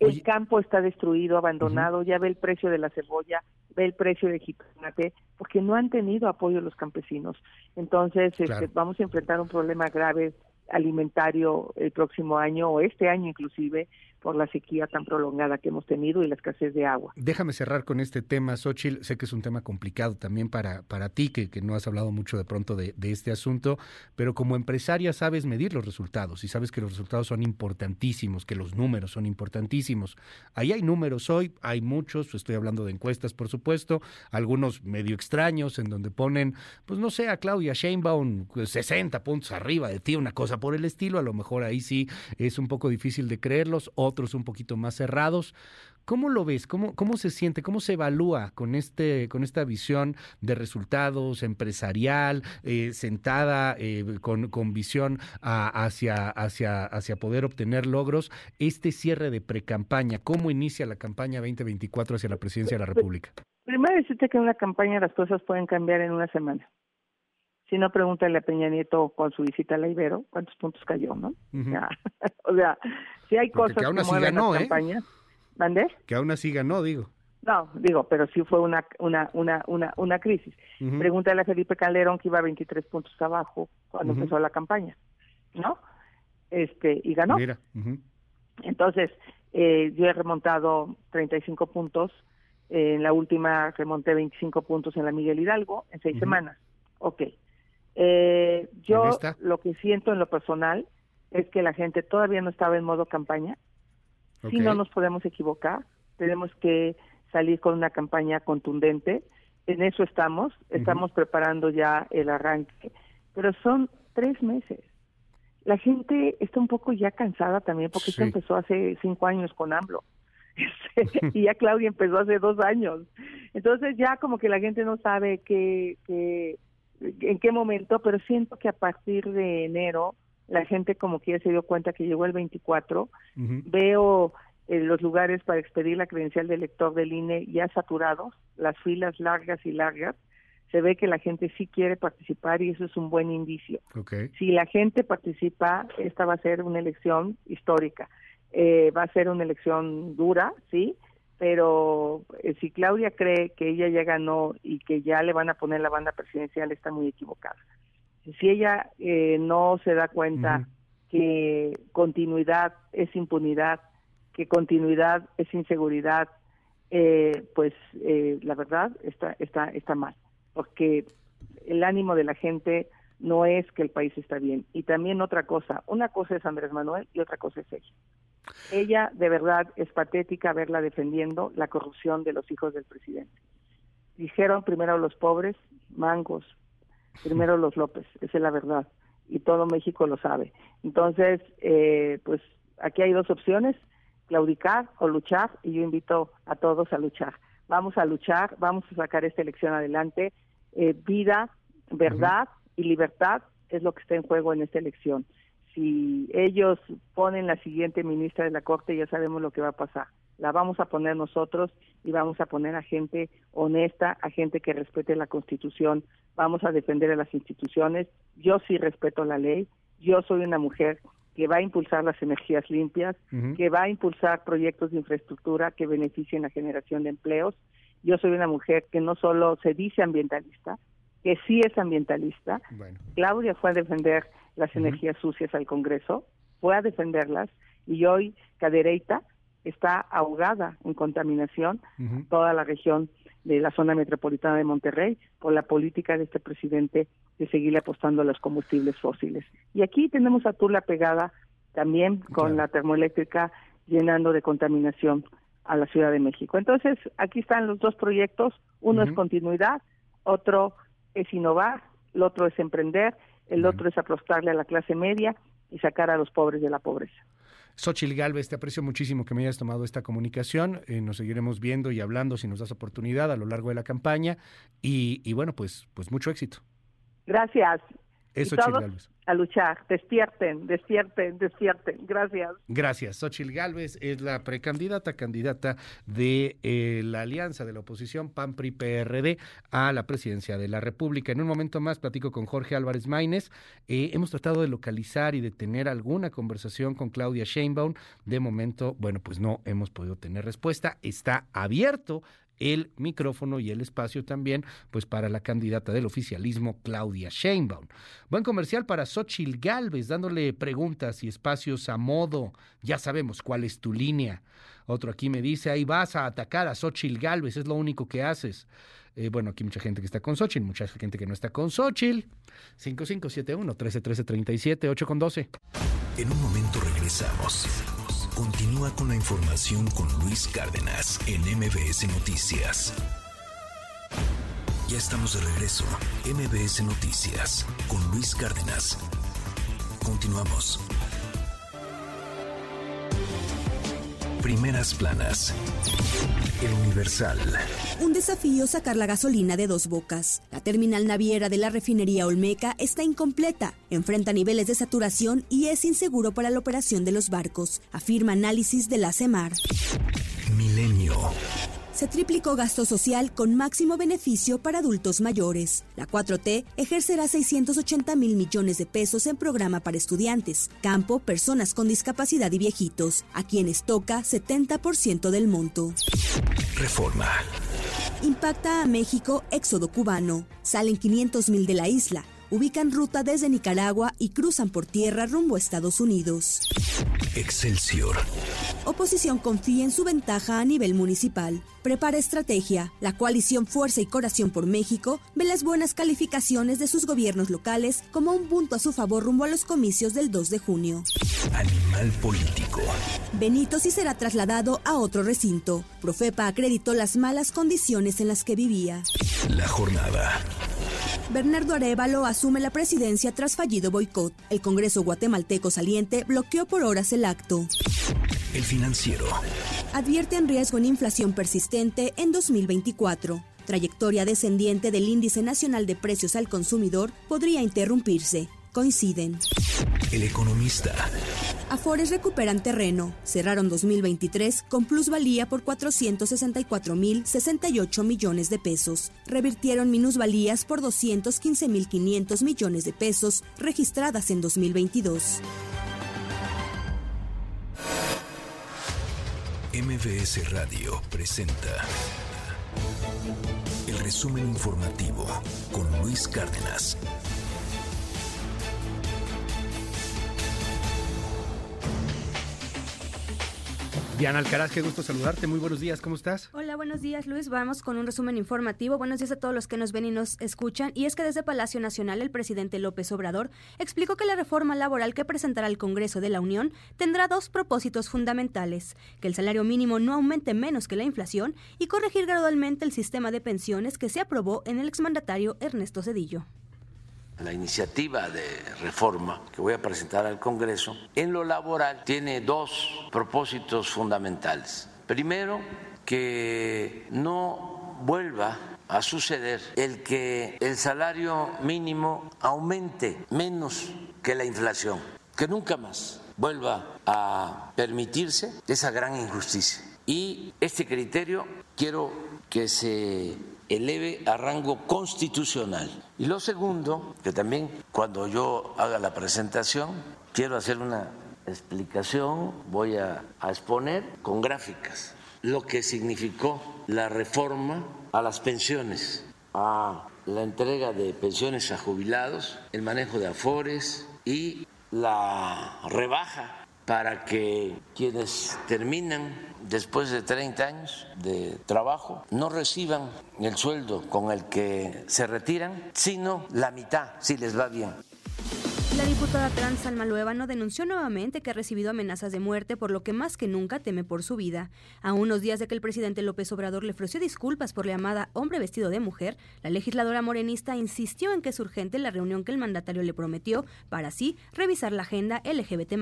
S29: El campo está destruido, abandonado, ya ve el precio de la cebolla, ve el precio de jitomate, porque no han tenido apoyo los campesinos. Entonces, este, vamos a enfrentar un problema grave alimentario el próximo año o este año inclusive por la sequía tan prolongada que hemos tenido y la escasez de agua.
S2: Déjame cerrar con este tema, Xochitl. Sé que es un tema complicado también para, para ti, que, que no has hablado mucho de pronto de, de este asunto, pero como empresaria sabes medir los resultados y sabes que los resultados son importantísimos, que los números son importantísimos. Ahí hay números hoy, hay muchos, estoy hablando de encuestas, por supuesto, algunos medio extraños en donde ponen, pues no sé, a Claudia Sheinbaum pues, 60 puntos arriba de ti, una cosa por el estilo, a lo mejor ahí sí es un poco difícil de creerlos, otros un poquito más cerrados. ¿Cómo lo ves? ¿Cómo, ¿Cómo se siente? ¿Cómo se evalúa con, este, con esta visión de resultados empresarial, eh, sentada eh, con, con visión hacia, hacia, hacia poder obtener logros, este cierre de precampaña? ¿Cómo inicia la campaña 2024 hacia la presidencia de la República?
S29: Primero decirte que en una campaña las cosas pueden cambiar en una semana. Si no, pregúntale a Peña Nieto con su visita a la Ibero, cuántos puntos cayó, ¿no? <laughs> O sea, si hay
S2: Porque
S29: cosas
S2: que aún
S29: que
S2: así
S29: mueven
S2: ganó,
S29: las
S2: ¿eh?
S29: campañas. ¿Mandé?
S2: Que aún así ganó, digo.
S29: No, digo, pero sí fue una una una una, una crisis.
S2: Ujú.
S29: Pregúntale a Felipe Calderón que iba a 23 puntos abajo cuando empezó la campaña, ¿no? Este, y ganó.
S2: Mira.
S29: Entonces, eh, yo he remontado 35 puntos. eh, en la última remonté 25 puntos en la Miguel Hidalgo en seis semanas. Ok. Eh, yo lo que siento en lo personal es que la gente todavía no estaba en modo campaña. Si
S30: Ok.
S29: no nos podemos equivocar, tenemos que salir con una campaña contundente. En eso estamos. Estamos preparando ya el arranque. Pero son tres meses. La gente está un poco ya cansada también porque esto
S30: Sí.
S29: empezó hace cinco años con AMLO. <laughs> Este, <laughs> y ya Claudia empezó hace dos años. Entonces ya como que la gente no sabe qué, qué- en qué momento, pero siento que a partir de enero la gente como que ya se dio cuenta que llegó el 24. Veo eh, los lugares para expedir la credencial de elector del INE ya saturados, las filas largas y largas. Se ve que la gente sí quiere participar y eso es un buen indicio. Si la gente participa, esta va a ser una elección histórica. Eh, va a ser una elección dura, sí, pero eh, si Claudia cree que ella ya ganó y que ya le van a poner la banda presidencial, está muy equivocada. Si ella eh, no se da cuenta que continuidad es impunidad, que continuidad es inseguridad, eh, pues eh, la verdad está, está, está mal, porque el ánimo de la gente no es que el país está bien. Y también otra cosa, una cosa es Andrés Manuel y otra cosa es ella. Ella de verdad es patética verla defendiendo la corrupción de los hijos del presidente. Dijeron primero los pobres, mangos, primero los López, esa es la verdad. Y todo México lo sabe. Entonces, eh, pues aquí hay dos opciones, claudicar o luchar, y yo invito a todos a luchar. Vamos a luchar, vamos a sacar esta elección adelante. Eh, vida, verdad y libertad es lo que está en juego en esta elección. Si ellos ponen la siguiente ministra de la Corte, ya sabemos lo que va a pasar. La vamos a poner nosotros y vamos a poner a gente honesta, a gente que respete la Constitución. Vamos a defender a las instituciones. Yo sí respeto la ley. Yo soy una mujer que va a impulsar las energías limpias, que va a impulsar proyectos de infraestructura que beneficien la generación de empleos. Yo soy una mujer que no solo se dice ambientalista, que sí es ambientalista. Claudia fue a defender las energías sucias al Congreso, fue a defenderlas y hoy Cadereyta está ahogada en contaminación toda la región de la zona metropolitana de Monterrey por la política de este presidente de seguirle apostando a los combustibles fósiles. Y aquí tenemos a Tula pegada también con la termoeléctrica llenando de contaminación a la Ciudad de México. Entonces, aquí están los dos proyectos, uno es continuidad, otro es innovar, el otro es emprender, el otro es apostarle a la clase media y sacar a los pobres de la pobreza.
S2: Xochil Galvez, te aprecio muchísimo que me hayas tomado esta comunicación. Eh, nos seguiremos viendo y hablando si nos das oportunidad a lo largo de la campaña. Y, y bueno, pues, pues mucho éxito.
S29: Gracias.
S2: Es
S29: Y
S2: Xochil Gálvez.
S29: A luchar, despierten, despierten, despierten. Gracias.
S2: Gracias. Xochil Gálvez es la precandidata, candidata de eh, la alianza de la oposición PAN-PRI-PRD a la presidencia de la República. En un momento más platico con Jorge Álvarez Maínez. Eh, hemos tratado de localizar y de tener alguna conversación con Claudia Sheinbaum. De momento, bueno, pues no hemos podido tener respuesta. Está abierto el micrófono y el espacio también, pues para la candidata del oficialismo, Claudia Sheinbaum. Buen comercial para Xochil Gálvez, dándole preguntas y espacios a modo. Ya sabemos cuál es tu línea. Otro aquí me dice, ahí vas a atacar a Xochil Gálvez, es lo único que haces. Eh, bueno, aquí mucha gente que está con Xochitl, mucha gente que no está con Xochitl. 5571 1313 37 8 con 12.
S1: En un momento regresamos. Continúa con la información con Luis Cárdenas en MBS Noticias. Ya estamos de regreso. MBS Noticias con Luis Cárdenas. Continuamos. Primeras planas. El Universal.
S17: Un desafío sacar la gasolina de dos bocas. La terminal naviera de la refinería Olmeca está incompleta, enfrenta niveles de saturación y es inseguro para la operación de los barcos, afirma análisis de la CEMAR.
S1: Milenio.
S17: Se triplicó gasto social con máximo beneficio para adultos mayores. La 4T ejercerá 680 mil millones de pesos en programa para estudiantes, campo, personas con discapacidad y viejitos, a quienes toca 70% del monto.
S1: Reforma.
S17: Impacta a México éxodo cubano. Salen 500 mil de la isla, ubican ruta desde Nicaragua y cruzan por tierra rumbo a Estados Unidos.
S1: Excelsior.
S17: Oposición confía en su ventaja a nivel municipal. Prepara estrategia. La coalición Fuerza y Corazón por México ve las buenas calificaciones de sus gobiernos locales como un punto a su favor rumbo a los comicios del 2 de junio.
S1: Animal político.
S17: Benito sí será trasladado a otro recinto. Profepa acreditó las malas condiciones en las que vivía.
S1: La jornada.
S17: Bernardo Arevalo asume la presidencia tras fallido boicot. El Congreso guatemalteco saliente bloqueó por horas el acto.
S1: El financiero.
S17: Advierten riesgo en inflación persistente en 2024. Trayectoria descendiente del índice nacional de precios al consumidor podría interrumpirse. Coinciden.
S1: El economista.
S17: Afores recuperan terreno. Cerraron 2023 con plusvalía por 464.068 millones de pesos. Revirtieron minusvalías por 215.500 millones de pesos registradas en 2022.
S1: MBS Radio presenta el resumen informativo con Luis Cárdenas.
S2: Diana Alcaraz, qué gusto saludarte. Muy buenos días, ¿cómo estás?
S30: Hola, buenos días Luis. Vamos con un resumen informativo. Buenos días a todos los que nos ven y nos escuchan. Y es que desde Palacio Nacional el presidente López Obrador explicó que la reforma laboral que presentará el Congreso de la Unión tendrá dos propósitos fundamentales. Que el salario mínimo no aumente menos que la inflación y corregir gradualmente el sistema de pensiones que se aprobó en el exmandatario Ernesto Cedillo.
S31: La iniciativa de reforma que voy a presentar al Congreso en lo laboral tiene dos propósitos fundamentales. Primero, que no vuelva a suceder el que el salario mínimo aumente menos que la inflación, que nunca más vuelva a permitirse esa gran injusticia. Y este criterio quiero que se eleve a rango constitucional. Y lo segundo, que también cuando yo haga la presentación, quiero hacer una explicación, voy a, a, exponer con gráficas lo que significó la reforma a las pensiones, a la entrega de pensiones a jubilados, el manejo de afores y la rebaja para que quienes terminan después de 30 años de trabajo no reciban el sueldo con el que se retiran, sino la mitad si les va bien.
S17: La diputada trans Alma Luevano denunció nuevamente que ha recibido amenazas de muerte, por lo que más que nunca teme por su vida. A unos días de que el presidente López Obrador le ofreció disculpas por la llamada hombre vestido de mujer, la legisladora morenista insistió en que es urgente la reunión que el mandatario le prometió para así revisar la agenda LGBT+.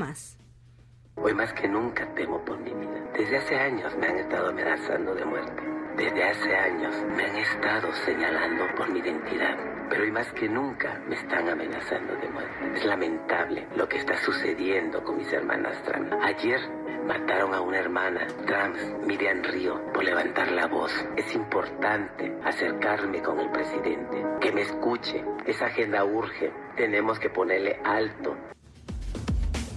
S32: Hoy más que nunca temo por mi vida. Desde hace años me han estado amenazando de muerte. Desde hace años me han estado señalando por mi identidad. Pero hoy más que nunca me están amenazando de muerte. Es lamentable lo que está sucediendo con mis hermanas trans. Ayer mataron a una hermana trans, Miriam Río, por levantar la voz. Es importante acercarme con el presidente, que me escuche. Esa agenda urge. Tenemos que ponerle alto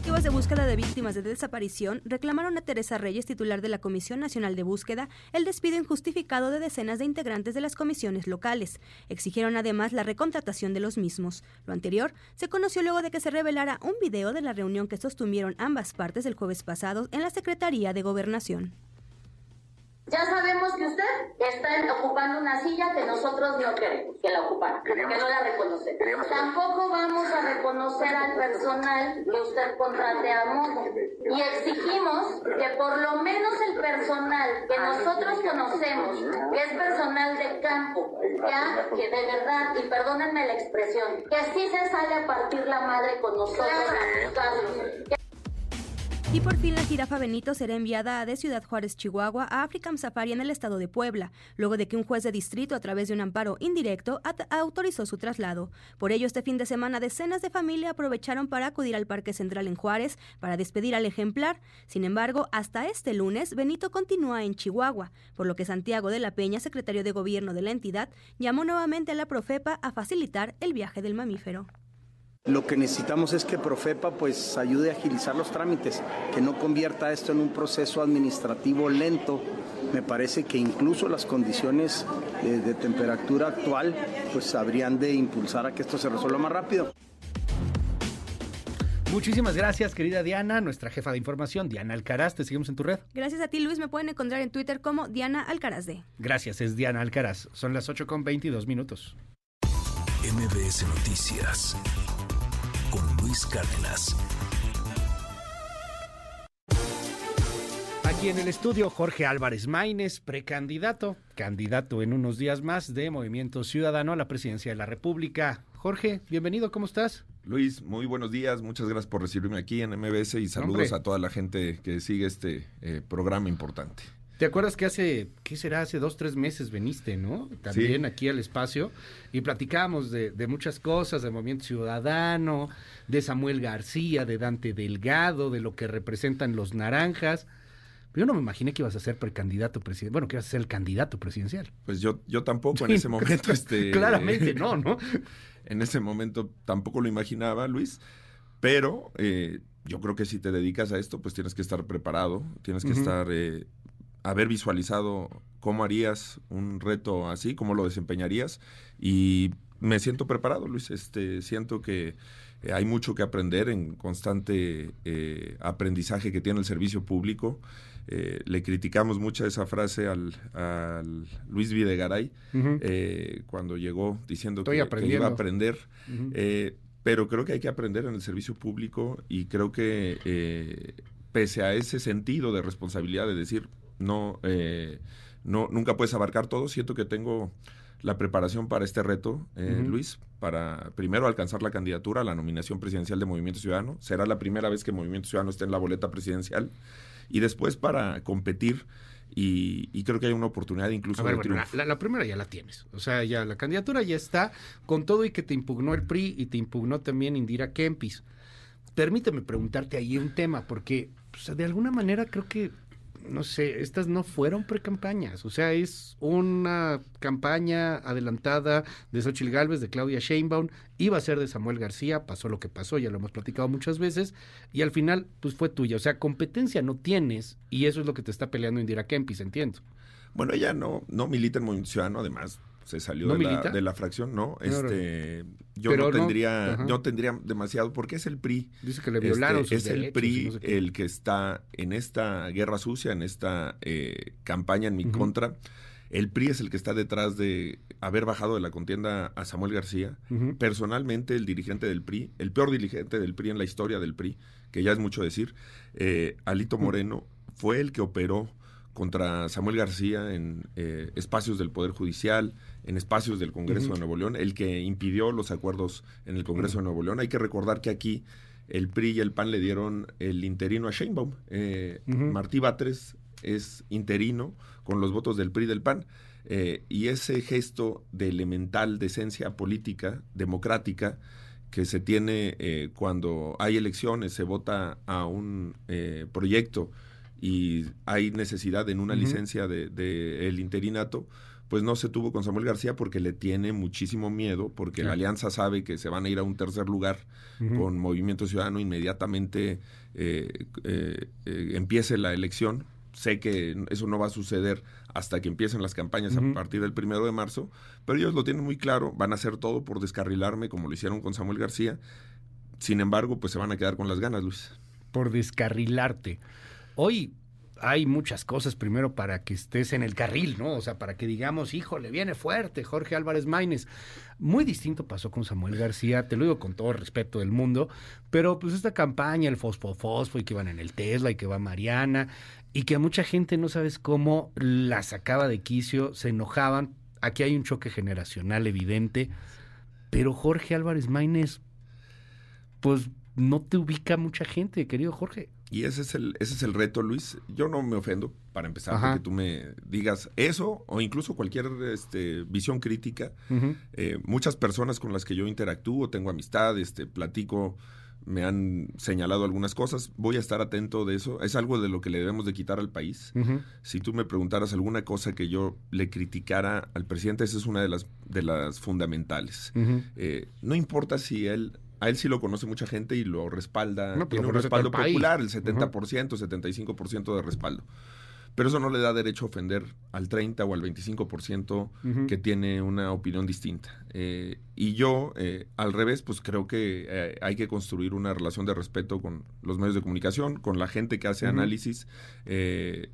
S17: Colectivos de búsqueda de víctimas de desaparición reclamaron a Teresa Reyes, titular de la Comisión Nacional de Búsqueda, el despido injustificado de decenas de integrantes de las comisiones locales. Exigieron además la recontratación de los mismos. Lo anterior se conoció luego de que se revelara un video de la reunión que sostuvieron ambas partes el jueves pasado en la Secretaría de Gobernación.
S33: Ya sabemos que usted está ocupando una silla que nosotros no queremos que la ocupara, que no la reconocemos. Tampoco vamos a reconocer al personal que usted contrate a modo. Y exigimos que por lo menos el personal que nosotros conocemos, que es personal de campo, ya que de verdad, y perdónenme la expresión, que sí se sale a partir la madre con nosotros a buscarlos.
S17: Y por fin la jirafa Benito será enviada de Ciudad Juárez, Chihuahua, a African Safari en el estado de Puebla, luego de que un juez de distrito, a través de un amparo indirecto, autorizó su traslado. Por ello, este fin de semana, decenas de familias aprovecharon para acudir al Parque Central en Juárez para despedir al ejemplar. Sin embargo, hasta este lunes, Benito continúa en Chihuahua, por lo que Santiago de la Peña, secretario de Gobierno de la entidad, llamó nuevamente a la Profepa a facilitar el viaje del mamífero.
S34: Lo que necesitamos es que Profepa pues ayude a agilizar los trámites, que no convierta esto en un proceso administrativo lento. Me parece que incluso las condiciones de, de temperatura actual pues habrían de impulsar a que esto se resuelva más rápido.
S2: Muchísimas gracias, querida Diana, nuestra jefa de información, Diana Alcaraz. Te seguimos en tu red.
S17: Gracias a ti, Luis. Me pueden encontrar en Twitter como Diana Alcaraz D.
S2: Gracias, es Diana Alcaraz. Son las 8 con 22 minutos.
S1: MBS Noticias con Luis Cárdenas.
S2: Aquí en el estudio, Jorge Álvarez Maínez, precandidato, candidato en unos días más de Movimiento Ciudadano a la presidencia de la República. Jorge, bienvenido, ¿cómo estás?
S35: Luis, muy buenos días, muchas gracias por recibirme aquí en MBS y saludos
S2: Hombre.
S35: a toda la gente que sigue este eh, programa importante.
S2: ¿Te acuerdas que hace, qué será, hace dos, tres meses veniste, ¿no? También
S35: Sí.
S2: aquí al espacio y platicábamos de, de muchas cosas, de Movimiento Ciudadano, de Samuel García, de Dante Delgado, de lo que representan los naranjas. Yo no me imaginé que ibas a ser precandidato presidencial, bueno, que ibas a ser el candidato presidencial.
S35: Pues yo, yo tampoco en
S2: Sí,
S35: ese <laughs> momento, este...
S2: claramente no, ¿no? <laughs>
S35: En ese momento tampoco lo imaginaba, Luis, pero eh, yo creo que si te dedicas a esto, pues tienes que estar preparado, tienes que estar, eh, haber visualizado cómo harías un reto así, cómo lo desempeñarías, y me siento preparado, Luis, este, siento que eh, hay mucho que aprender en constante eh, aprendizaje que tiene el servicio público. Eh, le criticamos mucho esa frase al, al Luis Videgaray eh, cuando llegó diciendo que, que iba a aprender. Pero creo que hay que aprender en el servicio público y creo que pese a ese sentido de responsabilidad de decir no, eh, no nunca puedes abarcar todo, siento que tengo la preparación para este reto, eh. Luis, para primero alcanzar la candidatura a la nominación presidencial de Movimiento Ciudadano. Será la primera vez que Movimiento Ciudadano esté en la boleta presidencial. Y después para competir y, y creo que hay una oportunidad incluso
S2: A ver,
S35: de
S2: bueno, la,
S35: triunfo.
S2: la- la primera ya la tienes. O sea, ya la candidatura ya está, con todo y que te impugnó el PRI y te impugnó también Indira Kempis. Permíteme preguntarte ahí un tema, porque pues, de alguna manera creo que, no sé, estas no fueron precampañas. O sea, es una campaña adelantada de Xochitl Gálvez, de Claudia Sheinbaum, iba a ser de Samuel García, pasó lo que pasó, ya lo hemos platicado muchas veces, y al final, pues fue tuya. O sea, competencia no tienes, y eso es lo que te está peleando Indira Kempis, entiendo.
S35: Bueno, ella no, no milita en Movimiento Ciudadano, además se salió
S2: ¿No
S35: de, la, de la fracción, no. Este, yo
S2: Pero
S35: no tendría, no tendría demasiado, porque es el PRI.
S2: Dice que le violaron
S35: Este,
S2: sus
S35: Es el
S2: derechos
S35: PRI
S2: no sé qué.
S35: el que está en esta guerra sucia, en esta eh, campaña en mi contra. El PRI es el que está detrás de haber bajado de la contienda a Samuel García. Personalmente, el dirigente del PRI, el peor dirigente del PRI en la historia del PRI, que ya es mucho decir, eh, Alito Moreno, fue el que operó contra Samuel García en eh, espacios del Poder Judicial, en espacios del Congreso de Nuevo León, el que impidió los acuerdos en el Congreso de Nuevo León. Hay que recordar que aquí el PRI y el PAN le dieron el interino a Sheinbaum. Eh, Martí Batres es interino con los votos del PRI y del PAN. Eh, y ese gesto de elemental decencia política, democrática, que se tiene eh, cuando hay elecciones, se vota a un proyecto y hay necesidad en una licencia del de, el interinato, pues no se tuvo con Samuel García porque le tiene muchísimo miedo, porque la alianza sabe que se van a ir a un tercer lugar con Movimiento Ciudadano inmediatamente eh, eh, eh, empiece la elección. Sé que eso no va a suceder hasta que empiecen las campañas a partir del primero de marzo, pero ellos lo tienen muy claro, van a hacer todo por descarrilarme como lo hicieron con Samuel García. Sin embargo, pues se van a quedar con las ganas, Luis.
S2: Por descarrilarte. Hoy hay muchas cosas primero para que estés en el carril, ¿no? O sea, para que digamos, híjole, viene fuerte Jorge Álvarez Maínez. Muy distinto pasó con Samuel García, te lo digo con todo respeto del mundo, pero pues esta campaña, el Fosfo Fosfo y que van en el Tesla y que va Mariana y que a mucha gente no sabes cómo la sacaba de quicio, se enojaban. Aquí hay un choque generacional evidente, pero Jorge Álvarez Maínez, pues no te ubica mucha gente, querido Jorge.
S35: Y ese es el, ese es el reto, Luis. Yo no me ofendo, para empezar, que tú me digas eso o incluso cualquier este, visión crítica. Eh, muchas personas con las que yo interactúo, tengo amistad, este, platico, me han señalado algunas cosas. Voy a estar atento de eso. Es algo de lo que le debemos de quitar al país. Si tú me preguntaras alguna cosa que yo le criticara al presidente, esa es una de las, de las fundamentales. Eh, no importa si él a él sí lo conoce mucha gente y lo respalda.
S2: No,
S35: tiene un respaldo popular, el 70%, 75% de respaldo. Pero eso no le da derecho a ofender al 30 o al 25% que tiene una opinión distinta. Eh, y yo, eh, al revés, pues creo que eh, hay que construir una relación de respeto con los medios de comunicación, con la gente que hace análisis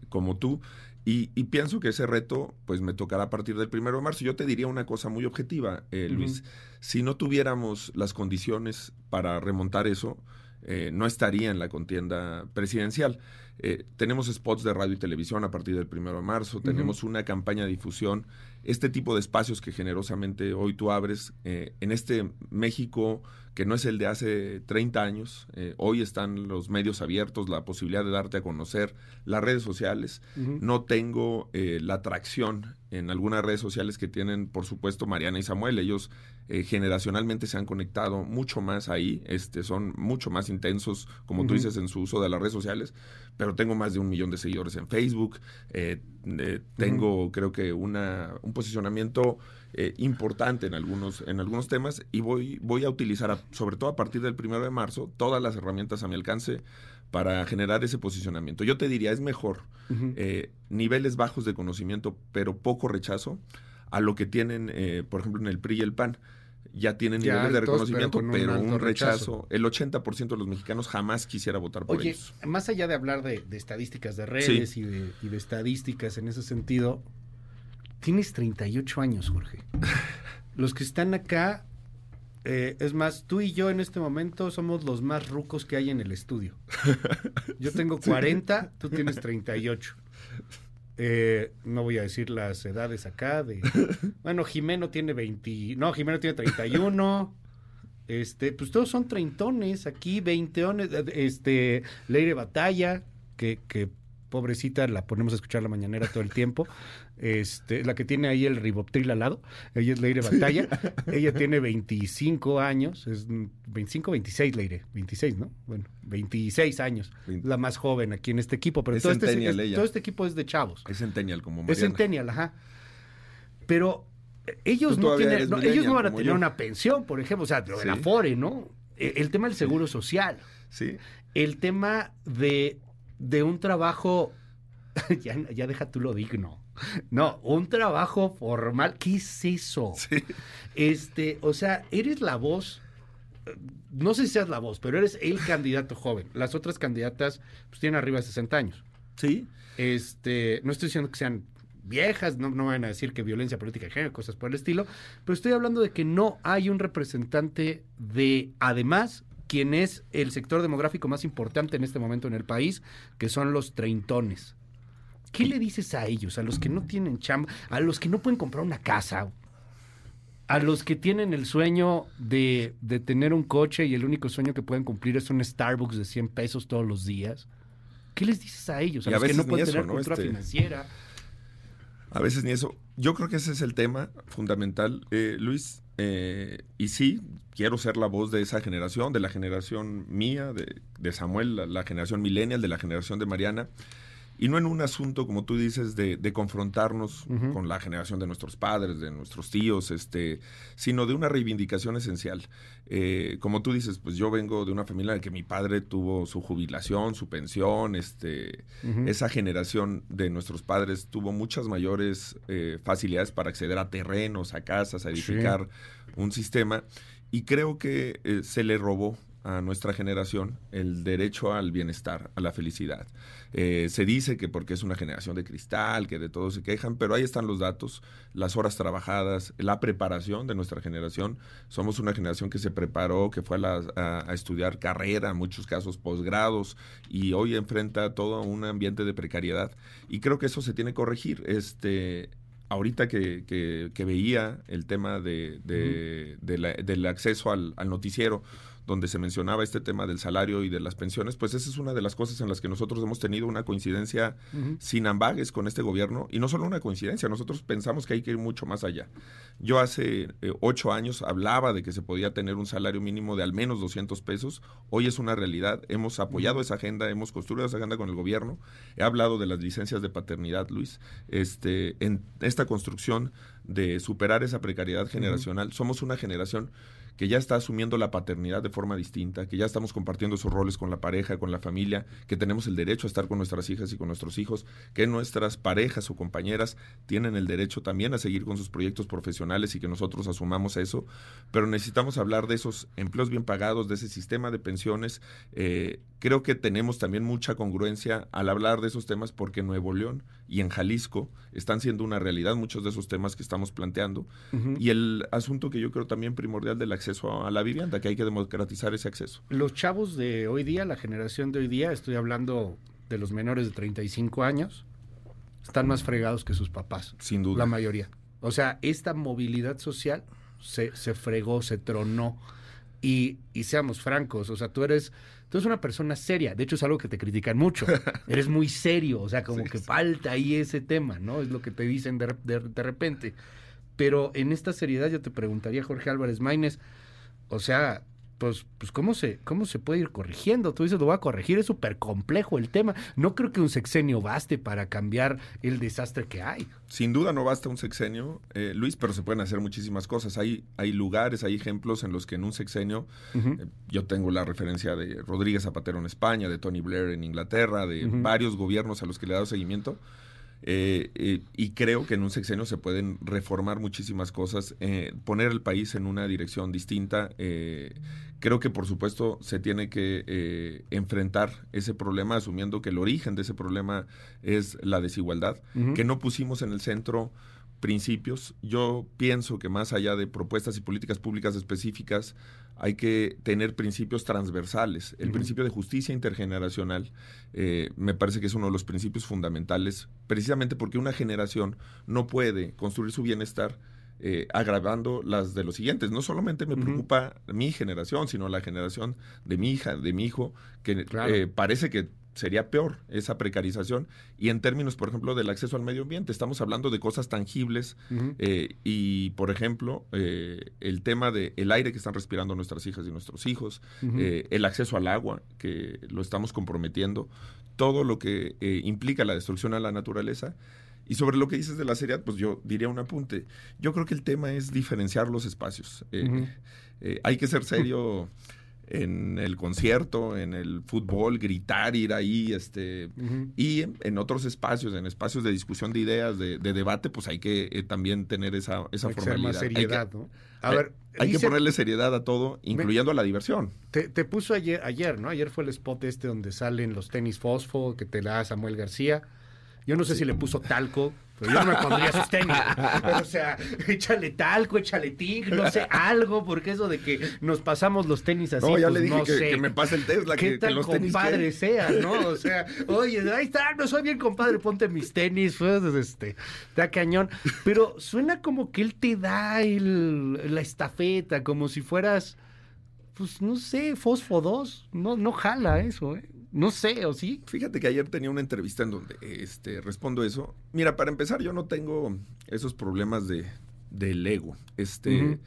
S35: como tú. Y, pienso que ese reto, pues me tocará a partir del primero de marzo. Yo te diría una cosa muy objetiva, eh, Luis. Si no tuviéramos las condiciones para remontar eso, eh, no estaría en la contienda presidencial. Eh, tenemos spots de radio y televisión a partir del primero de marzo, tenemos una campaña de difusión, este tipo de espacios que generosamente hoy tú abres en este México que no es el de hace 30 años. Eh, hoy están los medios abiertos, la posibilidad de darte a conocer las redes sociales. No tengo eh, la atracción en algunas redes sociales que tienen, por supuesto, Mariana y Samuel. Ellos eh, generacionalmente se han conectado mucho más ahí, este, son mucho más intensos, como tú dices, en su uso de las redes sociales. Pero tengo más de un millón de seguidores en Facebook. tengo, creo que, una, un posicionamiento eh, importante en algunos, en algunos temas y voy, voy a utilizar, sobre todo a partir del primero de marzo, todas las herramientas a mi alcance para generar ese posicionamiento. Yo te diría, es mejor eh, niveles bajos de conocimiento, pero poco rechazo, a lo que tienen, eh, por ejemplo, en el PRI y el PAN ya tienen niveles de reconocimiento, pero, un, rechazo. El 80% de los mexicanos jamás quisiera votar por
S2: Oye, Más allá de hablar de, estadísticas de redes y, de, y, de, estadísticas en ese sentido, Tienes 38 años, Jorge. <laughs> Los que están acá, eh, es más, tú y yo en este momento somos los más rucos que hay en el estudio. <laughs> Yo tengo 40, tú tienes 38. Eh, no voy a decir las edades acá. De, <laughs> bueno, Jimeno tiene 20. No, Jimeno tiene 31. Este, pues todos son treintones aquí, veinteones. Este, Leire Batalla, que, que pobrecita, la ponemos a escuchar la mañanera todo el tiempo. Este, la que tiene ahí el riboptril al lado, ella es Leire Batalla. <laughs> ella tiene 25 años, es 25, 26 Leire, 26, ¿no? Bueno, 26 años, la más joven aquí en este equipo, pero todo, este, todo este equipo es de chavos.
S35: Es centennial como
S2: Mariana. Es centennial, ajá. Pero eh, ellos no, tienen, ellos no van a tener una pensión, por ejemplo, o sea, lo Afore, ¿no? E, el, tema del seguro social.
S35: Sí.
S2: El tema de de un trabajo, <laughs> ya, ya deja tú lo digno. No, un trabajo formal. ¿Qué es eso? Este, o sea, eres la voz. No sé si seas la voz, pero eres el candidato joven. Las otras candidatas pues, tienen arriba de 60 años.
S35: Sí.
S2: Este, no estoy diciendo que sean viejas, no, no van a decir que violencia política de género, cosas por el estilo, pero estoy hablando de que no hay un representante de, además, quien es el sector demográfico más importante en este momento en el país, que son los treintones. ¿Qué le dices a ellos, a los que no tienen chamba, a los que no pueden comprar una casa, a los que tienen el sueño de, de tener un coche y el único sueño que pueden cumplir es un Starbucks de 100 pesos todos los días? ¿Qué les dices a ellos? A
S35: Y a
S2: los que
S35: veces
S2: no
S35: ni
S2: pueden
S35: eso,
S2: tener
S35: ¿no?
S2: cultura
S35: Este-
S2: financiera.
S35: A veces ni eso. Yo creo que ese es el tema fundamental, eh, Luis. eh, y sí, quiero ser la voz de esa generación, de la generación mía, de, de Samuel, la, la generación millennial, de la generación de Mariana. Y no en un asunto, como tú dices, de, de confrontarnos con la generación de nuestros padres, de nuestros tíos, este, sino de una reivindicación esencial. Eh, como tú dices, pues yo vengo de una familia en la que mi padre tuvo su jubilación, su pensión, este, esa generación de nuestros padres tuvo muchas mayores eh, facilidades para acceder a terrenos, a casas, a edificar un sistema. Y creo que eh, se le robó a nuestra generación el derecho al bienestar, a la felicidad. Eh, se dice que porque es una generación de cristal, que de todo se quejan, pero ahí están los datos, las horas trabajadas, la preparación de nuestra generación. Somos una generación que se preparó, que fue a, la- a- a estudiar carrera, en muchos casos posgrados, y hoy enfrenta todo un ambiente de precariedad. Y creo que eso se tiene que corregir. Este, ahorita que, que- que veía el tema de, de- de la- del acceso al, al noticiero, donde se mencionaba este tema del salario y de las pensiones, pues esa es una de las cosas en las que nosotros hemos tenido una coincidencia sin ambages con este gobierno, y no solo una coincidencia, nosotros pensamos que hay que ir mucho más allá. Yo hace eh, ocho años hablaba de que se podía tener un salario mínimo de al menos 200 pesos, hoy es una realidad, hemos apoyado esa agenda, hemos construido esa agenda con el gobierno, he hablado de las licencias de paternidad, Luis, este, en esta construcción de superar esa precariedad generacional, somos una generación que ya está asumiendo la paternidad de forma distinta, que ya estamos compartiendo esos roles con la pareja, con la familia, que tenemos el derecho a estar con nuestras hijas y con nuestros hijos, que nuestras parejas o compañeras tienen el derecho también a seguir con sus proyectos profesionales y que nosotros asumamos eso, pero necesitamos hablar de esos empleos bien pagados, de ese sistema de pensiones. Eh, creo que tenemos también mucha congruencia al hablar de esos temas porque Nuevo León y en Jalisco están siendo una realidad muchos de esos temas que estamos planteando. Y el asunto que yo creo también primordial del acceso a la vivienda, que hay que democratizar ese acceso.
S2: Los chavos de hoy día, la generación de hoy día, estoy hablando de los menores de 35 años, están más fregados que sus papás.
S35: Sin duda.
S2: La mayoría. O sea, esta movilidad social se, se fregó, se tronó. Y, y seamos francos, o sea, tú eres, tú eres una persona seria. De hecho, es algo que te critican mucho. <laughs> eres muy serio, o sea, como que falta ahí ese tema, ¿no? Es lo que te dicen de, de- de repente. Pero en esta seriedad yo te preguntaría, Jorge Álvarez Maínez, o sea, pues, pues ¿cómo se, cómo se puede ir corrigiendo? Tú dices, lo voy a corregir, es súper complejo el tema. No creo que un sexenio baste para cambiar el desastre que hay.
S35: Sin duda no basta un sexenio, eh, Luis, pero se pueden hacer muchísimas cosas. Hay, hay lugares, hay ejemplos en los que en un sexenio, eh, yo tengo la referencia de Rodríguez Zapatero en España, de Tony Blair en Inglaterra, de varios gobiernos a los que le he dado seguimiento. Eh, eh, y creo que en un sexenio se pueden reformar muchísimas cosas, eh, poner el país en una dirección distinta. creo que por supuesto se tiene que enfrentar ese problema asumiendo que el origen de ese problema es la desigualdad, que no pusimos en el centro principios. Yo pienso que más allá de propuestas y políticas públicas específicas, hay que tener principios transversales. El principio de justicia intergeneracional eh, me parece que es uno de los principios fundamentales, precisamente porque una generación no puede construir su bienestar eh, agravando las de los siguientes. No solamente me preocupa mi generación, sino la generación de mi hija, de mi hijo, que eh, parece que sería peor esa precarización. Y en términos, por ejemplo, del acceso al medio ambiente, estamos hablando de cosas tangibles eh, y, por ejemplo, eh, el tema del el aire que están respirando nuestras hijas y nuestros hijos, eh, el acceso al agua, que lo estamos comprometiendo, todo lo que implica la destrucción a la naturaleza. Y sobre lo que dices de la seriedad, pues yo diría un apunte. Yo creo que el tema es diferenciar los espacios. Hay que ser serio en el concierto, en el fútbol, gritar, ir ahí, este, y en, en otros espacios, en espacios de discusión de ideas, de, de debate, pues hay que eh, también tener esa, esa
S2: Hay
S35: formalidad.
S2: más
S35: Hay que-
S2: seriedad, ¿no? A
S35: hay-
S2: ver,
S35: hay que
S2: dice-
S35: ponerle seriedad a todo, incluyendo a la diversión.
S2: Te, te puso ayer, ayer, ¿no? Ayer fue el spot este donde salen los tenis fosfo que te la da Samuel García. Yo no sé si le puso talco Pero yo no me pondría sus tenis. Pero, o sea, <laughs> échale talco, échale tig, no sé, algo, porque eso de que nos pasamos los tenis así.
S35: No, ya
S2: pues,
S35: le dije
S2: no
S35: que,
S2: sé.
S35: que me pase el Tesla,
S2: ¿Qué
S35: que, que
S2: tal
S35: los tenis
S2: compadre
S35: que-
S2: sea, no? <laughs> O sea, oye, ahí está, no soy bien compadre, ponte mis tenis, pues, este, está cañón. Pero suena como que él te da el- la estafeta, como si fueras, pues, no sé, Fosfo 2. No, no jala eso, ¿eh? No sé, ¿o sí?
S35: Fíjate que ayer tenía una entrevista en donde este, respondo eso. Mira, para empezar, yo no tengo esos problemas de, del ego. Este.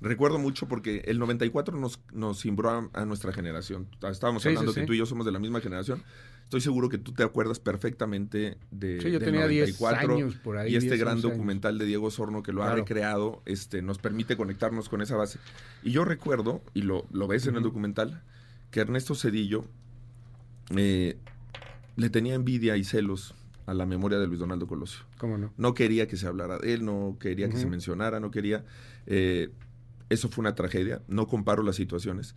S35: Recuerdo mucho porque el 94 nos, nos cimbró a, a nuestra generación. Estábamos
S2: Sí,
S35: hablando
S2: sí.
S35: que tú y yo somos de la misma generación. Estoy seguro que tú te acuerdas perfectamente de,
S2: yo
S35: del
S2: tenía 10
S35: 94
S2: años por ahí,
S35: y este
S2: 10,
S35: gran
S2: 11 años.
S35: documental de Diego Sorno que lo ha recreado este, nos permite conectarnos con esa base. Y yo recuerdo, y lo, lo ves en el documental, que Ernesto Cedillo eh, le tenía envidia y celos a la memoria de Luis Donaldo Colosio.
S2: ¿Cómo no?
S35: No quería que se hablara de él, no quería que se mencionara, no quería... eh, eso fue una tragedia, no comparo las situaciones,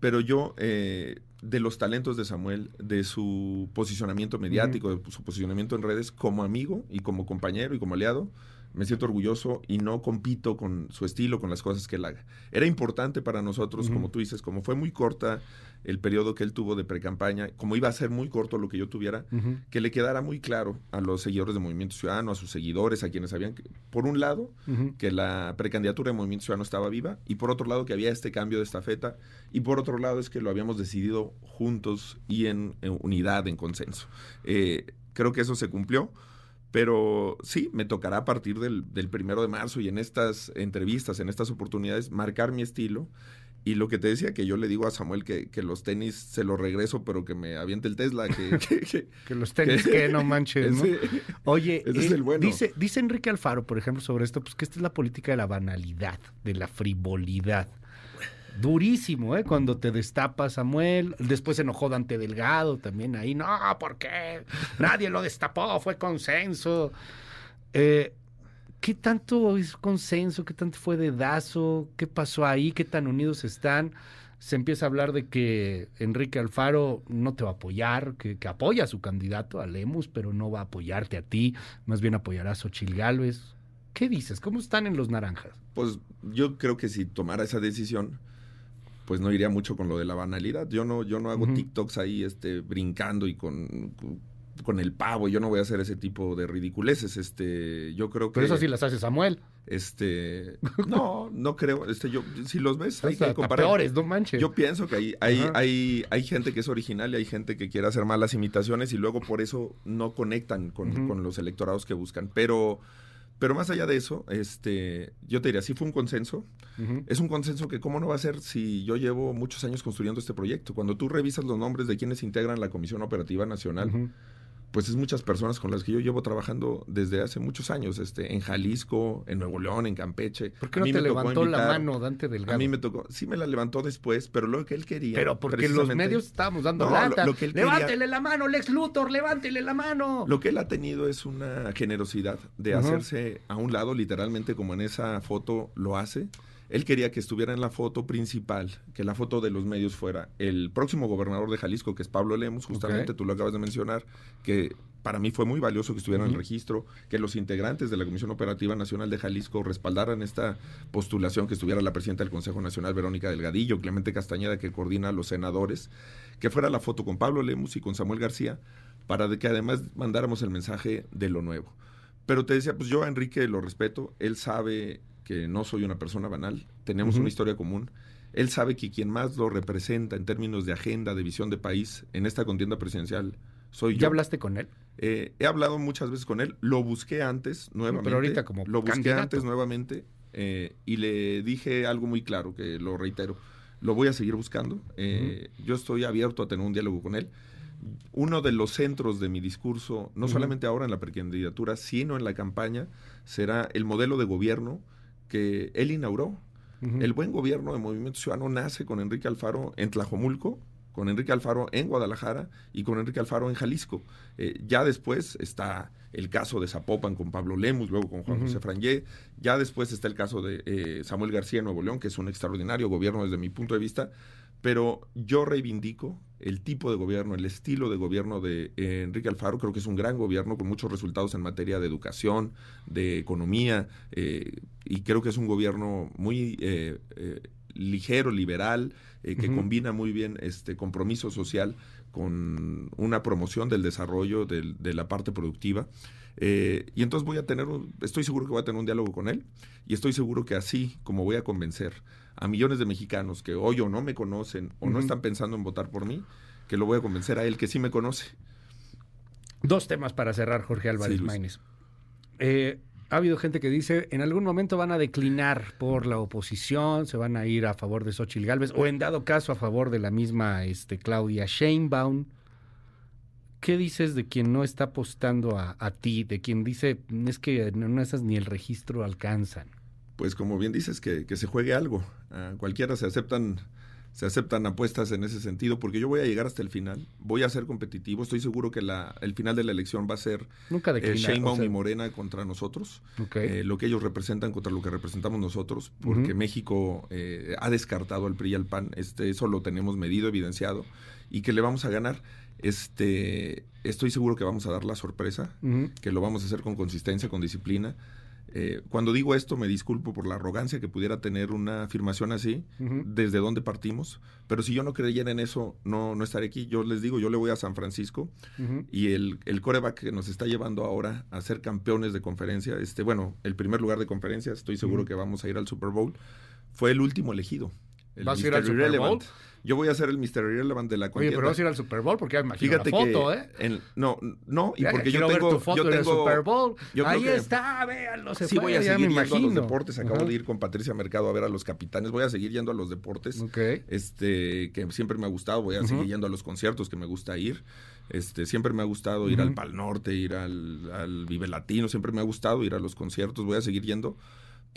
S35: pero yo, eh, de los talentos de Samuel, de su posicionamiento mediático, de su posicionamiento en redes, como amigo y como compañero y como aliado, me siento orgulloso y no compito con su estilo, con las cosas que él haga. Era importante para nosotros, como tú dices, como fue muy corta el periodo que él tuvo de precampaña, como iba a ser muy corto lo que yo tuviera, que le quedara muy claro a los seguidores de Movimiento Ciudadano, a sus seguidores, a quienes sabían que, por un lado, que la precandidatura de Movimiento Ciudadano estaba viva, y por otro lado, que había este cambio de estafeta, y por otro lado, es que lo habíamos decidido juntos y en, en unidad, en consenso. Eh, creo que eso se cumplió. Pero sí, me tocará a partir del, del primero de marzo y en estas entrevistas, en estas oportunidades, marcar mi estilo. Y lo que te decía, que yo le digo a Samuel que, que los tenis se los regreso, pero que me aviente el Tesla. Que, <laughs> que, que-
S2: los tenis que no manches, ¿no?
S35: Ese-
S2: Oye,
S35: ese es
S2: eh,
S35: el bueno.
S2: dice, dice Enrique Alfaro, por ejemplo, sobre esto, pues que esta es la política de la banalidad, de la frivolidad. Durísimo, ¿eh? Cuando te destapa Samuel, después se enojó Dante Delgado también ahí, no, ¿por qué? Nadie lo destapó, fue consenso. Eh, ¿Qué tanto es consenso? ¿Qué tanto fue dedazo? ¿Qué pasó ahí? ¿Qué tan unidos están? Se empieza a hablar de que Enrique Alfaro no te va a apoyar, que, que apoya a su candidato, a Lemus, pero no va a apoyarte a ti, más bien apoyará a Xochil Gálvez. ¿Qué dices? ¿Cómo están en los naranjas?
S35: Pues yo creo que si tomara esa decisión, pues no iría mucho con lo de la banalidad. Yo no, yo no hago. TikToks ahí este, brincando y con, con el pavo. Yo no voy a hacer ese tipo de ridiculeces. Este, yo creo que.
S2: Pero eso sí las hace Samuel.
S35: Este, <laughs> no, no creo. Este, yo, si los ves, hay que comparar.
S2: peores, no manches.
S35: Yo pienso que hay, hay,
S2: Ajá.
S35: hay, hay gente que es original y hay gente que quiere hacer malas imitaciones y luego por eso no conectan con, con los electorados que buscan. Pero, pero más allá de eso, este, yo te diría, sí fue un consenso. Es un consenso que cómo no va a ser si yo llevo muchos años construyendo este proyecto. Cuando tú revisas los nombres de quienes integran la Comisión Operativa Nacional. Pues es muchas personas con las que yo llevo trabajando desde hace muchos años, este, en Jalisco, en Nuevo León, en Campeche.
S2: ¿Por qué no te levantó la mano Dante Delgado?
S35: A mí me tocó, sí me la levantó después, pero lo que él quería.
S2: Pero porque los medios estábamos dando
S35: No,
S2: lata.
S35: Lo, lo que él quería-
S2: Levántele la mano, Lex Luthor, levántele la mano.
S35: lo que él ha tenido es una generosidad de hacerse a un lado, literalmente como en esa foto lo hace. Él quería que estuviera en la foto principal, que la foto de los medios fuera el próximo gobernador de Jalisco, que es Pablo Lemos, justamente tú lo acabas de mencionar, que para mí fue muy valioso que estuviera en el registro, que los integrantes de la Comisión Operativa Nacional de Jalisco respaldaran esta postulación, que estuviera la presidenta del Consejo Nacional, Verónica Delgadillo, Clemente Castañeda, que coordina a los senadores, que fuera la foto con Pablo Lemos y con Samuel García, para que además mandáramos el mensaje de lo nuevo. Pero te decía, pues yo a Enrique lo respeto, él sabe que no soy una persona banal, tenemos una historia común, él sabe que quien más lo representa en términos de agenda, de visión de país en esta contienda presidencial soy yo.
S2: ¿Ya hablaste con él?
S35: Eh, he hablado muchas veces con él, lo busqué antes nuevamente.
S2: pero ahorita como
S35: Lo busqué
S2: candidato.
S35: antes nuevamente eh, y le dije algo muy claro, que lo reitero. Lo voy a seguir buscando. eh, Yo estoy abierto a tener un diálogo con él. Uno de los centros de mi discurso, no solamente ahora en la precandidatura, sino en la campaña, será el modelo de gobierno que él inauguró. El buen gobierno de Movimiento Ciudadano nace con Enrique Alfaro en Tlajomulco, con Enrique Alfaro en Guadalajara y con Enrique Alfaro en Jalisco. Eh, ya después está el caso de Zapopan con Pablo Lemus, luego con Juan. José Frangé. Ya después está el caso de eh, Samuel García en Nuevo León, que es un extraordinario gobierno desde mi punto de vista. Pero yo reivindico el tipo de gobierno, el estilo de gobierno de eh, Enrique Alfaro. Creo que es un gran gobierno con muchos resultados en materia de educación, de economía, eh, y creo que es un gobierno muy eh, ligero, liberal, que combina muy bien este compromiso social con una promoción del desarrollo de la parte productiva. y entonces voy a tener, estoy seguro que voy a tener un diálogo con él y estoy seguro que así como voy a convencer a millones de mexicanos que hoy o no me conocen o no están pensando en votar por mí, que lo voy a convencer a él que sí me conoce.
S2: Dos temas para cerrar, Jorge Álvarez sí, eh, ha habido gente que dice en algún momento van a declinar por la oposición, se van a ir a favor de Xochitl Gálvez o en dado caso a favor de la misma este, Claudia Sheinbaum. ¿Qué dices de quien no está apostando a, ti, de quien dice es que no esas ni el registro alcanzan?
S35: Pues como bien dices, que, se juegue algo. A cualquiera se aceptan, se aceptan apuestas en ese sentido, porque yo voy a llegar hasta el final, voy a ser competitivo, estoy seguro que la, el final de la elección va a ser
S2: Nunca
S35: eh, Sheinbaum y Morena contra nosotros, eh, lo que ellos representan contra lo que representamos nosotros, porque México eh, ha descartado al PRI y al PAN, este, eso lo tenemos medido, evidenciado, y que le vamos a ganar. Este, estoy seguro que vamos a dar la sorpresa, que lo vamos a hacer con consistencia, con disciplina. Eh, cuando digo esto, me disculpo por la arrogancia que pudiera tener una afirmación así, desde dónde partimos, pero si yo no creyera en eso, no, no estaré aquí. Yo les digo, yo le voy a San Francisco y el, el coreback que nos está llevando ahora a ser campeones de conferencia, este, bueno, el primer lugar de conferencia, estoy seguro que vamos a ir al Super Bowl, fue el último elegido. El
S2: ¿Vas a ir al Super Bowl?
S35: Yo voy a ser el Mr. Irrelevant de la
S2: contienda. Oye, pero vas a ir al Super Bowl porque imagino Fíjate la foto, ¿eh?
S35: no, no, y porque yo tengo,
S2: tu foto
S35: yo tengo,
S2: Super Bowl. Ahí está, véanlo, se
S35: Sí, voy a seguir yendo a los deportes. Acabo de ir con Patricia Mercado a ver a los capitanes. Voy a seguir yendo a los deportes. Este, que siempre me ha gustado. Voy a seguir yendo a los conciertos que me gusta ir. Este, siempre me ha gustado ir al Pal Norte, ir al, al Vive Latino, siempre me ha gustado ir a los conciertos, voy a seguir yendo.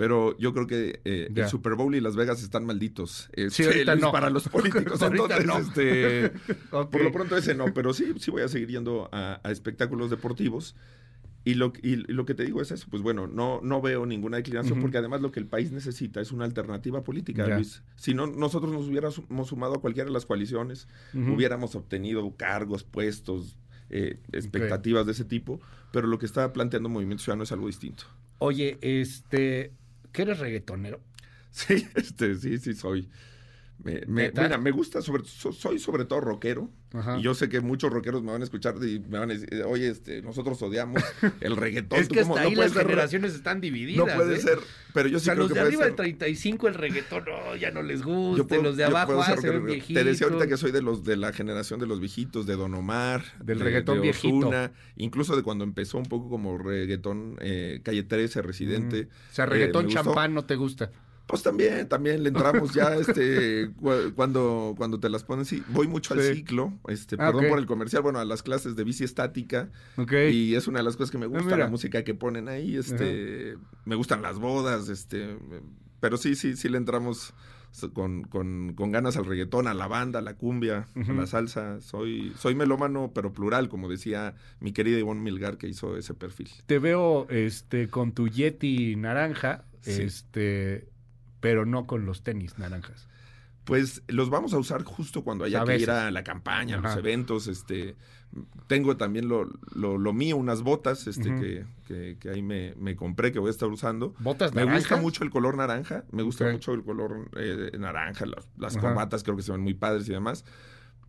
S35: Pero yo creo que eh, el Super Bowl y Las Vegas están malditos.
S2: sí, ahorita no.
S35: Para los <laughs> políticos. Entonces, este, <laughs> por lo pronto ese no. Pero sí, sí voy a seguir yendo a, espectáculos deportivos. Y lo, y, lo que te digo es eso, pues bueno, no, no veo ninguna declinación porque además lo que el país necesita es una alternativa política, Luis. Si no, nosotros nos hubiéramos sumado a cualquiera de las coaliciones, hubiéramos obtenido cargos, puestos, eh, expectativas de ese tipo, pero lo que está planteando Movimiento Ciudadano es algo distinto.
S2: Oye, este, ¿Que eres reggaetonero?
S35: Sí, <laughs> este, sí, sí soy. Me, mira, me gusta, sobre, soy sobre todo rockero. Y yo sé que muchos rockeros me van a escuchar y me van a decir, oye, este, nosotros odiamos el reggaetón.
S2: es que hasta ahí las generaciones están divididas.
S35: No puede
S2: ¿eh?
S35: ser, pero yo sí
S2: o sea,
S35: creo
S2: los de arriba del 35 el reggaetón no, ya no les gusta, los de abajo ah, se ven viejitos.
S35: Te decía ahorita que soy de los de la generación de los viejitos, de Don Omar,
S2: del reggaetón viejito.
S35: incluso de cuando empezó un poco como reggaetón eh, Calle 13, Residente.
S2: O sea, reggaetón eh, champán no te gusta.
S35: Pues también, también le entramos ya, <laughs> este, cuando, cuando te las ponen, sí, voy mucho al ciclo, este, ah, perdón por el comercial, bueno, a las clases de bici estática, y es una de las cosas que me ah, gusta, la música que ponen ahí, este, me gustan las bodas, este, pero sí, sí, sí le entramos con, con, con ganas al reggaetón, a la banda, a la cumbia, a la salsa, soy, soy melómano, pero plural, como decía mi querida Ivonne Milgar, que hizo ese perfil.
S2: Te veo, este, con tu Yeti naranja, este pero no con los tenis naranjas.
S35: Pues los vamos a usar justo cuando haya que ir a la campaña, a los eventos, este tengo también lo, lo, mío, unas botas este, que, que, ahí me, me, compré, que voy a estar usando.
S2: ¿Botas
S35: Me gusta mucho el color naranja, me gusta mucho el color eh, naranja, las, las corbatas creo que se ven muy padres y demás.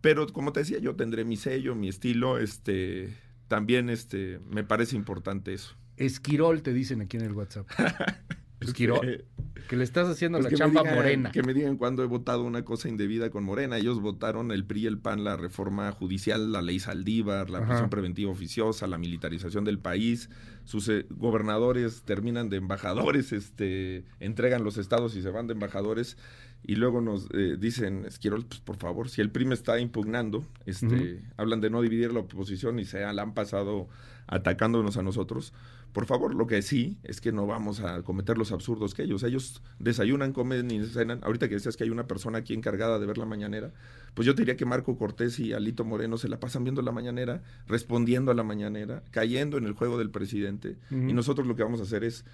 S35: Pero como te decía, yo tendré mi sello, mi estilo, este, también este, me parece importante eso.
S2: Esquirol te dicen aquí en el WhatsApp. <laughs> Esquirol. Que le estás haciendo pues la chamba Morena.
S35: Que me digan cuándo he votado una cosa indebida con Morena. Ellos votaron el PRI, el PAN, la reforma judicial, la ley Saldívar, la prisión preventiva oficiosa, la militarización del país. Sus eh, gobernadores terminan de embajadores, este, entregan los estados y se van de embajadores. Y luego nos eh, dicen, Esquirol, pues por favor, si el PRI me está impugnando, este, hablan de no dividir la oposición y se la han pasado atacándonos a nosotros. Por favor, lo que sí es que no vamos a cometer los absurdos que ellos. Ellos desayunan, comen y cenan. Ahorita que decías que hay una persona aquí encargada de ver la mañanera, pues yo te diría que Marco Cortés y Alito Moreno se la pasan viendo la mañanera, respondiendo a la mañanera, cayendo en el juego del presidente. Y nosotros lo que vamos a hacer es,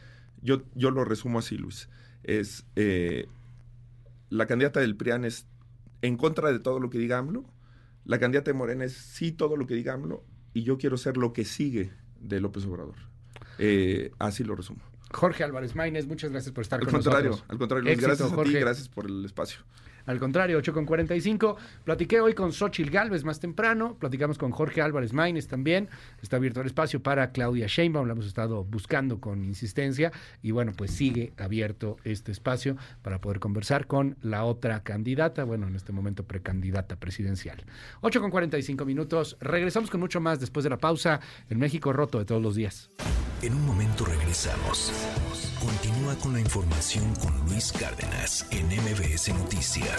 S35: yo, yo lo resumo así, Luis, es eh, la candidata del PRIAN es en contra de todo lo que diga AMLO, La candidata de Morena es sí todo lo que diga AMLO y yo quiero ser lo que sigue de López Obrador. Eh, así lo resumo.
S2: Jorge Álvarez Maínez, muchas gracias por estar
S35: Al
S2: con
S35: contrario,
S2: nosotros.
S35: al contrario, Luis,
S2: Éxito,
S35: gracias a ti,
S2: Jorge.
S35: gracias por el espacio.
S2: Al contrario, 8 con 45. Platiqué hoy con Xochil Gálvez más temprano. Platicamos con Jorge Álvarez Maínez también. Está abierto el espacio para Claudia Sheinbaum. Lo hemos estado buscando con insistencia. Y bueno, pues sigue abierto este espacio para poder conversar con la otra candidata. Bueno, en este momento precandidata presidencial. 8 con 45 minutos. Regresamos con mucho más después de la pausa. El México roto de todos los días.
S1: En un momento regresamos. Continúa con la información con Luis Cárdenas en MBS Noticias.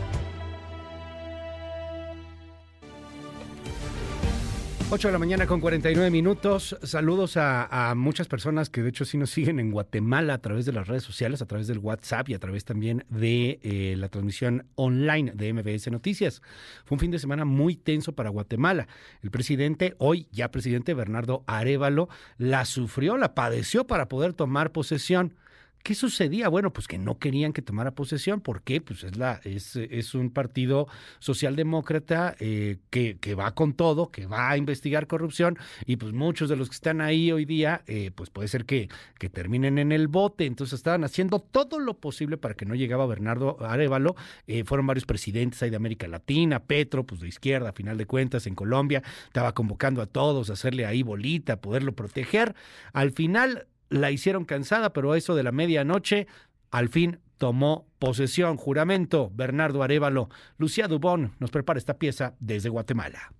S2: Ocho de la mañana con 49 minutos. Saludos a, a muchas personas que de hecho sí nos siguen en Guatemala a través de las redes sociales, a través del WhatsApp y a través también de eh, la transmisión online de MBS Noticias. Fue un fin de semana muy tenso para Guatemala. El presidente, hoy ya presidente Bernardo Arevalo, la sufrió, la padeció para poder tomar posesión. ¿Qué sucedía? Bueno, pues que no querían que tomara posesión. ¿Por qué? Pues es, la, es, es un partido socialdemócrata eh, que, que va con todo, que va a investigar corrupción y pues muchos de los que están ahí hoy día, eh, pues puede ser que, que terminen en el bote. Entonces estaban haciendo todo lo posible para que no llegaba Bernardo Arevalo. Eh, fueron varios presidentes ahí de América Latina, Petro, pues de izquierda, a final de cuentas, en Colombia. Estaba convocando a todos a hacerle ahí bolita, poderlo proteger. Al final la hicieron cansada, pero a eso de la medianoche, al fin tomó posesión, juramento, Bernardo Arevalo. Lucía Dubón nos prepara esta pieza desde Guatemala.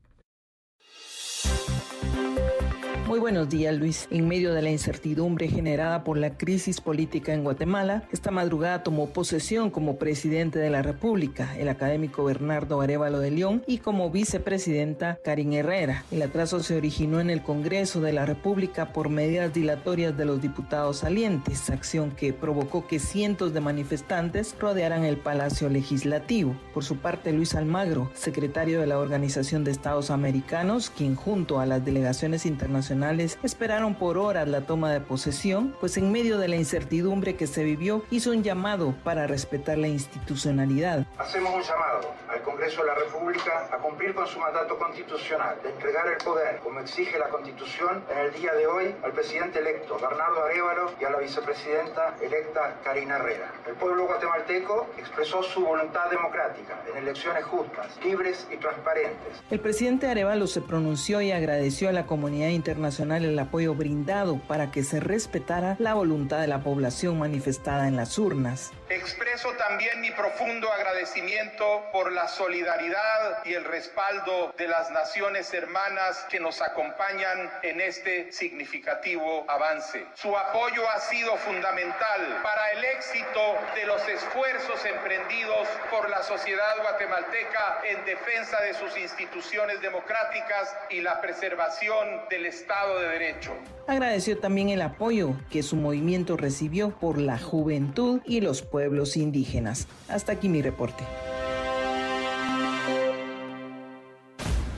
S12: Buenos días, Luis. En medio de la incertidumbre generada por la crisis política en Guatemala, esta madrugada tomó posesión como presidente de la República el académico Bernardo Arevalo de León y como vicepresidenta Karin Herrera. El atraso se originó en el Congreso de la República por medidas dilatorias de los diputados salientes, acción que provocó que cientos de manifestantes rodearan el Palacio Legislativo. Por su parte, Luis Almagro, secretario de la Organización de Estados Americanos, quien junto a las delegaciones internacionales esperaron por horas la toma de posesión, pues en medio de la incertidumbre que se vivió hizo un llamado para respetar la institucionalidad.
S36: Hacemos un llamado al Congreso de la República a cumplir con su mandato constitucional de entregar el poder, como exige la Constitución, en el día de hoy al presidente electo Bernardo Arevalo y a la vicepresidenta electa Karina Herrera. El pueblo guatemalteco expresó su voluntad democrática en elecciones justas, libres y transparentes.
S12: El presidente Arevalo se pronunció y agradeció a la comunidad internacional el apoyo brindado para que se respetara la voluntad de la población manifestada en las urnas.
S36: Expreso también mi profundo agradecimiento por la solidaridad y el respaldo de las naciones hermanas que nos acompañan en este significativo avance. Su apoyo ha sido fundamental para el éxito de los esfuerzos emprendidos por la sociedad guatemalteca en defensa de sus instituciones democráticas y la preservación del Estado de Derecho.
S12: Agradeció también el apoyo que su movimiento recibió por la juventud y los pueblos indígenas. Hasta aquí mi reporte.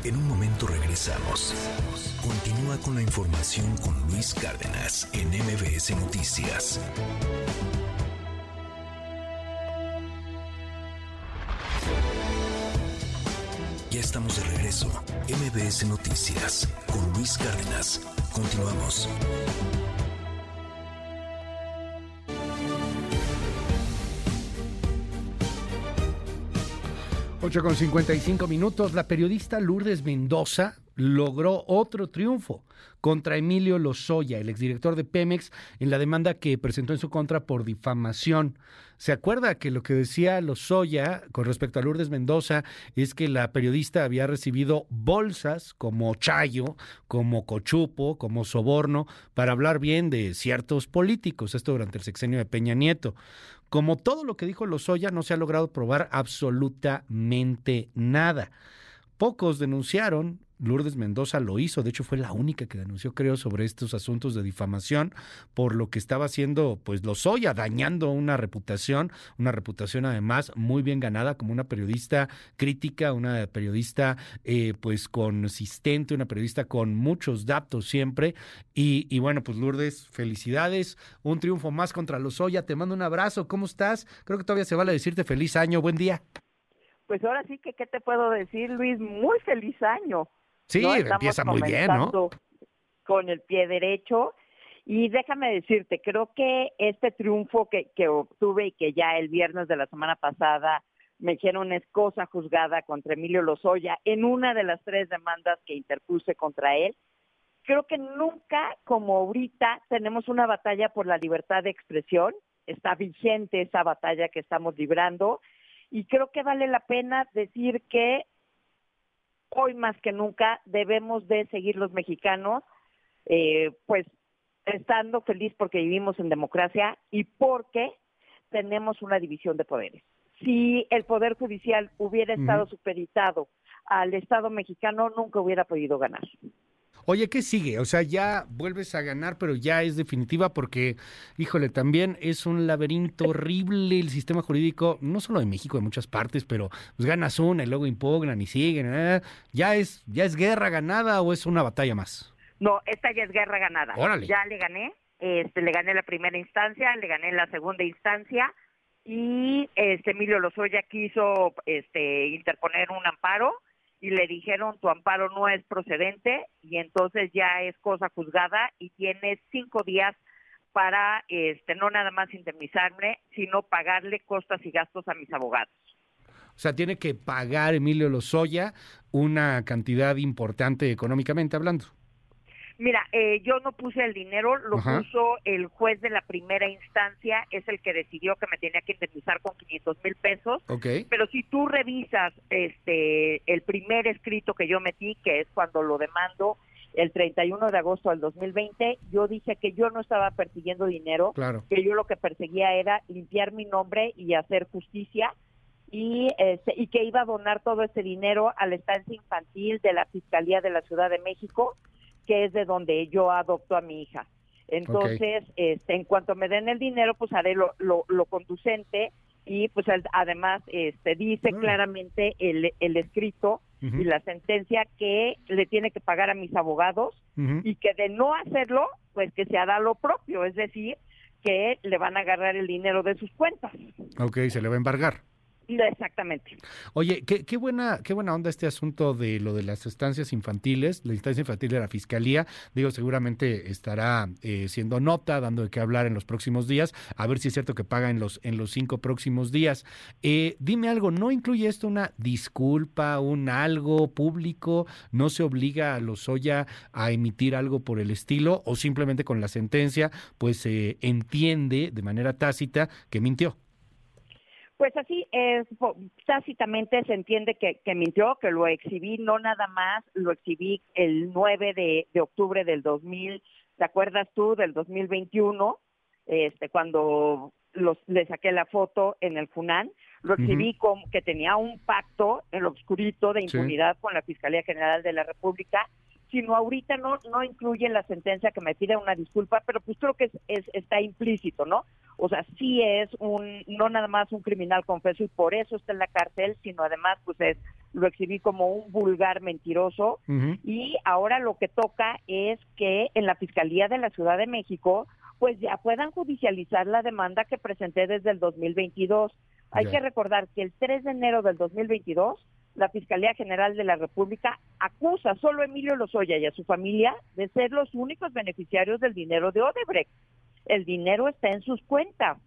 S1: En un momento regresamos. Continúa con la información con Luis Cárdenas en MBS Noticias. Ya estamos de regreso. MBS Noticias con Luis Cárdenas. Continuamos.
S2: Ocho con 55 minutos. La periodista Lourdes Mendoza logró otro triunfo contra Emilio Lozoya, el exdirector de Pemex, en la demanda que presentó en su contra por difamación. ¿Se acuerda que lo que decía Lozoya con respecto a Lourdes Mendoza es que la periodista había recibido bolsas como chayo, como cochupo, como soborno, para hablar bien de ciertos políticos, esto durante el sexenio de Peña Nieto? Como todo lo que dijo Lozoya, no se ha logrado probar absolutamente nada. Pocos denunciaron Lourdes Mendoza lo hizo, de hecho fue la única que denunció, creo, sobre estos asuntos de difamación, por lo que estaba haciendo, pues, Lozoya, dañando una reputación, una reputación además muy bien ganada como una periodista crítica, una periodista, eh, pues, consistente, una periodista con muchos datos siempre. Y, y bueno, pues, Lourdes, felicidades, un triunfo más contra Lozoya, te mando un abrazo, ¿cómo estás? Creo que todavía se vale decirte feliz año, buen día.
S37: Pues ahora sí que, ¿qué te puedo decir, Luis? Muy feliz año.
S2: Sí,
S37: ¿no?
S2: Empieza muy bien, ¿no?
S37: Con el pie derecho. Y déjame decirte, creo que este triunfo que, que obtuve y que ya el viernes de la semana pasada me dijeron es cosa juzgada contra Emilio Lozoya en una de las tres demandas que interpuse contra él, creo que nunca como ahorita tenemos una batalla por la libertad de expresión, está vigente esa batalla que estamos librando y creo que vale la pena decir que hoy más que nunca debemos de seguir los mexicanos, eh, pues estando feliz porque vivimos en democracia y porque tenemos una división de poderes. Si el Poder Judicial hubiera estado supeditado al Estado mexicano, nunca hubiera podido ganar.
S2: Oye, ¿qué sigue? O sea, ya vuelves a ganar, pero ya es definitiva porque, híjole, también es un laberinto horrible el sistema jurídico, no solo de México, de muchas partes, pero pues ganas una y luego impugnan y siguen. ¿eh? ¿Ya es ya es guerra ganada o es una batalla más?
S37: No, esta ya es guerra ganada.
S2: Órale.
S37: Ya le gané, este, le gané la primera instancia, le gané la segunda instancia y este Emilio Lozoya quiso este interponer un amparo y le dijeron tu amparo no es procedente y entonces ya es cosa juzgada y tienes cinco días para este no nada más indemnizarme sino pagarle costas y gastos a mis abogados.
S2: O sea, tiene que pagar Emilio Lozoya una cantidad importante económicamente hablando.
S37: Mira, eh, yo no puse el dinero, lo
S2: Ajá.
S37: puso el juez de la primera instancia, es el que decidió que me tenía que indemnizar con 500 mil pesos.
S2: Ok.
S37: Pero si tú revisas este el primer escrito que yo metí, que es cuando lo demando el 31 de agosto del 2020, yo dije que yo no estaba persiguiendo dinero,
S2: Claro.
S37: que yo lo que perseguía era limpiar mi nombre y hacer justicia y, este, y que iba a donar todo ese dinero a la estancia infantil de la Fiscalía de la Ciudad de México, que es de donde yo adopto a mi hija. Entonces, este, en cuanto me den el dinero, pues haré lo, lo, lo conducente y pues además este, dice claramente el, el escrito y la sentencia que le tiene que pagar a mis abogados y que de no hacerlo, pues que se hará lo propio, es decir, que le van a agarrar el dinero de sus cuentas.
S2: Ok, se le va a embargar.
S37: Exactamente.
S2: Oye, qué, buena, qué buena onda este asunto de lo de las estancias infantiles, la instancia infantil de la fiscalía. Digo, seguramente estará eh, siendo nota, dando de qué hablar en los próximos días. A ver si es cierto que paga en los, en los cinco próximos días. Eh, dime algo, ¿no incluye esto una disculpa, un algo público? ¿No se obliga a Lozoya a emitir algo por el estilo? ¿O simplemente con la sentencia, pues se entiende de manera tácita que mintió?
S37: Pues así es, tácitamente se entiende que, que mintió, que lo exhibí, no nada más, lo exhibí el 9 de, de octubre del 2000, ¿te acuerdas tú? Del 2021, este, cuando los, le saqué la foto en el FUNAN, lo exhibí como que tenía un pacto en lo oscurito de
S38: Sí.
S37: impunidad con la Fiscalía General de la República, sino ahorita no, no incluye en la sentencia que me pide una disculpa, pero pues creo que es, es- está implícito, ¿no? O sea, sí es un, no nada más un criminal confeso y por eso está en la cárcel, sino además pues es, lo exhibí como un vulgar mentiroso y ahora lo que toca es que en la Fiscalía de la Ciudad de México pues ya puedan judicializar la demanda que presenté desde el 2022. Hay que recordar que el 3 de enero del 2022 la Fiscalía General de la República acusa solo a Emilio Lozoya y a su familia de ser los únicos beneficiarios del dinero de Odebrecht. El dinero está en sus cuentas.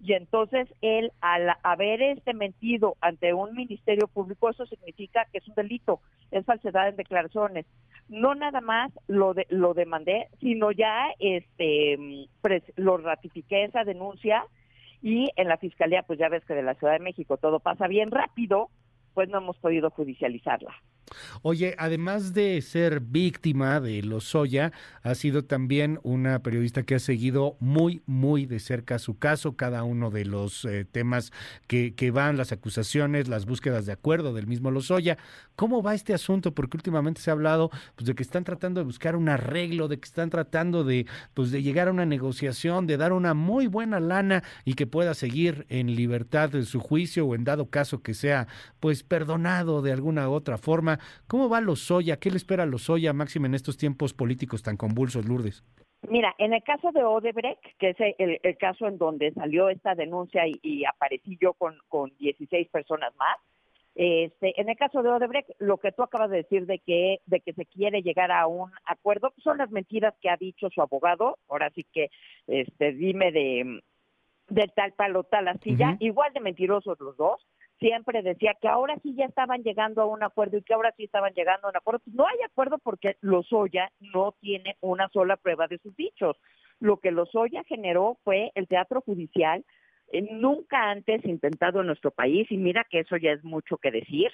S37: Y entonces él, al haber este mentido ante un ministerio público, eso significa que es un delito, es falsedad en declaraciones. No nada más lo de, lo demandé, sino ya este pres- lo ratifiqué esa denuncia y en la fiscalía, pues ya ves que de la Ciudad de México todo pasa bien rápido, pues no hemos podido judicializarla.
S2: Oye, además de ser víctima de Lozoya, ha sido también una periodista que ha seguido muy, muy de cerca su caso, cada uno de los eh, temas que, que, van, las acusaciones, las búsquedas de acuerdo del mismo Lozoya. ¿Cómo va este asunto? Porque últimamente se ha hablado pues, de que están tratando de buscar un arreglo, de que están tratando de, pues, de llegar a una negociación, de dar una muy buena lana y que pueda seguir en libertad de su juicio o en dado caso que sea pues perdonado de alguna otra forma. ¿Cómo va Lozoya? ¿Qué le espera a Lozoya, máximo en estos tiempos políticos tan convulsos, Lourdes?
S37: Mira, en el caso de Odebrecht, que es el, el caso en donde salió esta denuncia y, y aparecí yo con, con 16 personas más, este, en el caso de Odebrecht, lo que tú acabas de decir de que, de que se quiere llegar a un acuerdo, son las mentiras que ha dicho su abogado. Ahora sí que, este, dime de, de tal palo, tal astilla, uh -huh. igual de mentirosos los dos siempre decía que ahora sí ya estaban llegando a un acuerdo y que ahora sí estaban llegando a un acuerdo. No hay acuerdo porque Lozoya no tiene una sola prueba de sus dichos. Lo que Lozoya generó fue el teatro judicial eh, nunca antes intentado en nuestro país y mira que eso ya es mucho que decir.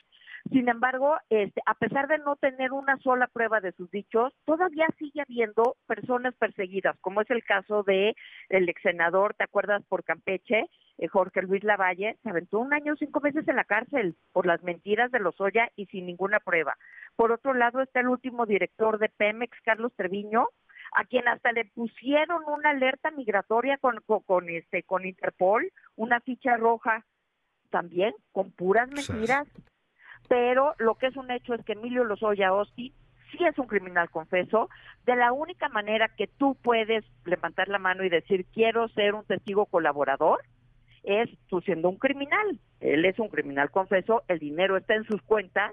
S37: Sin embargo, este, a pesar de no tener una sola prueba de sus dichos, todavía sigue habiendo personas perseguidas, como es el caso de el ex senador, ¿te acuerdas por Campeche? Eh, Jorge Luis Lavalle se aventó un año cinco meses en la cárcel por las mentiras de Lozoya y sin ninguna prueba. Por otro lado está el último director de Pemex, Carlos Treviño, a quien hasta le pusieron una alerta migratoria con, con, con este con Interpol, una ficha roja también con puras mentiras. Pero lo que es un hecho es que Emilio Lozoya Osti sí es un criminal confeso. De la única manera que tú puedes levantar la mano y decir quiero ser un testigo colaborador es tú siendo un criminal. Él es un criminal confeso, el dinero está en sus cuentas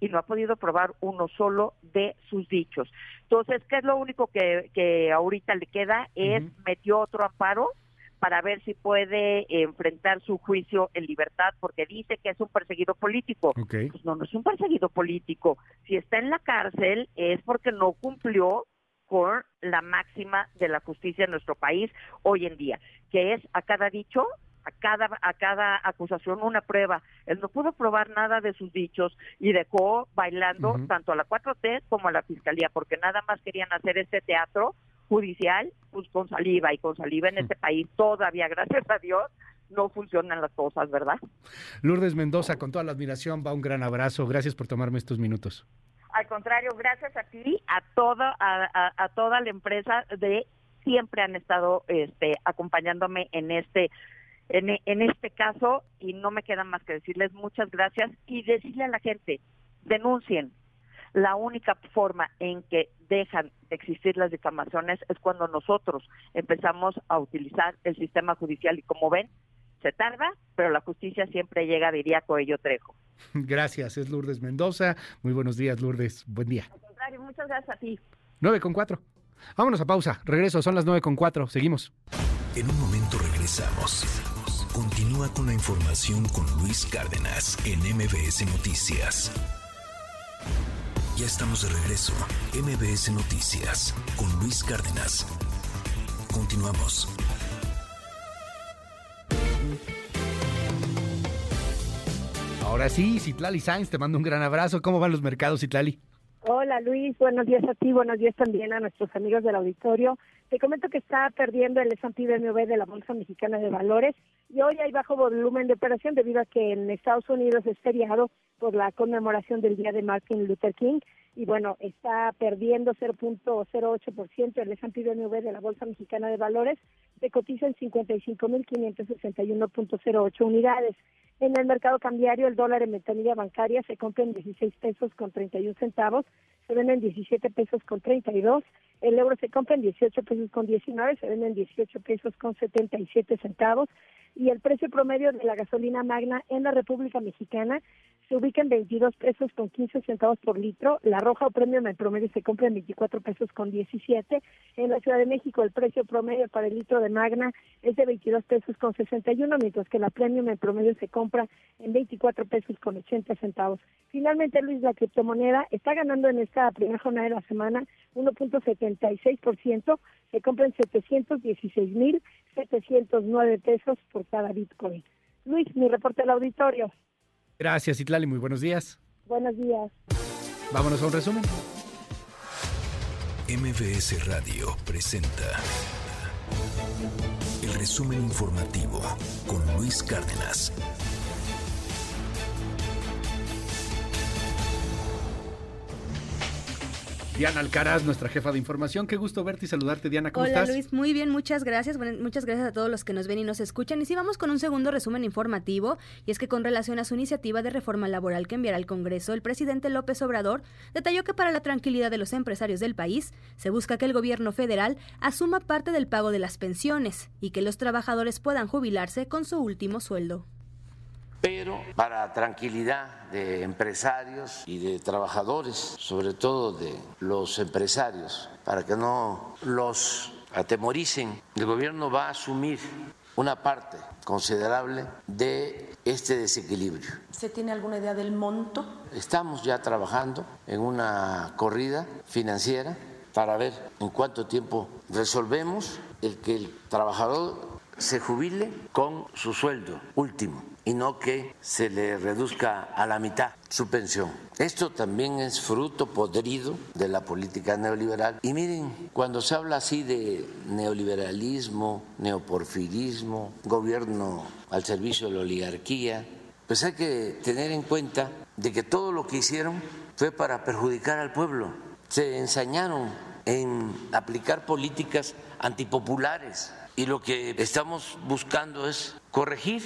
S37: y no ha podido probar uno solo de sus dichos. Entonces, ¿qué es lo único que, que ahorita le queda? Es, uh -huh. metió otro amparo para ver si puede enfrentar su juicio en libertad, porque dice que es un perseguido político.
S2: Okay.
S37: Pues no, no es un perseguido político. Si está en la cárcel es porque no cumplió con la máxima de la justicia en nuestro país hoy en día, que es a cada dicho a cada, a cada acusación una prueba. Él no pudo probar nada de sus dichos y dejó bailando uh -huh. tanto a la 4T como a la Fiscalía, porque nada más querían hacer este teatro judicial pues con saliva y con saliva en -huh. este país todavía, <laughs> gracias a Dios, no funcionan las cosas, ¿verdad?
S2: Lourdes Mendoza, con toda la admiración, va un gran abrazo. Gracias por tomarme estos minutos.
S37: Al contrario, gracias a ti, a toda, a, a, a toda la empresa de siempre han estado este, acompañándome en este en, en, este caso, y no me queda más que decirles muchas gracias y decirle a la gente, denuncien. La única forma en que dejan de existir las difamaciones es cuando nosotros empezamos a utilizar el sistema judicial y como ven, se tarda, pero la justicia siempre llega, diría Coello Trejo. <laughs>
S2: Gracias, es Lourdes Mendoza. Muy buenos días, Lourdes. Buen día.
S37: Al contrario, muchas gracias a ti.
S2: 9 con 4. Vámonos a pausa. Regreso, son las 9 con 4. Seguimos.
S1: En un momento regresamos. Continúa con la información con Luis Cárdenas en MBS Noticias. Ya estamos de regreso. MBS Noticias con Luis Cárdenas. Continuamos.
S2: Ahora sí, Citlali Sainz, te mando un gran abrazo. ¿Cómo van los mercados, Citlali?
S39: Hola Luis, buenos días a ti, buenos días también a nuestros amigos del auditorio. Te comento que está perdiendo el S&P BMV de la Bolsa Mexicana de Valores y hoy hay bajo volumen de operación debido a que en Estados Unidos es feriado por la conmemoración del Día de Martin Luther King y bueno, está perdiendo 0.08% el S&P BMV de la Bolsa Mexicana de Valores, se cotiza en 55.561.08 unidades. En el mercado cambiario, el dólar en ventanilla bancaria se compra en 16 pesos con 31 centavos, se vende en 17 pesos con 32, el euro se compra en 18 pesos con 19, se vende en 18 pesos con 77 centavos y el precio promedio de la gasolina magna en la República Mexicana se ubica en 22 pesos con 15 centavos por litro, la roja o premium en promedio se compra en 24 pesos con 17, en la Ciudad de México el precio promedio para el litro de magna es de 22 pesos con 61, mientras que la premium en promedio se compra en 24 pesos con 80 centavos. Finalmente, Luis, la criptomoneda está ganando en esta primera jornada de la semana 1.76%, se compra en 716.709 pesos por cada Bitcoin. Luis, mi reporte al auditorio.
S2: Gracias, Itlali. Muy buenos días.
S39: Buenos días.
S2: Vámonos a un resumen.
S1: MBS Radio presenta el resumen informativo con Luis Cárdenas.
S2: Diana Alcaraz, nuestra jefa de información. Qué gusto verte y saludarte, Diana. ¿Cómo
S17: Hola,
S2: estás?
S17: Luis. Muy bien, muchas gracias. Bueno, muchas gracias a todos los que nos ven y nos escuchan. Y sí, vamos con un segundo resumen informativo. Y es que con relación a su iniciativa de reforma laboral que enviará al Congreso, el presidente López Obrador detalló que para la tranquilidad de los empresarios del país, se busca que el gobierno federal asuma parte del pago de las pensiones y que los trabajadores puedan jubilarse con su último sueldo.
S31: Pero para tranquilidad de empresarios y de trabajadores, sobre todo de los empresarios, para que no los atemoricen, el gobierno va a asumir una parte considerable de este desequilibrio.
S40: ¿Se tiene alguna idea del monto?
S31: Estamos ya trabajando en una corrida financiera para ver en cuánto tiempo resolvemos el que el trabajador se jubile con su sueldo último y no que se le reduzca a la mitad su pensión. Esto también es fruto podrido de la política neoliberal. Y miren, cuando se habla así de neoliberalismo, neoporfirismo, gobierno al servicio de la oligarquía, pues hay que tener en cuenta de que todo lo que hicieron fue para perjudicar al pueblo. Se ensañaron en aplicar políticas antipopulares y lo que estamos buscando es corregir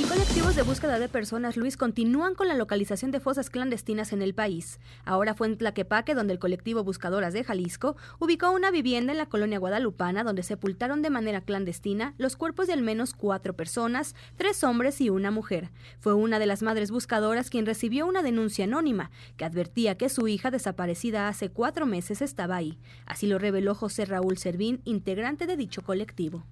S17: Y colectivos de búsqueda de personas, Luis, continúan con la localización de fosas clandestinas en el país. Ahora fue en Tlaquepaque, donde el colectivo Buscadoras de Jalisco ubicó una vivienda en la colonia guadalupana, donde sepultaron de manera clandestina los cuerpos de al menos cuatro personas, tres hombres y una mujer. Fue una de las madres buscadoras quien recibió una denuncia anónima que advertía que su hija, desaparecida hace cuatro meses, estaba ahí. Así lo reveló José Raúl Servín, integrante de dicho colectivo.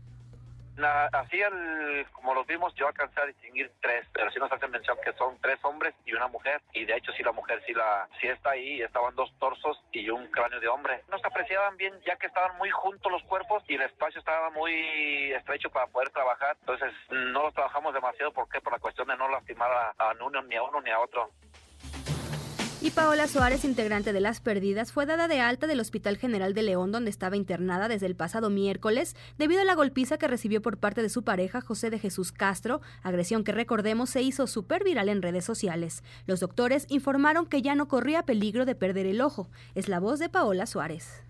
S38: La, así el, como los vimos, yo alcancé a distinguir tres, pero sí nos hacen mención que son tres hombres y una mujer. Y de hecho, sí, la mujer sí, la, sí está ahí. Estaban dos torsos y un cráneo de hombre. No se apreciaban bien, ya que estaban muy juntos los cuerpos y el espacio estaba muy estrecho para poder trabajar. Entonces, no los trabajamos demasiado. ¿Por qué? Por la cuestión de no lastimar a, a uno, ni a uno ni a otro.
S17: Y Paola Suárez, integrante de Las Perdidas, fue dada de alta del Hospital General de León, donde estaba internada desde el pasado miércoles, debido a la golpiza que recibió por parte de su pareja, José de Jesús Castro, agresión que recordemos se hizo súper viral en redes sociales. Los doctores informaron que ya no corría peligro de perder el ojo. Es la voz de Paola Suárez.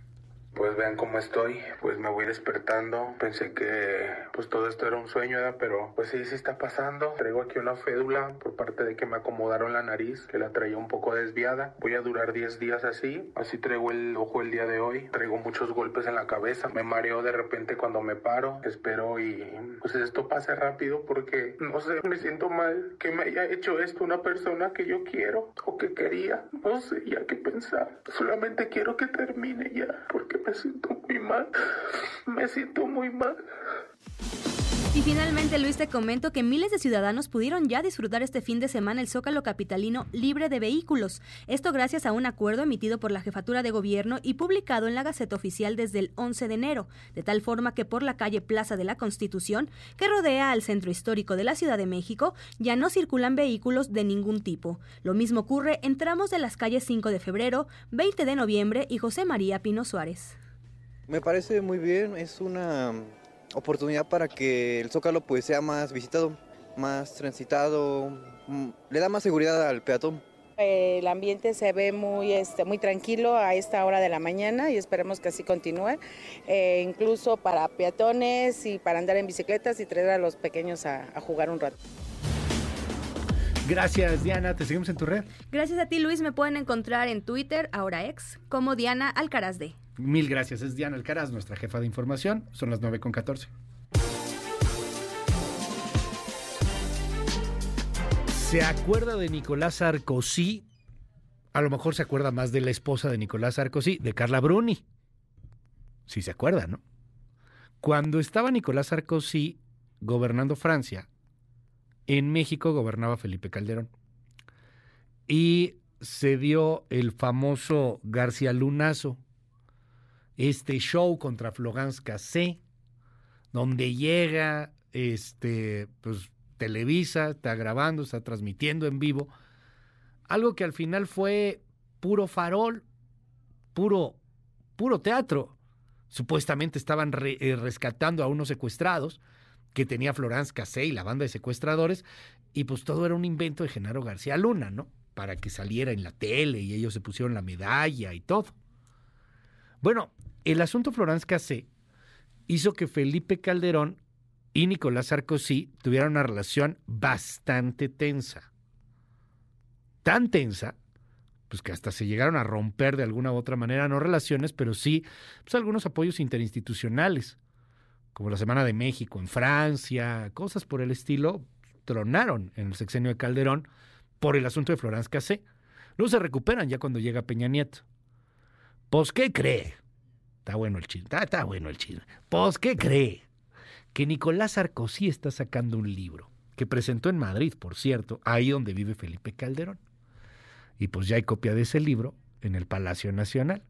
S41: Pues vean cómo estoy, pues me voy despertando. Pensé que pues todo esto era un sueño, ¿verdad? pero pues sí, sí está pasando. Traigo aquí una fédula por parte de que me acomodaron la nariz, que la traía un poco desviada. Voy a durar 10 días así. Así traigo el ojo el día de hoy. Traigo muchos golpes en la cabeza. Me mareo de repente cuando me paro. Espero y pues esto pase rápido porque no sé, me siento mal que me haya hecho esto una persona que yo quiero o que quería. No sé ya qué pensar. Solamente quiero que termine ya porque me siento muy mal. Me siento muy mal.
S17: Y finalmente, Luis, te comento que miles de ciudadanos pudieron ya disfrutar este fin de semana el Zócalo Capitalino libre de vehículos. Esto gracias a un acuerdo emitido por la Jefatura de Gobierno y publicado en la Gaceta Oficial desde el 11 de enero, de tal forma que por la calle Plaza de la Constitución, que rodea al centro histórico de la Ciudad de México, ya no circulan vehículos de ningún tipo. Lo mismo ocurre en tramos de las calles 5 de febrero, 20 de noviembre y José María Pino Suárez.
S42: Me parece muy bien, es una oportunidad para que el Zócalo pues sea más visitado, más transitado, mm, le da más seguridad al peatón.
S43: El ambiente se ve muy, este, muy tranquilo a esta hora de la mañana y esperemos que así continúe, eh, incluso para peatones y para andar en bicicletas y traer a los pequeños a, a jugar un rato.
S2: Gracias, Diana. Te seguimos en tu red.
S17: Gracias a ti, Luis. Me pueden encontrar en Twitter, ahora ex, como Diana Alcaraz de.
S2: Mil gracias. Es Diana Alcaraz, nuestra jefa de información. Son las 9 con 14. ¿Se acuerda de Nicolás Sarkozy? A lo mejor se acuerda más de la esposa de Nicolás Sarkozy, de Carla Bruni. Si se acuerda, ¿no? Cuando estaba Nicolás Sarkozy gobernando Francia, en México gobernaba Felipe Calderón. Y se dio el famoso García Lunazo, este show contra Florence Cassé, donde llega, este, pues Televisa, está grabando, está transmitiendo en vivo algo que al final fue puro farol, puro, puro teatro. Supuestamente estaban eh, rescatando a unos secuestrados que tenía Florence Cassé y la banda de secuestradores, y pues todo era un invento de Genaro García Luna, ¿no? Para que saliera en la tele y ellos se pusieron la medalla y todo. Bueno, el asunto Florence Cassé hizo que Felipe Calderón y Nicolás Sarkozy tuvieran una relación bastante tensa. Tan tensa, pues que hasta se llegaron a romper de alguna u otra manera, no relaciones, pero sí pues algunos apoyos interinstitucionales, como la Semana de México en Francia, cosas por el estilo, tronaron en el sexenio de Calderón por el asunto de Florence Cassé. Luego se recuperan ya cuando llega Peña Nieto. Pues, ¿qué cree? Está bueno el chisme, está, bueno el chisme. Pues, ¿qué cree? Que Nicolás Sarkozy está sacando un libro, que presentó en Madrid, por cierto, ahí donde vive Felipe Calderón. Y pues ya hay copia de ese libro en el Palacio Nacional.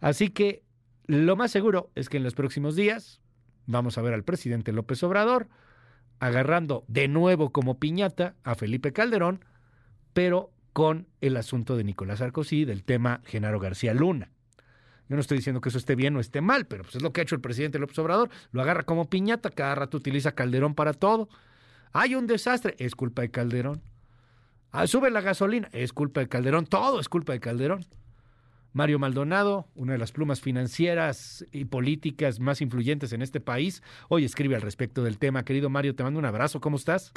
S2: Así que lo más seguro es que en los próximos días vamos a ver al presidente López Obrador agarrando de nuevo como piñata a Felipe Calderón, pero con el asunto de Nicolás Sarkozy, del tema Genaro García Luna. Yo no estoy diciendo que eso esté bien o esté mal, pero pues es lo que ha hecho el presidente López Obrador. Lo agarra como piñata, cada rato utiliza Calderón para todo. Hay un desastre, es culpa de Calderón. Ah, sube la gasolina, es culpa de Calderón. Todo es culpa de Calderón. Mario Maldonado, una de las plumas financieras y políticas más influyentes en este país, hoy escribe al respecto del tema. Querido Mario, te mando un abrazo. ¿Cómo estás?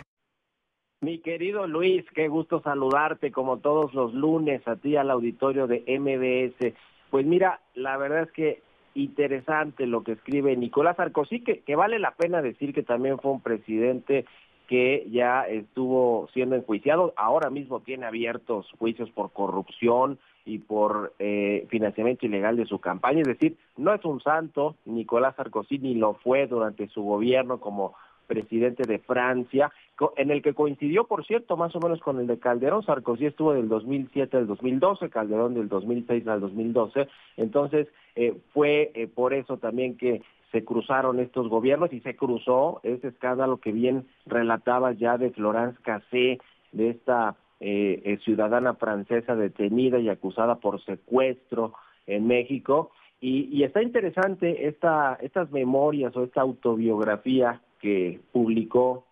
S44: Mi querido Luis, qué gusto saludarte como todos los lunes a ti al auditorio de MBS. Pues mira, la verdad es que interesante lo que escribe Nicolás Sarkozy, que, que vale la pena decir que también fue un presidente que ya estuvo siendo enjuiciado, ahora mismo tiene abiertos juicios por corrupción y por eh, financiamiento ilegal de su campaña, es decir, no es un santo, Nicolás Sarkozy ni lo fue durante su gobierno como presidente de Francia, en el que coincidió, por cierto, más o menos con el de Calderón. Sarkozy estuvo del 2007 al 2012, Calderón del 2006 al 2012. Entonces, eh, fue eh, por eso también que se cruzaron estos gobiernos y se cruzó ese escándalo que bien relataba ya de Florence Cassé, de esta eh, ciudadana francesa detenida y acusada por secuestro en México. Y, y está interesante esta, estas memorias o esta autobiografía que publicó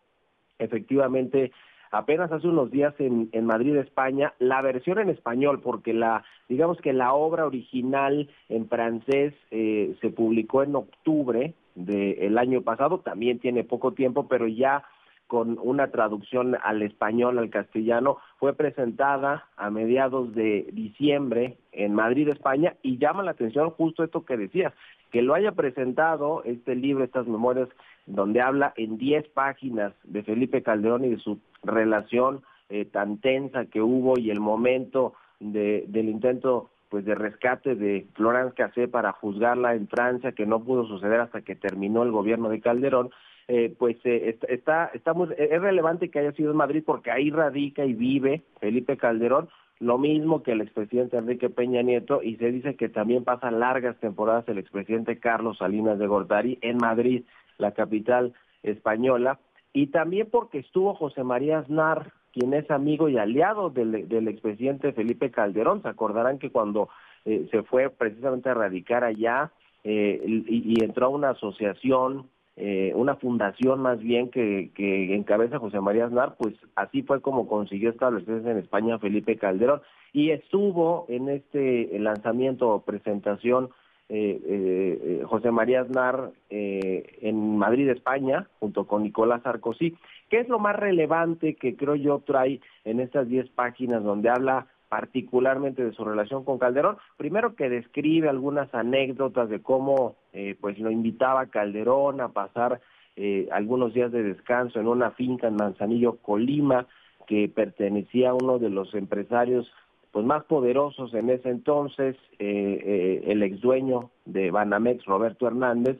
S44: efectivamente apenas hace unos días en, en, Madrid, España, la versión en español, porque la, digamos que la obra original en francés eh, se publicó en octubre del año pasado, también tiene poco tiempo, pero ya con una traducción al español, al castellano, fue presentada a mediados de diciembre en Madrid, España, y llama la atención justo esto que decías, que lo haya presentado este libro, estas memorias, donde habla en 10 páginas de Felipe Calderón y de su relación eh, tan tensa que hubo y el momento de, del intento pues de rescate de Florence Cassé para juzgarla en Francia, que no pudo suceder hasta que terminó el gobierno de Calderón, eh, pues eh, está, está muy, es relevante que haya sido en Madrid porque ahí radica y vive Felipe Calderón, lo mismo que el expresidente Enrique Peña Nieto, y se dice que también pasa largas temporadas el expresidente Carlos Salinas de Gortari en Madrid, la capital española, y también porque estuvo José María Aznar, quien es amigo y aliado del, del expresidente Felipe Calderón. Se acordarán que cuando eh, se fue precisamente a radicar allá y, y entró a una asociación eh, una fundación más bien que, que encabeza José María Aznar, pues así fue como consiguió establecerse en España Felipe Calderón y estuvo en este lanzamiento o presentación eh, eh, José María Aznar en Madrid, España, junto con Nicolás Sarkozy. ¿Qué es lo más relevante que creo yo trae en estas 10 páginas donde habla particularmente de su relación con Calderón. Primero que describe algunas anécdotas de cómo eh, pues lo invitaba Calderón a pasar eh, algunos días de descanso en una finca en Manzanillo, Colima, que pertenecía a uno de los empresarios pues más poderosos en ese entonces, eh, el ex dueño de Banamex, Roberto Hernández,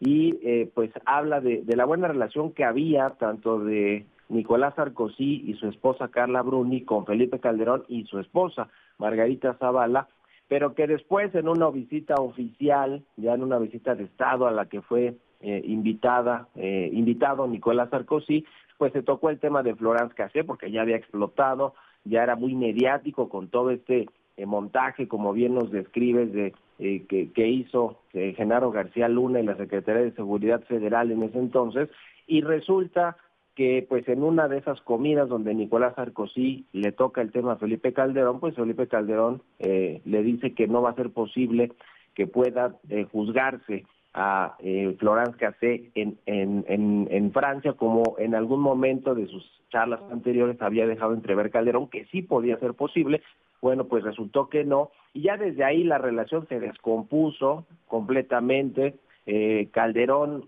S44: y pues habla de la buena relación que había tanto de Nicolás Sarkozy y su esposa Carla Bruni con Felipe Calderón y su esposa Margarita Zavala, pero que después en una visita oficial, ya en una visita de Estado a la que fue eh, invitada, eh, invitado Nicolás Sarkozy, pues se tocó el tema de Florence Cassé porque ya había explotado ya era muy mediático con todo este eh, montaje, como bien nos describes, de que, hizo Genaro García Luna y la Secretaría de Seguridad Federal en ese entonces, y resulta que pues en una de esas comidas donde Nicolás Sarkozy le toca el tema a Felipe Calderón, pues Felipe Calderón le dice que no va a ser posible que pueda juzgarse a eh, Florence Cassé en, en, en, en, Francia, como en algún momento de sus charlas anteriores había dejado entrever Calderón que sí podía ser posible, bueno, pues resultó que no, y ya desde ahí la relación se descompuso completamente, eh, Calderón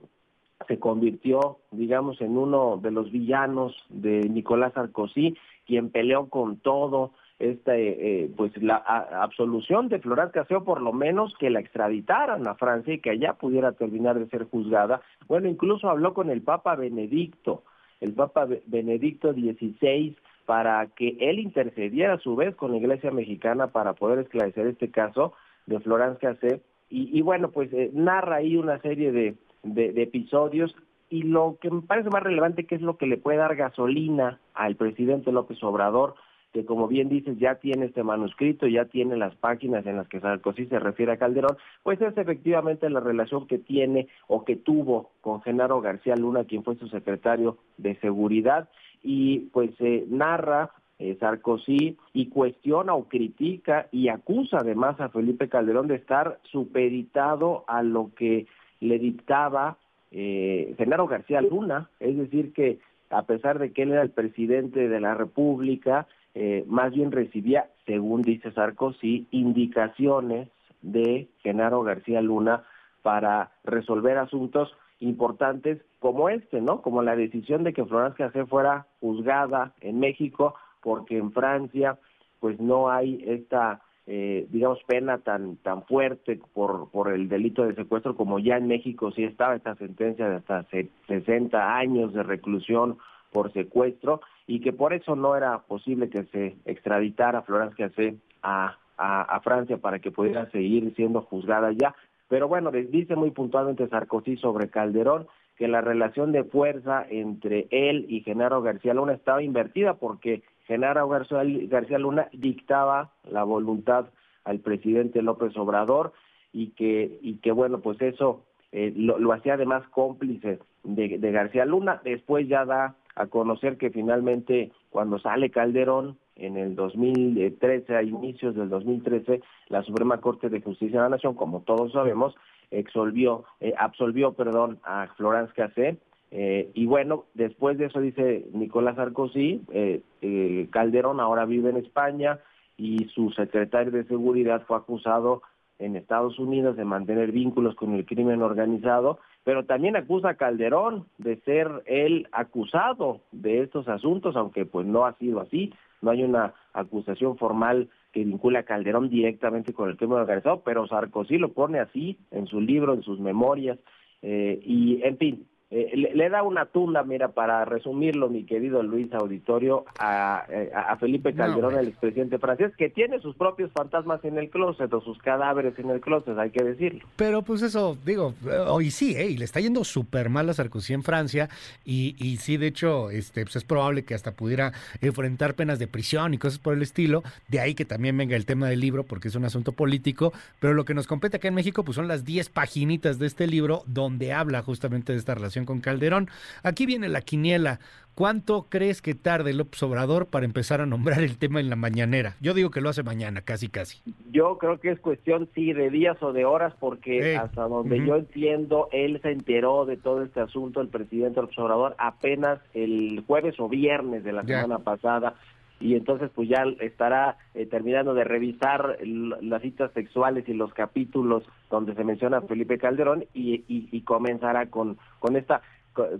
S44: se convirtió, digamos, en uno de los villanos de Nicolás Sarkozy, quien peleó con todo, esta, eh, eh, pues la absolución de Florence Caseo, por lo menos que la extraditaran a Francia y que allá pudiera terminar de ser juzgada. Bueno, incluso habló con el Papa Benedicto, el Papa Benedicto XVI, para que él intercediera a su vez con la Iglesia Mexicana para poder esclarecer este caso de Florence Cassé. Y, y bueno, pues eh, narra ahí una serie de, de, de episodios. Y lo que me parece más relevante que es lo que le puede dar gasolina al presidente López Obrador que como bien dices ya tiene este manuscrito, ya tiene las páginas en las que Sarkozy se refiere a Calderón, pues es efectivamente la relación que tiene o que tuvo con Genaro García Luna, quien fue su secretario de Seguridad, y pues se narra eh, Sarkozy y cuestiona o critica y acusa además a Felipe Calderón de estar supeditado a lo que le dictaba eh, Genaro García Luna, es decir que a pesar de que él era el presidente de la República, eh, más bien recibía, según dice Sarkozy, indicaciones de Genaro García Luna para resolver asuntos importantes como este, ¿no? Como la decisión de que Florence Cassé fuera juzgada en México, porque en Francia, pues no hay esta, eh, digamos, pena tan tan fuerte por por el delito de secuestro como ya en México sí estaba esta sentencia de hasta 60 años de reclusión por secuestro y que por eso no era posible que se extraditara Florence Cassé a, a, a Francia para que pudiera seguir siendo juzgada ya. Pero bueno, dice muy puntualmente Sarkozy sobre Calderón que la relación de fuerza entre él y Genaro García Luna estaba invertida porque Genaro García Luna dictaba la voluntad al presidente López Obrador y que, y que bueno, pues eso eh, lo, hacía además cómplice de, de García Luna. Después ya da a conocer que finalmente cuando sale Calderón en el 2013, a inicios del 2013, la Suprema Corte de Justicia de la Nación, como todos sabemos, exolvió, eh, absolvió, perdón, a Florence Cassé, eh, y bueno, después de eso dice Nicolás Sarkozy, eh, eh, Calderón ahora vive en España y su secretario de Seguridad fue acusado en Estados Unidos de mantener vínculos con el crimen organizado, pero también acusa a Calderón de ser el acusado de estos asuntos, aunque pues no ha sido así, no hay una acusación formal que vincula a Calderón directamente con el crimen organizado, pero Sarkozy lo pone así en su libro, en sus memorias, eh, y en fin, eh, le, da una tunda, mira, para resumirlo, mi querido Luis Auditorio, a, eh, a Felipe Calderón, el expresidente francés, que tiene sus propios fantasmas en el closet o sus cadáveres en el closet, hay que decirlo.
S2: Pero pues eso, digo, hoy sí, ¿eh? y le está yendo súper mal a Sarkozy en Francia, y, y sí, de hecho, este, pues es probable que hasta pudiera enfrentar penas de prisión y cosas por el estilo, de ahí que también venga el tema del libro, porque es un asunto político, pero lo que nos compete acá en México, pues son las 10 paginitas de este libro donde habla justamente de esta relación con Calderón. Aquí viene la quiniela. ¿Cuánto crees que tarde López Obrador para empezar a nombrar el tema en la mañanera? Yo digo que lo hace mañana, casi, casi.
S44: Yo creo que es cuestión, sí, de días o de horas, porque hasta donde yo entiendo, él se enteró de todo este asunto, el presidente López Obrador, apenas el jueves o viernes de la semana pasada, y entonces pues ya estará eh, terminando de revisar las citas sexuales y los capítulos donde se menciona Felipe Calderón y, y, y comenzará con, con esta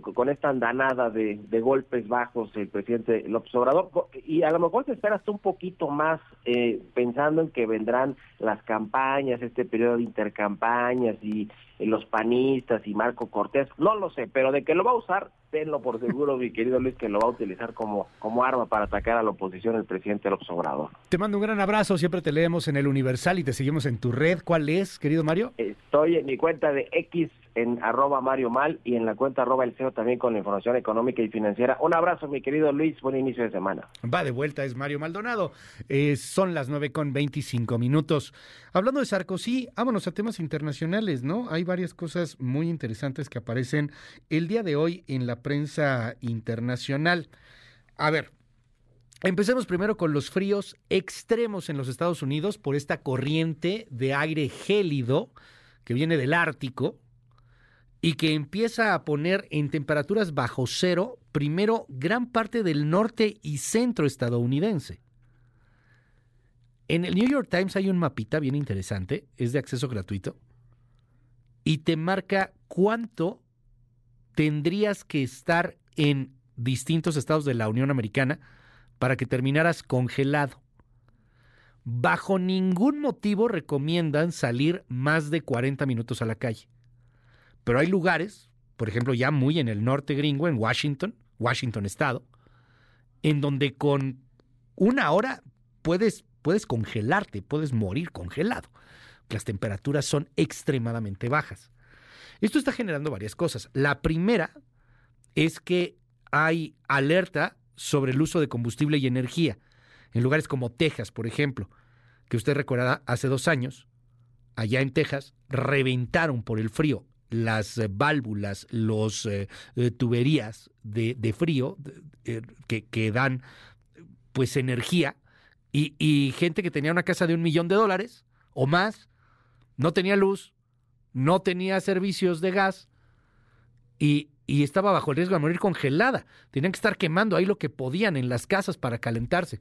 S44: con esta andanada de, de, golpes bajos el presidente López Obrador y a lo mejor se espera hasta un poquito más eh, pensando en que vendrán las campañas, este periodo de intercampañas y eh, los panistas y Marco Cortés, no lo sé, pero de que lo va a usar, tenlo por seguro, mi querido Luis, que lo va a utilizar como, como arma para atacar a la oposición el presidente López Obrador.
S2: Te mando un gran abrazo, siempre te leemos en el Universal y te seguimos en tu red. ¿Cuál es, querido Mario?
S44: Estoy en mi cuenta de X en arroba Mario Mal y en la cuenta arroba el CEO también con información económica y financiera. Un abrazo, mi querido Luis, buen inicio de semana.
S2: Va de vuelta, es Mario Maldonado. Eh, son las nueve con veinticinco minutos. Hablando de Sarkozy, vámonos a temas internacionales, ¿no? Hay varias cosas muy interesantes que aparecen el día de hoy en la prensa internacional. A ver, Empecemos primero con los fríos extremos en los Estados Unidos por esta corriente de aire gélido que viene del Ártico y que empieza a poner en temperaturas bajo cero primero gran parte del norte y centro estadounidense. En el New York Times hay un mapita bien interesante, es de acceso gratuito, y te marca cuánto tendrías que estar en distintos estados de la Unión Americana para que terminaras congelado. Bajo ningún motivo recomiendan salir más de 40 minutos a la calle. Pero hay lugares, por ejemplo, ya muy en el norte gringo, en Washington, Washington Estado, en donde con una hora puedes, puedes congelarte, puedes morir congelado. Las temperaturas son extremadamente bajas. Esto está generando varias cosas. La primera es que hay alerta sobre el uso de combustible y energía. En lugares como Texas, por ejemplo, que usted recordará hace dos años, allá en Texas, reventaron por el frío las eh, válvulas, los eh, eh, tuberías de, frío que, que, dan pues energía y, y gente que tenía una casa de un millón de dólares o más, no tenía luz, no tenía servicios de gas y, y estaba bajo el riesgo de morir congelada. Tenían que estar quemando ahí lo que podían en las casas para calentarse.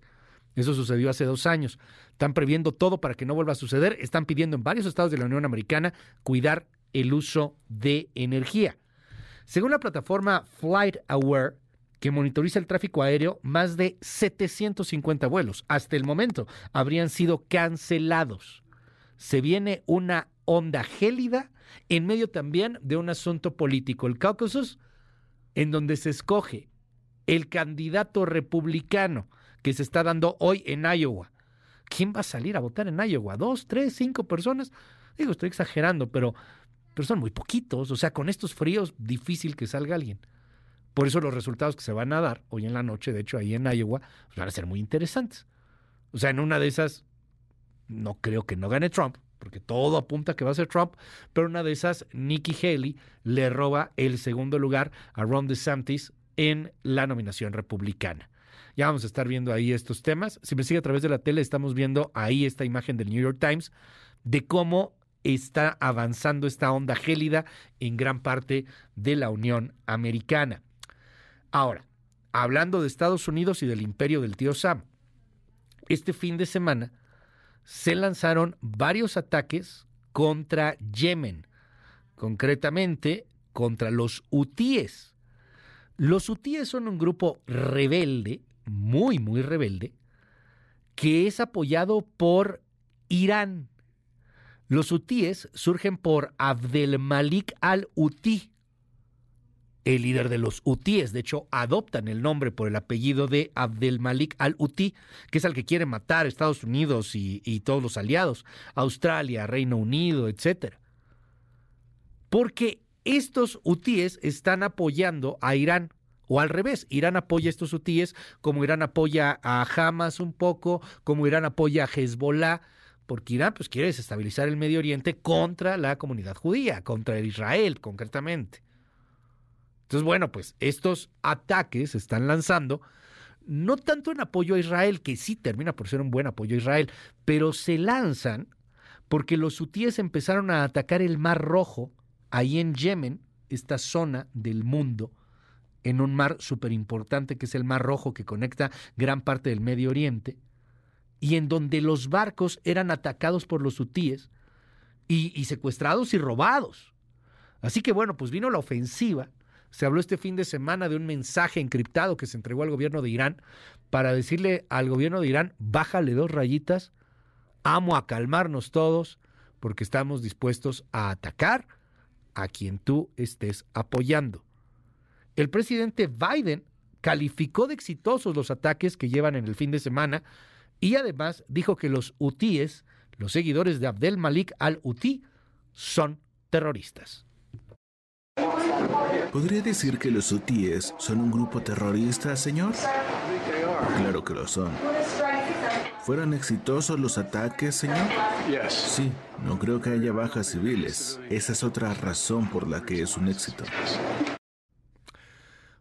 S2: Eso sucedió hace dos años. Están previendo todo para que no vuelva a suceder. Están pidiendo en varios estados de la Unión Americana cuidar el uso de energía. Según la plataforma Flight Aware, que monitoriza el tráfico aéreo, más de 750 vuelos hasta el momento habrían sido cancelados. Se viene una onda gélida en medio también de un asunto político, el Caucasus, en donde se escoge el candidato republicano que se está dando hoy en Iowa. ¿Quién va a salir a votar en Iowa? ¿Dos, tres, cinco personas? Digo, estoy exagerando, pero, pero son muy poquitos. O sea, con estos fríos, difícil que salga alguien. Por eso los resultados que se van a dar hoy en la noche, de hecho, ahí en Iowa, pues, van a ser muy interesantes. O sea, en una de esas, no creo que no gane Trump, porque todo apunta que va a ser Trump, pero una de esas, Nikki Haley le roba el segundo lugar a Ron DeSantis en la nominación republicana. Ya vamos a estar viendo ahí estos temas. Si me sigue a través de la tele, estamos viendo ahí esta imagen del New York Times de cómo está avanzando esta onda gélida en gran parte de la Unión Americana. Ahora, hablando de Estados Unidos y del imperio del tío Sam, este fin de semana se lanzaron varios ataques contra Yemen, concretamente contra los hutíes. Los hutíes son un grupo rebelde, muy, muy rebelde, que es apoyado por Irán. Los hutíes surgen por Abdelmalik al-Hutí, el líder de los hutíes. De hecho, adoptan el nombre por el apellido de Abdelmalik al-Hutí, que es al que quiere matar Estados Unidos y, todos los aliados, Australia, Reino Unido, etc. Porque estos hutíes están apoyando a Irán. O al revés, Irán apoya a estos hutíes, como Irán apoya a Hamas un poco, como Irán apoya a Hezbollah, porque Irán pues, quiere desestabilizar el Medio Oriente contra la comunidad judía, contra Israel concretamente. Entonces, bueno, pues estos ataques se están lanzando no tanto en apoyo a Israel, que sí termina por ser un buen apoyo a Israel, pero se lanzan porque los hutíes empezaron a atacar el Mar Rojo, ahí en Yemen, esta zona del mundo, en un mar súper importante que es el Mar Rojo que conecta gran parte del Medio Oriente, y en donde los barcos eran atacados por los hutíes y, secuestrados y robados. Así que bueno, pues vino la ofensiva se habló este fin de semana de un mensaje encriptado que se entregó al gobierno de Irán para decirle al gobierno de Irán, bájale dos rayitas, amo a calmarnos todos, porque estamos dispuestos a atacar a quien tú estés apoyando. El presidente Biden calificó de exitosos los ataques que llevan en el fin de semana y además dijo que los hutíes, los seguidores de Abdel Malik al-Hutí, son terroristas.
S45: ¿Podría decir que los hutíes son un grupo terrorista, señor? Claro que lo son. ¿Fueron exitosos los ataques, señor? Sí, no creo que haya bajas civiles. Esa es otra razón por la que es un éxito.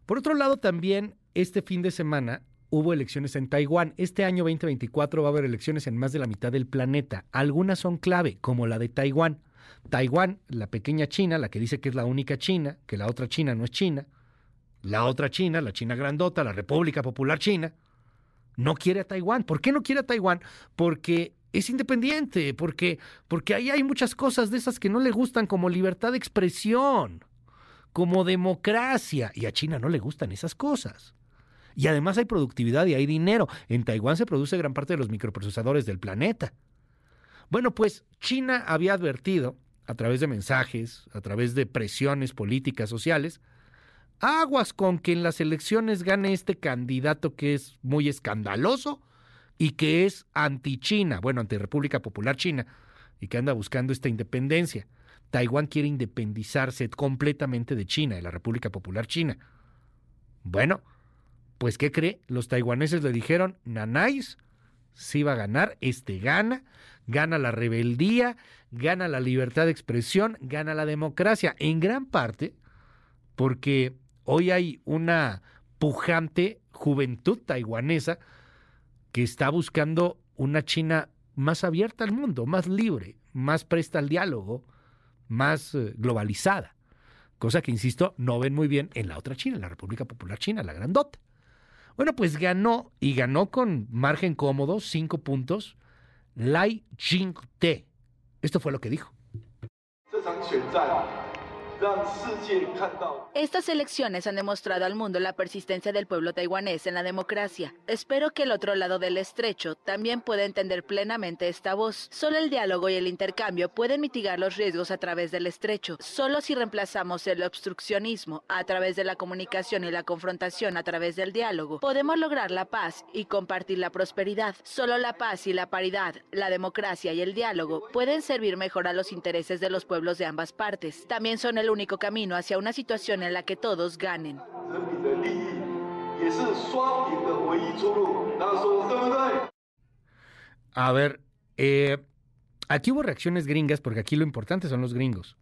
S2: Por otro lado, también este fin de semana hubo elecciones en Taiwán. Este año 2024 va a haber elecciones en más de la mitad del planeta. Algunas son clave, como la de Taiwán. Taiwán, la pequeña China, la que dice que es la única China, que la otra China no es China. La otra China, la China grandota, la República Popular China, no quiere a Taiwán. ¿Por qué no quiere a Taiwán? Porque es independiente, porque, porque ahí hay muchas cosas de esas que no le gustan, como libertad de expresión, como democracia, y a China no le gustan esas cosas. Y además hay productividad y hay dinero. En Taiwán se produce gran parte de los microprocesadores del planeta. Bueno, pues China había advertido, a través de mensajes, a través de presiones políticas, sociales, aguas con que en las elecciones gane este candidato que es muy escandaloso y que es anti-China, bueno, anti-República Popular China, y que anda buscando esta independencia. Taiwán quiere independizarse completamente de China, de la República Popular China. Bueno, pues ¿qué cree? Los taiwaneses le dijeron, Nanáis, sí va a ganar, este gana, gana la rebeldía, gana la libertad de expresión, gana la democracia, en gran parte porque hoy hay una pujante juventud taiwanesa que está buscando una China más abierta al mundo, más libre, más presta al diálogo, más eh, globalizada, cosa que, insisto, no ven muy bien en la otra China, en la República Popular China, la grandota. Bueno, pues ganó y ganó con margen cómodo, cinco puntos, Lai Ching-te. Esto fue lo que dijo.
S46: Estas elecciones han demostrado al mundo la persistencia del pueblo taiwanés en la democracia. Espero que el otro lado del estrecho también pueda entender plenamente esta voz. Solo el diálogo y el intercambio pueden mitigar los riesgos a través del estrecho. Solo si reemplazamos el obstruccionismo a través de la comunicación y la confrontación a través del diálogo, podemos lograr la paz y compartir la prosperidad. Solo la paz y la paridad, la democracia y el diálogo pueden servir mejor a los intereses de los pueblos de ambas partes. También son el único camino hacia una situación en la que todos ganen.
S2: A ver, eh, aquí hubo reacciones gringas porque aquí lo importante son los gringos.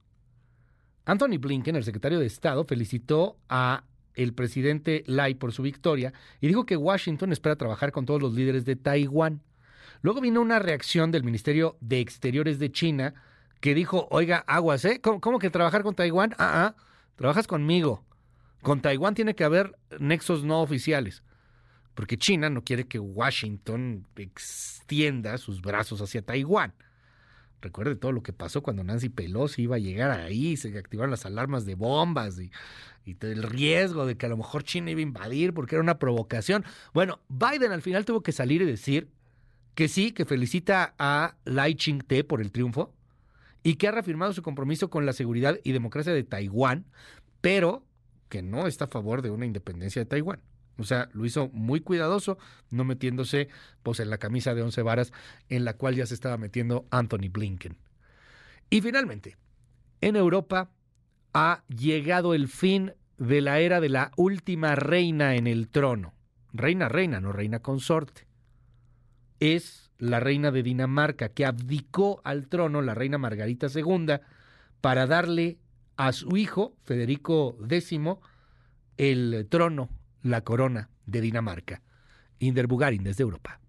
S2: Anthony Blinken, el secretario de Estado, felicitó a el presidente Lai por su victoria y dijo que Washington espera trabajar con todos los líderes de Taiwán. Luego vino una reacción del Ministerio de Exteriores de China que dijo, oiga, aguas, ¿eh? ¿Cómo, que trabajar con Taiwán? Ah, ah, trabajas conmigo. Con Taiwán tiene que haber nexos no oficiales, porque China no quiere que Washington extienda sus brazos hacia Taiwán. Recuerde todo lo que pasó cuando Nancy Pelosi iba a llegar ahí, se activaron las alarmas de bombas y, y el riesgo de que a lo mejor China iba a invadir porque era una provocación. Bueno, Biden al final tuvo que salir y decir que sí, que felicita a Lai Ching-te por el triunfo, y que ha reafirmado su compromiso con la seguridad y democracia de Taiwán, pero que no está a favor de una independencia de Taiwán. O sea, lo hizo muy cuidadoso, no metiéndose pues, en la camisa de once varas en la cual ya se estaba metiendo Anthony Blinken. Y finalmente, en Europa ha llegado el fin de la era de la última reina en el trono. Reina, reina, no reina consorte. Es la reina de Dinamarca, que abdicó al trono, la reina Margarita II, para darle a su hijo, Federico X, el trono, la corona de Dinamarca. Inder Bugarin desde Europa.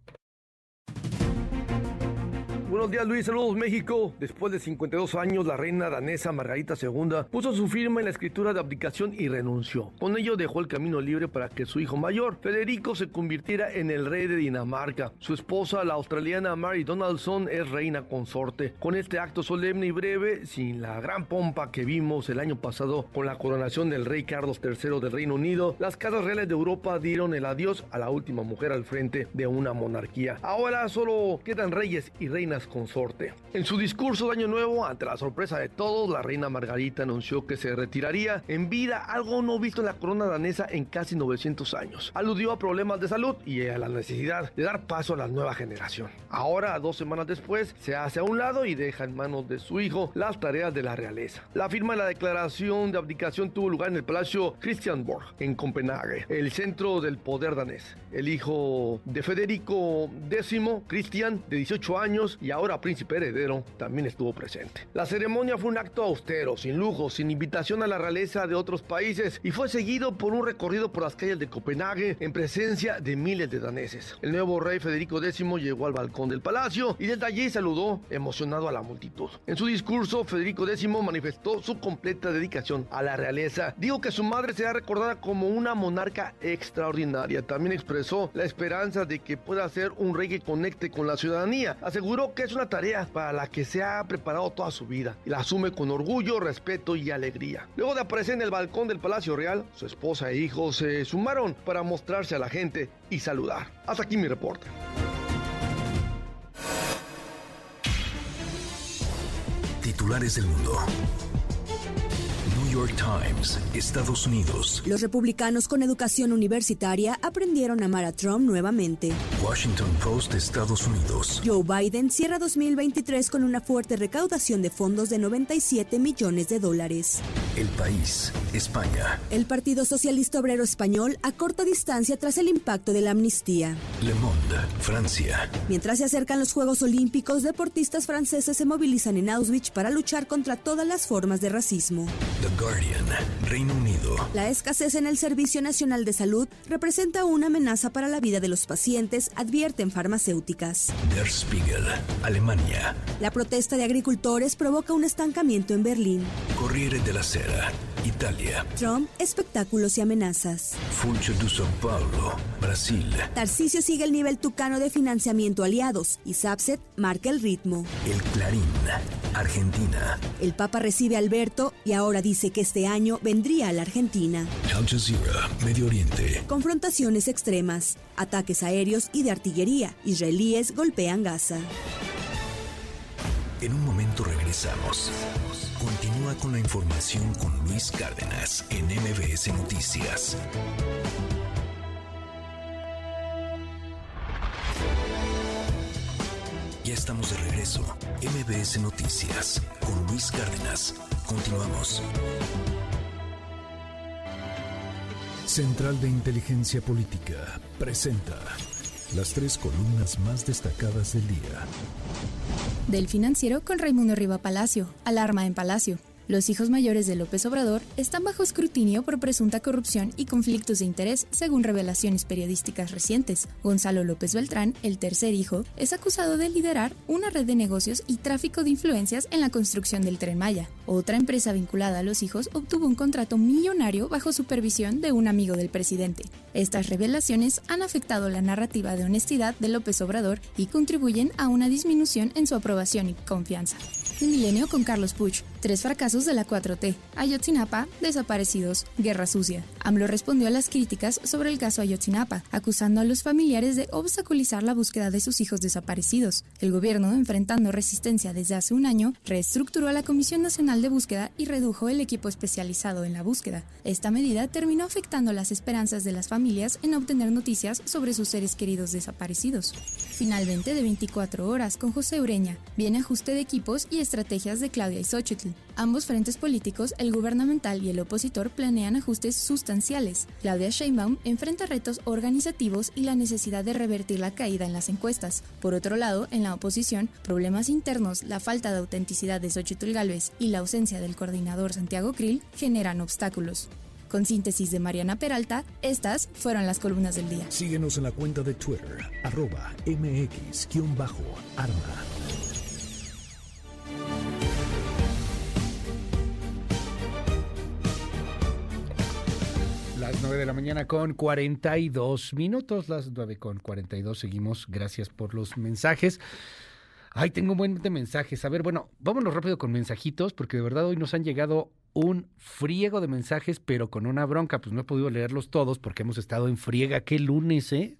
S47: Buenos días Luis, saludos México. Después de 52 años, la reina danesa Margarita II puso su firma en la escritura de abdicación y renunció. Con ello dejó el camino libre para que su hijo mayor, Federico, se convirtiera en el rey de Dinamarca. Su esposa, la australiana Mary Donaldson, es reina consorte. Con este acto solemne y breve, sin la gran pompa que vimos el año pasado con la coronación del rey Carlos III del Reino Unido, las casas reales de Europa dieron el adiós a la última mujer al frente de una monarquía. Ahora solo quedan reyes y reinas Carlas Consorte. En su discurso de Año Nuevo, ante la sorpresa de todos, la reina Margarita anunció que se retiraría en vida, algo no visto en la corona danesa en casi 900 años. Aludió a problemas de salud y a la necesidad de dar paso a la nueva generación. Ahora, dos semanas después, se hace a un lado y deja en manos de su hijo las tareas de la realeza. La firma de la declaración de abdicación tuvo lugar en el Palacio Christianborg, en Copenhague, el centro del poder danés. El hijo de Federico X, Christian, de 18 años y ahora príncipe heredero, también estuvo presente. La ceremonia fue un acto austero, sin lujo, sin invitación a la realeza de otros países y fue seguido por un recorrido por las calles de Copenhague en presencia de miles de daneses. El nuevo rey Federico X llegó al balcón del palacio y desde allí saludó emocionado a la multitud. En su discurso, Federico X manifestó su completa dedicación a la realeza. Dijo que su madre será recordada como una monarca extraordinaria. También expresó la esperanza de que pueda ser un rey que conecte con la ciudadanía. Aseguró que es una tarea para la que se ha preparado toda su vida y la asume con orgullo, respeto y alegría. Luego de aparecer en el balcón del Palacio Real, su esposa e hijos se sumaron para mostrarse a la gente y saludar. Hasta aquí mi reporte.
S1: Titulares del mundo. York Times, Estados Unidos.
S17: Los republicanos con educación universitaria aprendieron a amar a Trump nuevamente.
S1: Washington Post, Estados Unidos.
S17: Joe Biden cierra 2023 con una fuerte recaudación de fondos de 97 millones de dólares.
S1: El país, España.
S17: El Partido Socialista Obrero Español a corta distancia tras el impacto de la amnistía.
S1: Le Monde, Francia.
S17: Mientras se acercan los Juegos Olímpicos, deportistas franceses se movilizan en Auschwitz para luchar contra todas las formas de racismo.
S1: Guardian, Reino Unido.
S17: La escasez en el Servicio Nacional de Salud representa una amenaza para la vida de los pacientes, advierten farmacéuticas.
S1: Der Spiegel, Alemania.
S17: La protesta de agricultores provoca un estancamiento en Berlín.
S1: Corriere della Sera, Italia.
S17: Trump, espectáculos y amenazas.
S1: Funcho de São Paulo, Brasil.
S17: Tarcisio sigue el nivel tucano de financiamiento aliados y Sapset marca el ritmo.
S1: El Clarín, Argentina.
S17: El Papa recibe a Alberto y ahora dice que este año vendría a la Argentina.
S1: Al Jazeera, Medio Oriente.
S17: Confrontaciones extremas, ataques aéreos y de artillería. Israelíes golpean Gaza.
S1: En un momento regresamos. Continúa con la información con Luis Cárdenas en MBS Noticias. Estamos de regreso. MBS Noticias con Luis Cárdenas. Continuamos. Central de Inteligencia Política presenta las tres columnas más destacadas del día.
S48: Del financiero con Raimundo Riva Palacio. Alarma en Palacio. Los hijos mayores de López Obrador están bajo escrutinio por presunta corrupción y conflictos de interés, según revelaciones periodísticas recientes. Gonzalo López Beltrán, el tercer hijo, es acusado de liderar una red de negocios y tráfico de influencias en la construcción del tren Maya. Otra empresa vinculada a los hijos obtuvo un contrato millonario bajo supervisión de un amigo del presidente. Estas revelaciones han afectado la narrativa de honestidad de López Obrador y contribuyen a una disminución en su aprobación y confianza. El milenio con Carlos Puch. Tres fracasos de la 4T. Ayotzinapa, desaparecidos, guerra sucia. AMLO respondió a las críticas sobre el caso Ayotzinapa, acusando a los familiares de obstaculizar la búsqueda de sus hijos desaparecidos. El gobierno, enfrentando resistencia desde hace un año, reestructuró a la Comisión Nacional de Búsqueda y redujo el equipo especializado en la búsqueda. Esta medida terminó afectando las esperanzas de las familias en obtener noticias sobre sus seres queridos desaparecidos. Finalmente, de 24 horas, con José Ureña, viene ajuste de equipos y estrategias de Claudia Xochitl. Ambos frentes políticos, el gubernamental y el opositor, planean ajustes sustanciales. Claudia Sheinbaum enfrenta retos organizativos y la necesidad de revertir la caída en las encuestas. Por otro lado, en la oposición, problemas internos, la falta de autenticidad de Xochitl Gálvez y la ausencia del coordinador Santiago Krill generan obstáculos. Con síntesis de Mariana Peralta, estas fueron las columnas del día.
S1: Síguenos en la cuenta de Twitter, arroba mx-arma.
S2: Las 9 de la mañana con 42 minutos, las 9 con 42 seguimos. Gracias por los mensajes. Ay, tengo un buen de mensajes. A ver, bueno, vámonos rápido con mensajitos, porque de verdad hoy nos han llegado un friego de mensajes, pero con una bronca. Pues no he podido leerlos todos porque hemos estado en friega. ¿Qué lunes, eh?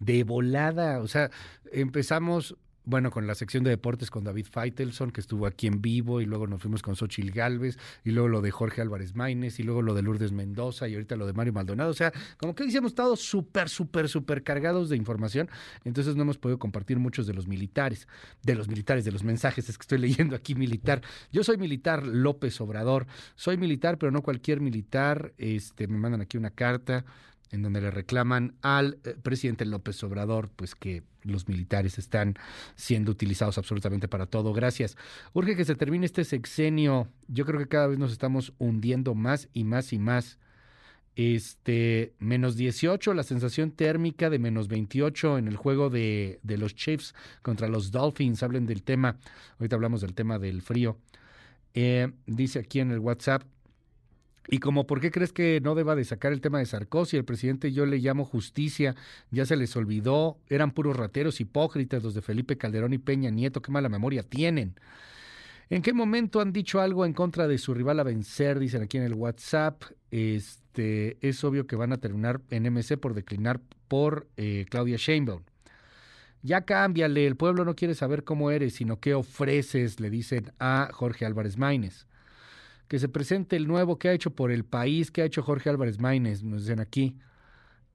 S2: De volada. O sea, empezamos bueno, con la sección de deportes con David Feitelson, que estuvo aquí en vivo, y luego nos fuimos con Xochil Galvez, y luego lo de Jorge Álvarez Maínez, y luego lo de Lourdes Mendoza, y ahorita lo de Mario Maldonado. O sea, como que hoy hemos estado súper, súper, súper cargados de información, entonces no hemos podido compartir muchos de los militares, de los militares, de los mensajes, es que estoy <laughs> leyendo aquí militar. Yo soy militar López Obrador, soy militar, pero no cualquier militar, este, me mandan aquí una carta en donde le reclaman al eh, presidente López Obrador, pues que los militares están siendo utilizados absolutamente para todo. Gracias. Urge que se termine este sexenio. Yo creo que cada vez nos estamos hundiendo más y más y más. Este, menos 18, la sensación térmica de menos 28 en el juego de, de los Chiefs contra los Dolphins. Hablen del tema. Ahorita hablamos del tema del frío. Eh, dice aquí en el WhatsApp, y como, ¿por qué crees que no deba de sacar el tema de Sarkozy? El presidente yo le llamo justicia, ya se les olvidó, eran puros rateros hipócritas los de Felipe Calderón y Peña Nieto, qué mala memoria tienen. ¿En qué momento han dicho algo en contra de su rival a vencer? Dicen aquí en el WhatsApp. Este, es obvio que van a terminar en MC por declinar por eh, Claudia Sheinbaum. Ya cámbiale, el pueblo no quiere saber cómo eres, sino qué ofreces, le dicen a Jorge Álvarez Maínez que se presente el nuevo que ha hecho por el país, que ha hecho Jorge Álvarez Maínez, nos dicen aquí.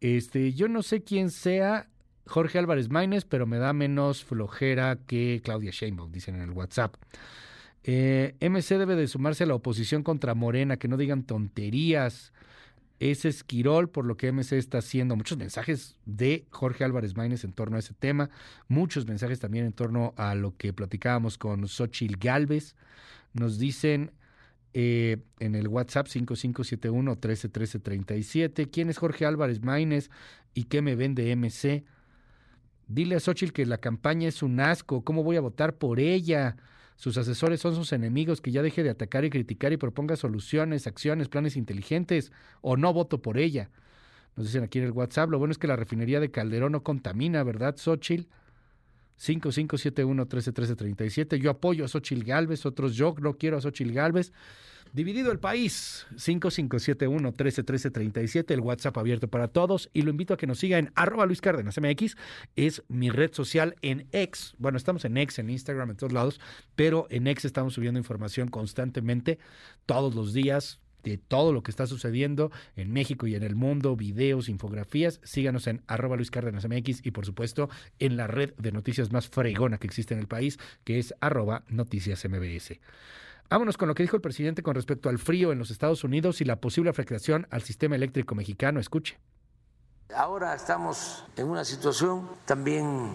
S2: Este, yo no sé quién sea Jorge Álvarez Maínez, pero me da menos flojera que Claudia Sheinbaum, dicen en el WhatsApp. Eh, MC debe de sumarse a la oposición contra Morena, que no digan tonterías. Es Esquirol por lo que MC está haciendo. Muchos mensajes de Jorge Álvarez Maínez en torno a ese tema. Muchos mensajes también en torno a lo que platicábamos con Xochil Galvez. Nos dicen eh, en el WhatsApp 5571-131337. ¿Quién es Jorge Álvarez Maínez y qué me vende MC? Dile a Xochitl que la campaña es un asco. ¿Cómo voy a votar por ella? Sus asesores son sus enemigos, que ya deje de atacar y criticar y proponga soluciones, acciones, planes inteligentes, o no voto por ella. Nos dicen aquí en el WhatsApp, lo bueno es que la refinería de Calderón no contamina, ¿verdad, Xochitl? 5571-131337. Yo apoyo a Xochil Gálvez, otros yo no quiero a Xochil Gálvez. Dividido el país, 5571-131337, el WhatsApp abierto para todos. Y lo invito a que nos siga en arroba Luis Cárdenas MX, es mi red social en X. Bueno, estamos en X, en Instagram, en todos lados, pero en X estamos subiendo información constantemente, todos los días, de todo lo que está sucediendo en México y en el mundo, videos, infografías, síganos en arroba Luis Cárdenas MX y por supuesto en la red de noticias más fregona que existe en el país, que es arroba noticias MBS. Vámonos con lo que dijo el presidente con respecto al frío en los Estados Unidos y la posible afectación al sistema eléctrico mexicano. Escuche.
S31: Ahora estamos en una situación también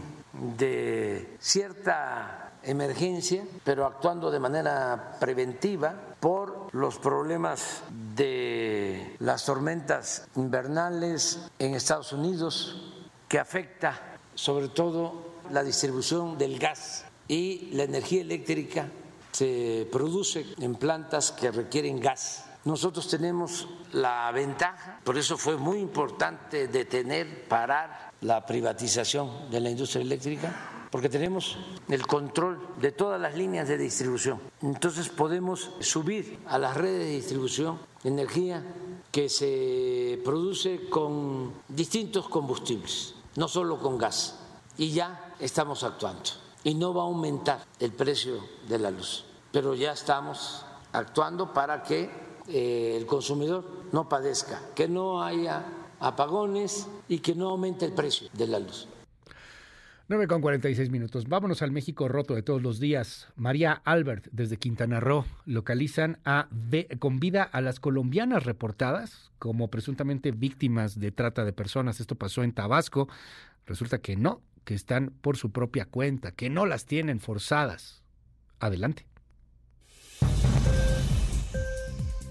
S31: de cierta emergencia, pero actuando de manera preventiva por los problemas de las tormentas invernales en Estados Unidos, que afecta sobre todo la distribución del gas y la energía eléctrica se produce en plantas que requieren gas. Nosotros tenemos la ventaja, por eso fue muy importante detener, parar la privatización de la industria eléctrica, porque tenemos el control de todas las líneas de distribución. Entonces podemos subir a las redes de distribución energía que se produce con distintos combustibles, no solo con gas. Y ya estamos actuando. Y no va a aumentar el precio de la luz, pero ya estamos actuando para que eh, el consumidor no padezca, que no haya apagones y que no aumente el precio de la luz.
S2: 9 con 46 minutos. Vámonos al México roto de todos los días. María Albert, desde Quintana Roo, localizan a, con vida a las colombianas reportadas como presuntamente víctimas de trata de personas. Esto pasó en Tabasco. Resulta que no, que están por su propia cuenta, que no las tienen forzadas. Adelante.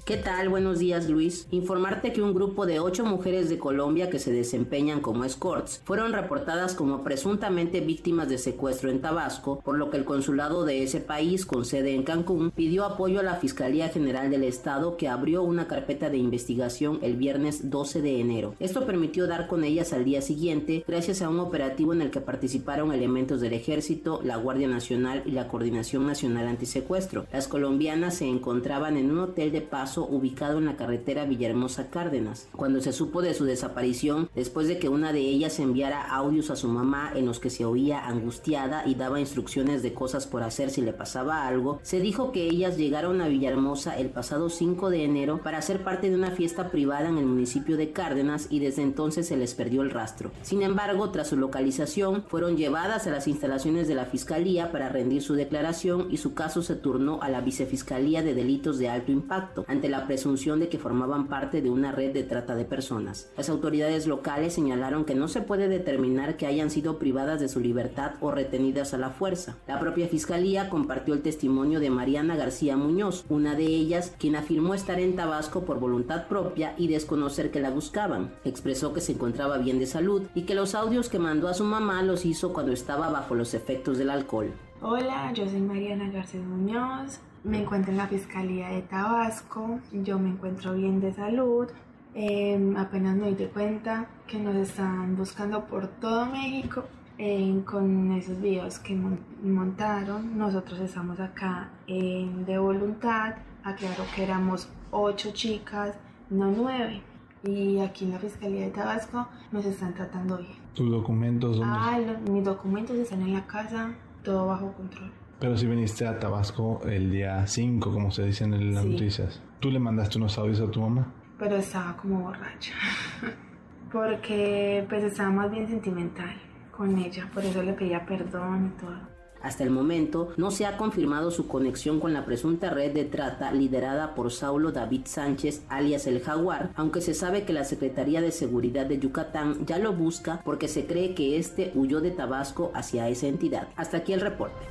S49: ¿Qué tal? Buenos días, Luis. Informarte que un grupo de ocho mujeres de Colombia que se desempeñan como escorts fueron reportadas como presuntamente víctimas de secuestro en Tabasco, por lo que el consulado de ese país, con sede en Cancún, pidió apoyo a la Fiscalía General del Estado que abrió una carpeta de investigación el viernes 12 de enero. Esto permitió dar con ellas al día siguiente gracias a un operativo en el que participaron elementos del Ejército, la Guardia Nacional y la Coordinación Nacional Antisecuestro. Las colombianas se encontraban en un hotel de paso ubicado en la carretera Villahermosa Cárdenas. Cuando se supo de su desaparición, después de que una de ellas enviara audios a su mamá en los que se oía angustiada y daba instrucciones de cosas por hacer si le pasaba algo, se dijo que ellas llegaron a Villahermosa el pasado 5 de enero para ser parte de una fiesta privada en el municipio de Cárdenas y desde entonces se les perdió el rastro. Sin embargo, tras su localización, fueron llevadas a las instalaciones de la Fiscalía para rendir su declaración y su caso se turnó a la Vicefiscalía de Delitos de Alto Impacto, la presunción de que formaban parte de una red de trata de personas. Las autoridades locales señalaron que no se puede determinar que hayan sido privadas de su libertad o retenidas a la fuerza. La propia Fiscalía compartió el testimonio de Mariana García Muñoz, una de ellas, quien afirmó estar en Tabasco por voluntad propia y desconocer que la buscaban. Expresó que se encontraba bien de salud y que los audios que mandó a su mamá los hizo cuando estaba bajo los efectos del alcohol.
S50: Hola, yo soy Mariana García Muñoz, me encuentro en la Fiscalía de Tabasco, yo me encuentro bien de salud, em, apenas me di cuenta que nos están buscando por todo México em, con esos videos que montaron. Nosotros estamos acá de voluntad, aclaro que éramos ocho chicas, no nueve. Y aquí en la Fiscalía de Tabasco nos están tratando bien.
S51: ¿Tus documentos dónde?
S50: Ah, mis documentos están en la casa, todo bajo control.
S51: Pero si viniste a Tabasco el día 5, como se dice en las noticias. ¿Tú le mandaste unos audios a tu mamá?
S50: Pero estaba como borracha. <laughs> Porque pues estaba más bien sentimental con ella. Por eso le pedía perdón y todo.
S49: Hasta el momento no se ha confirmado su conexión con la presunta red de trata liderada por Saulo David Sánchez, alias el Jaguar, aunque se sabe que la Secretaría de Seguridad de Yucatán ya lo busca porque se cree que este huyó de Tabasco hacia esa entidad. Hasta aquí el reporte.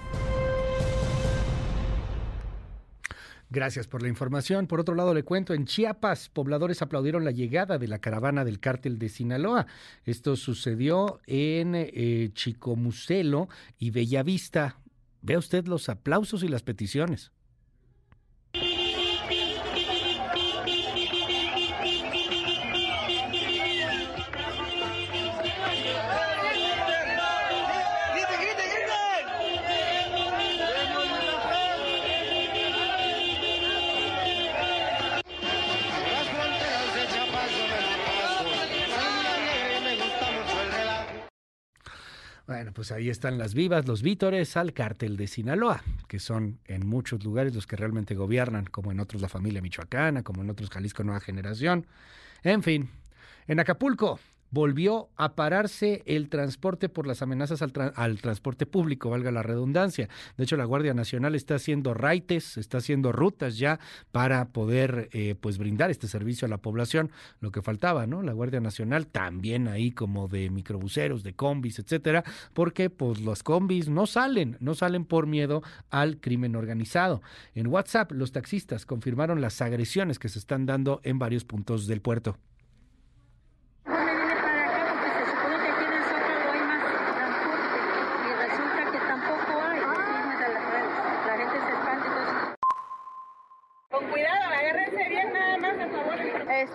S2: Gracias por la información. Por otro lado, le cuento, en Chiapas, pobladores aplaudieron la llegada de la caravana del cártel de Sinaloa. Esto sucedió en eh, Chicomucelo y Bellavista. Vea usted los aplausos y las peticiones. Bueno, pues ahí están las vivas, los vítores al cártel de Sinaloa, que son en muchos lugares los que realmente gobiernan, como en otros la familia michoacana, como en otros Jalisco Nueva Generación. En fin, en Acapulco, volvió a pararse el transporte por las amenazas al, transporte público, valga la redundancia. De hecho, la Guardia Nacional está haciendo raites, está haciendo rutas ya para poder eh, pues brindar este servicio a la población, lo que faltaba, ¿no? La Guardia Nacional también ahí como de microbuseros, de combis, etcétera, porque pues los combis no salen, no salen por miedo al crimen organizado. En WhatsApp, los taxistas confirmaron las agresiones que se están dando en varios puntos del puerto.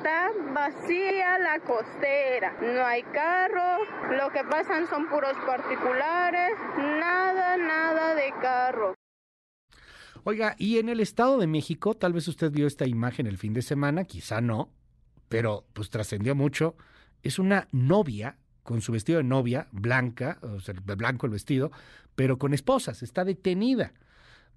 S52: Está vacía la costera, no hay carros, lo que pasan son puros particulares, nada, nada de carro.
S2: Oiga, y en el Estado de México, tal vez usted vio esta imagen el fin de semana, quizá no, pero pues trascendió mucho. Es una novia con su vestido de novia, blanca, o sea, blanco el vestido, pero con esposas, está detenida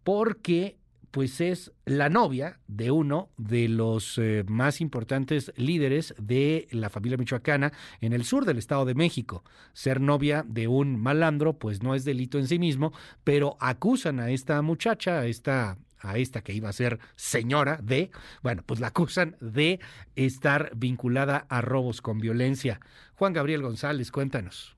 S2: porque pues es la novia de uno de los eh, más importantes líderes de la familia michoacana en el sur del Estado de México. Ser novia de un malandro, pues no es delito en sí mismo, pero acusan a esta muchacha, a esta a esta que iba a ser señora de, bueno, pues la acusan de estar vinculada a robos con violencia. Juan Gabriel González, cuéntanos.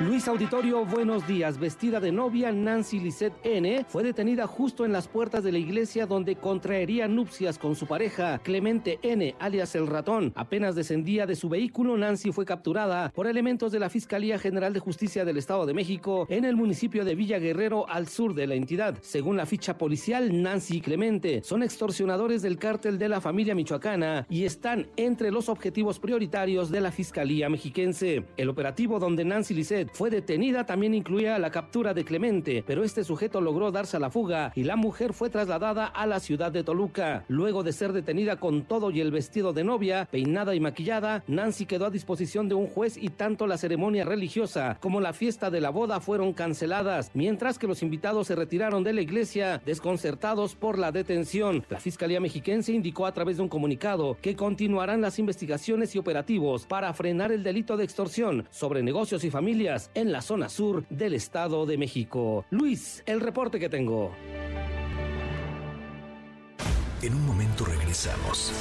S53: Luis Auditorio, buenos días. Vestida de novia, Nancy Lisette N. fue detenida justo en las puertas de la iglesia donde contraería nupcias con su pareja, Clemente N., alias el ratón. Apenas descendía de su vehículo, Nancy fue capturada por elementos de la Fiscalía General de Justicia del Estado de México en el municipio de Villa Guerrero, al sur de la entidad. Según la ficha policial, Nancy y Clemente son extorsionadores del cártel de la familia michoacana y están entre los objetivos prioritarios de la Fiscalía mexiquense. El operativo donde Nancy Lisette Fue detenida también incluía la captura de Clemente, pero este sujeto logró darse a la fuga y la mujer fue trasladada a la ciudad de Toluca. Luego de ser detenida con todo y el vestido de novia, peinada y maquillada, Nancy quedó a disposición de un juez y tanto la ceremonia religiosa como la fiesta de la boda fueron canceladas, mientras que los invitados se retiraron de la iglesia desconcertados por la detención. La Fiscalía Mexiquense indicó a través de un comunicado que continuarán las investigaciones y operativos para frenar el delito de extorsión sobre negocios y familias en la zona sur del Estado de México. Luis, el reporte que tengo.
S1: En un momento regresamos.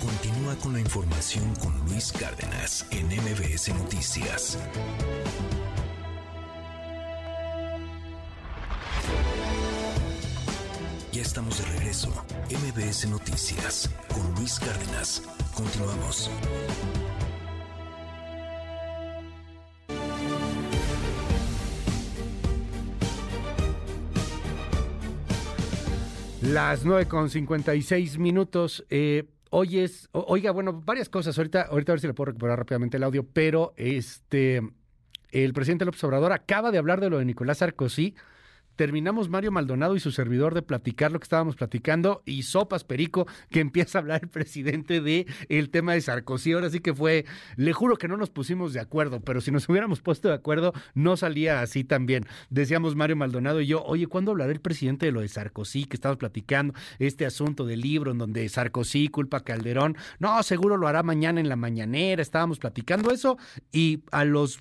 S1: Continúa con la información con Luis Cárdenas en MBS Noticias. Ya estamos de regreso. MBS Noticias con Luis Cárdenas. Continuamos.
S2: Las 9 con 56 minutos. Eh, hoy es, oiga, bueno, varias cosas. Ahorita, ahorita a ver si le puedo recuperar rápidamente el audio, pero este, el presidente López Obrador acaba de hablar de lo de Nicolás Sarkozy terminamos Mario Maldonado y su servidor de platicar lo que estábamos platicando y sopas perico que empieza a hablar el presidente de el tema de Sarkozy. Ahora sí que fue, le juro que no nos pusimos de acuerdo, pero si nos hubiéramos puesto de acuerdo no salía así también. Decíamos Mario Maldonado y yo, oye, ¿cuándo hablará el presidente de lo de Sarkozy que estamos platicando? Este asunto del libro en donde Sarkozy culpa a Calderón. No, seguro lo hará mañana en la mañanera. Estábamos platicando eso y a los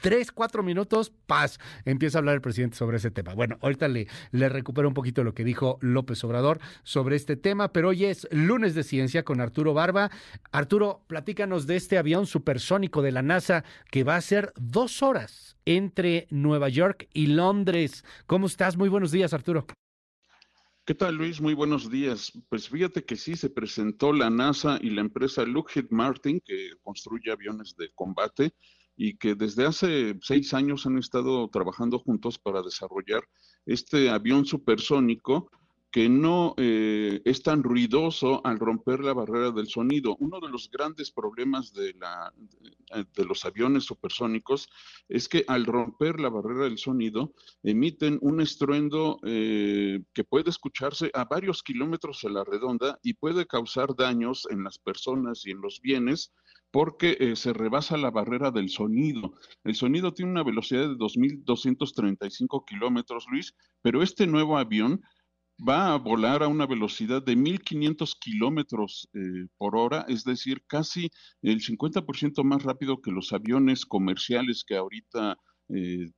S2: tres, cuatro minutos, paz, empieza a hablar el presidente sobre ese tema. Bueno, ahorita le, recupero un poquito lo que dijo López Obrador sobre este tema, pero hoy es lunes de ciencia con Arturo Barba. Arturo, platícanos de este avión supersónico de la NASA que va a ser dos horas entre Nueva York y Londres. ¿Cómo estás? Muy buenos días, Arturo.
S54: ¿Qué tal, Luis? Muy buenos días. Pues fíjate que sí se presentó la NASA y la empresa Lockheed Martin, que construye aviones de combate, y que desde hace seis años han estado trabajando juntos para desarrollar este avión supersónico que no eh, es tan ruidoso al romper la barrera del sonido. Uno de los grandes problemas de, la, de, los aviones supersónicos es que al romper la barrera del sonido emiten un estruendo eh, que puede escucharse a varios kilómetros a la redonda y puede causar daños en las personas y en los bienes porque eh, se rebasa la barrera del sonido. El sonido tiene una velocidad de 2.235 kilómetros, Luis, pero este nuevo avión va a volar a una velocidad de 1.500 kilómetros eh, por hora, es decir, casi el 50% más rápido que los aviones comerciales que ahorita eh,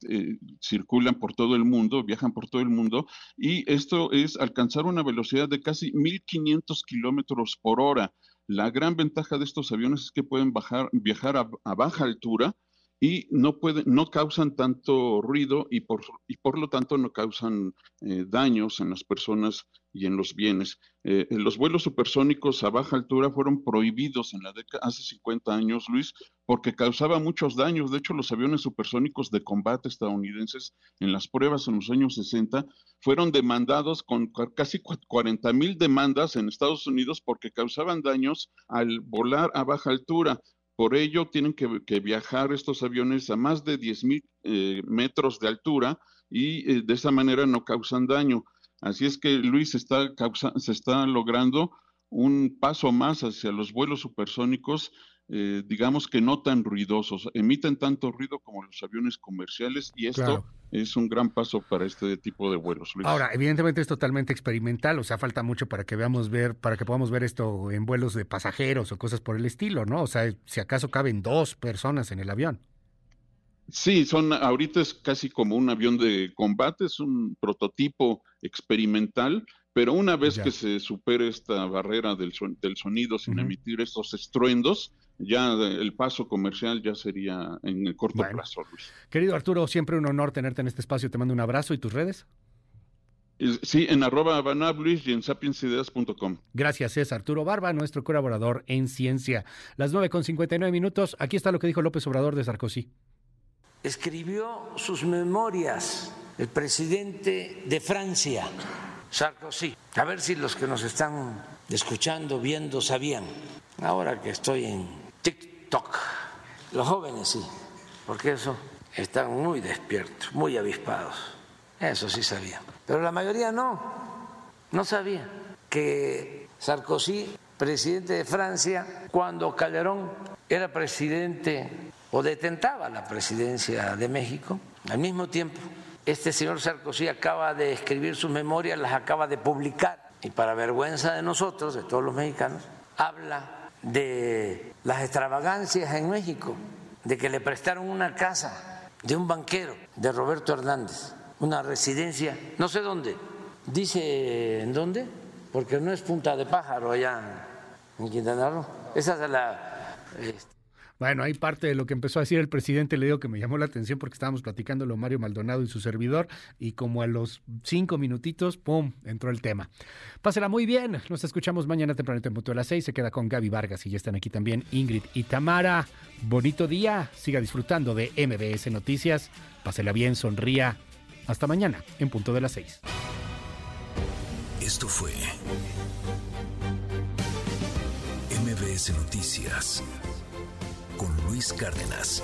S54: circulan por todo el mundo, viajan por todo el mundo, y esto es alcanzar una velocidad de casi 1.500 kilómetros por hora. La gran ventaja de estos aviones es que pueden viajar a, baja altura y no, pueden, no causan tanto ruido y por, y por lo tanto no causan eh, daños en las personas y en los bienes. Eh, los vuelos supersónicos a baja altura fueron prohibidos en la década, hace 50 años, Luis, porque causaban muchos daños. De hecho, los aviones supersónicos de combate estadounidenses en las pruebas en los años 60 fueron demandados con casi 40 mil demandas en Estados Unidos porque causaban daños al volar a baja altura. Por ello, tienen que, viajar estos aviones a más de 10 mil eh, metros de altura y eh, de esa manera no causan daño. Así es que Luis está se está logrando un paso más hacia los vuelos supersónicos, eh, digamos que no tan ruidosos, emiten tanto ruido como los aviones comerciales y esto es un gran paso para este tipo de vuelos. Luis.
S2: Ahora, evidentemente es totalmente experimental, o sea, falta mucho para que veamos ver, para que podamos ver esto en vuelos de pasajeros o cosas por el estilo, ¿no? O sea, si acaso caben dos personas en el avión.
S54: Sí, son ahorita es casi como un avión de combate, es un prototipo experimental, pero una vez que se supere esta barrera del, del sonido sin emitir estos estruendos, ya el paso comercial ya sería en el corto plazo, Luis.
S2: Querido Arturo, siempre un honor tenerte en este espacio. Te mando un abrazo y tus redes.
S54: Sí, en arroba y en sapiensideas.com.
S2: Gracias, es Arturo Barba, nuestro colaborador en ciencia. Las 9 con 59 minutos. Aquí está lo que dijo López Obrador de Sarkozy
S31: escribió sus memorias el presidente de Francia, Sarkozy. A ver si los que nos están escuchando, viendo, sabían. Ahora que estoy en TikTok, los jóvenes sí, porque eso están muy despiertos, muy avispados. Eso sí sabían. Pero la mayoría no, no sabía que Sarkozy, presidente de Francia, cuando Calderón era presidente o detentaba la presidencia de México, al mismo tiempo, este señor Sarkozy acaba de escribir sus memorias, las acaba de publicar, y para vergüenza de nosotros, de todos los mexicanos, habla de las extravagancias en México, de que le prestaron una casa de un banquero, de Roberto Hernández, una residencia, no sé dónde, dice en dónde, porque no es punta de pájaro allá en Quintana Roo, esa es la... Este,
S2: bueno, hay parte de lo que empezó a decir el presidente, le digo que me llamó la atención porque estábamos platicándolo Mario Maldonado y su servidor, y como a los cinco minutitos, ¡pum!, entró el tema. Pásela muy bien, nos escuchamos mañana temprano en punto a las seis, se queda con Gaby Vargas y ya están aquí también Ingrid y Tamara. Bonito día, siga disfrutando de MBS Noticias, pásela bien, sonría. Hasta mañana, en punto de las seis.
S1: Esto fue MBS Noticias con Luis Cárdenas.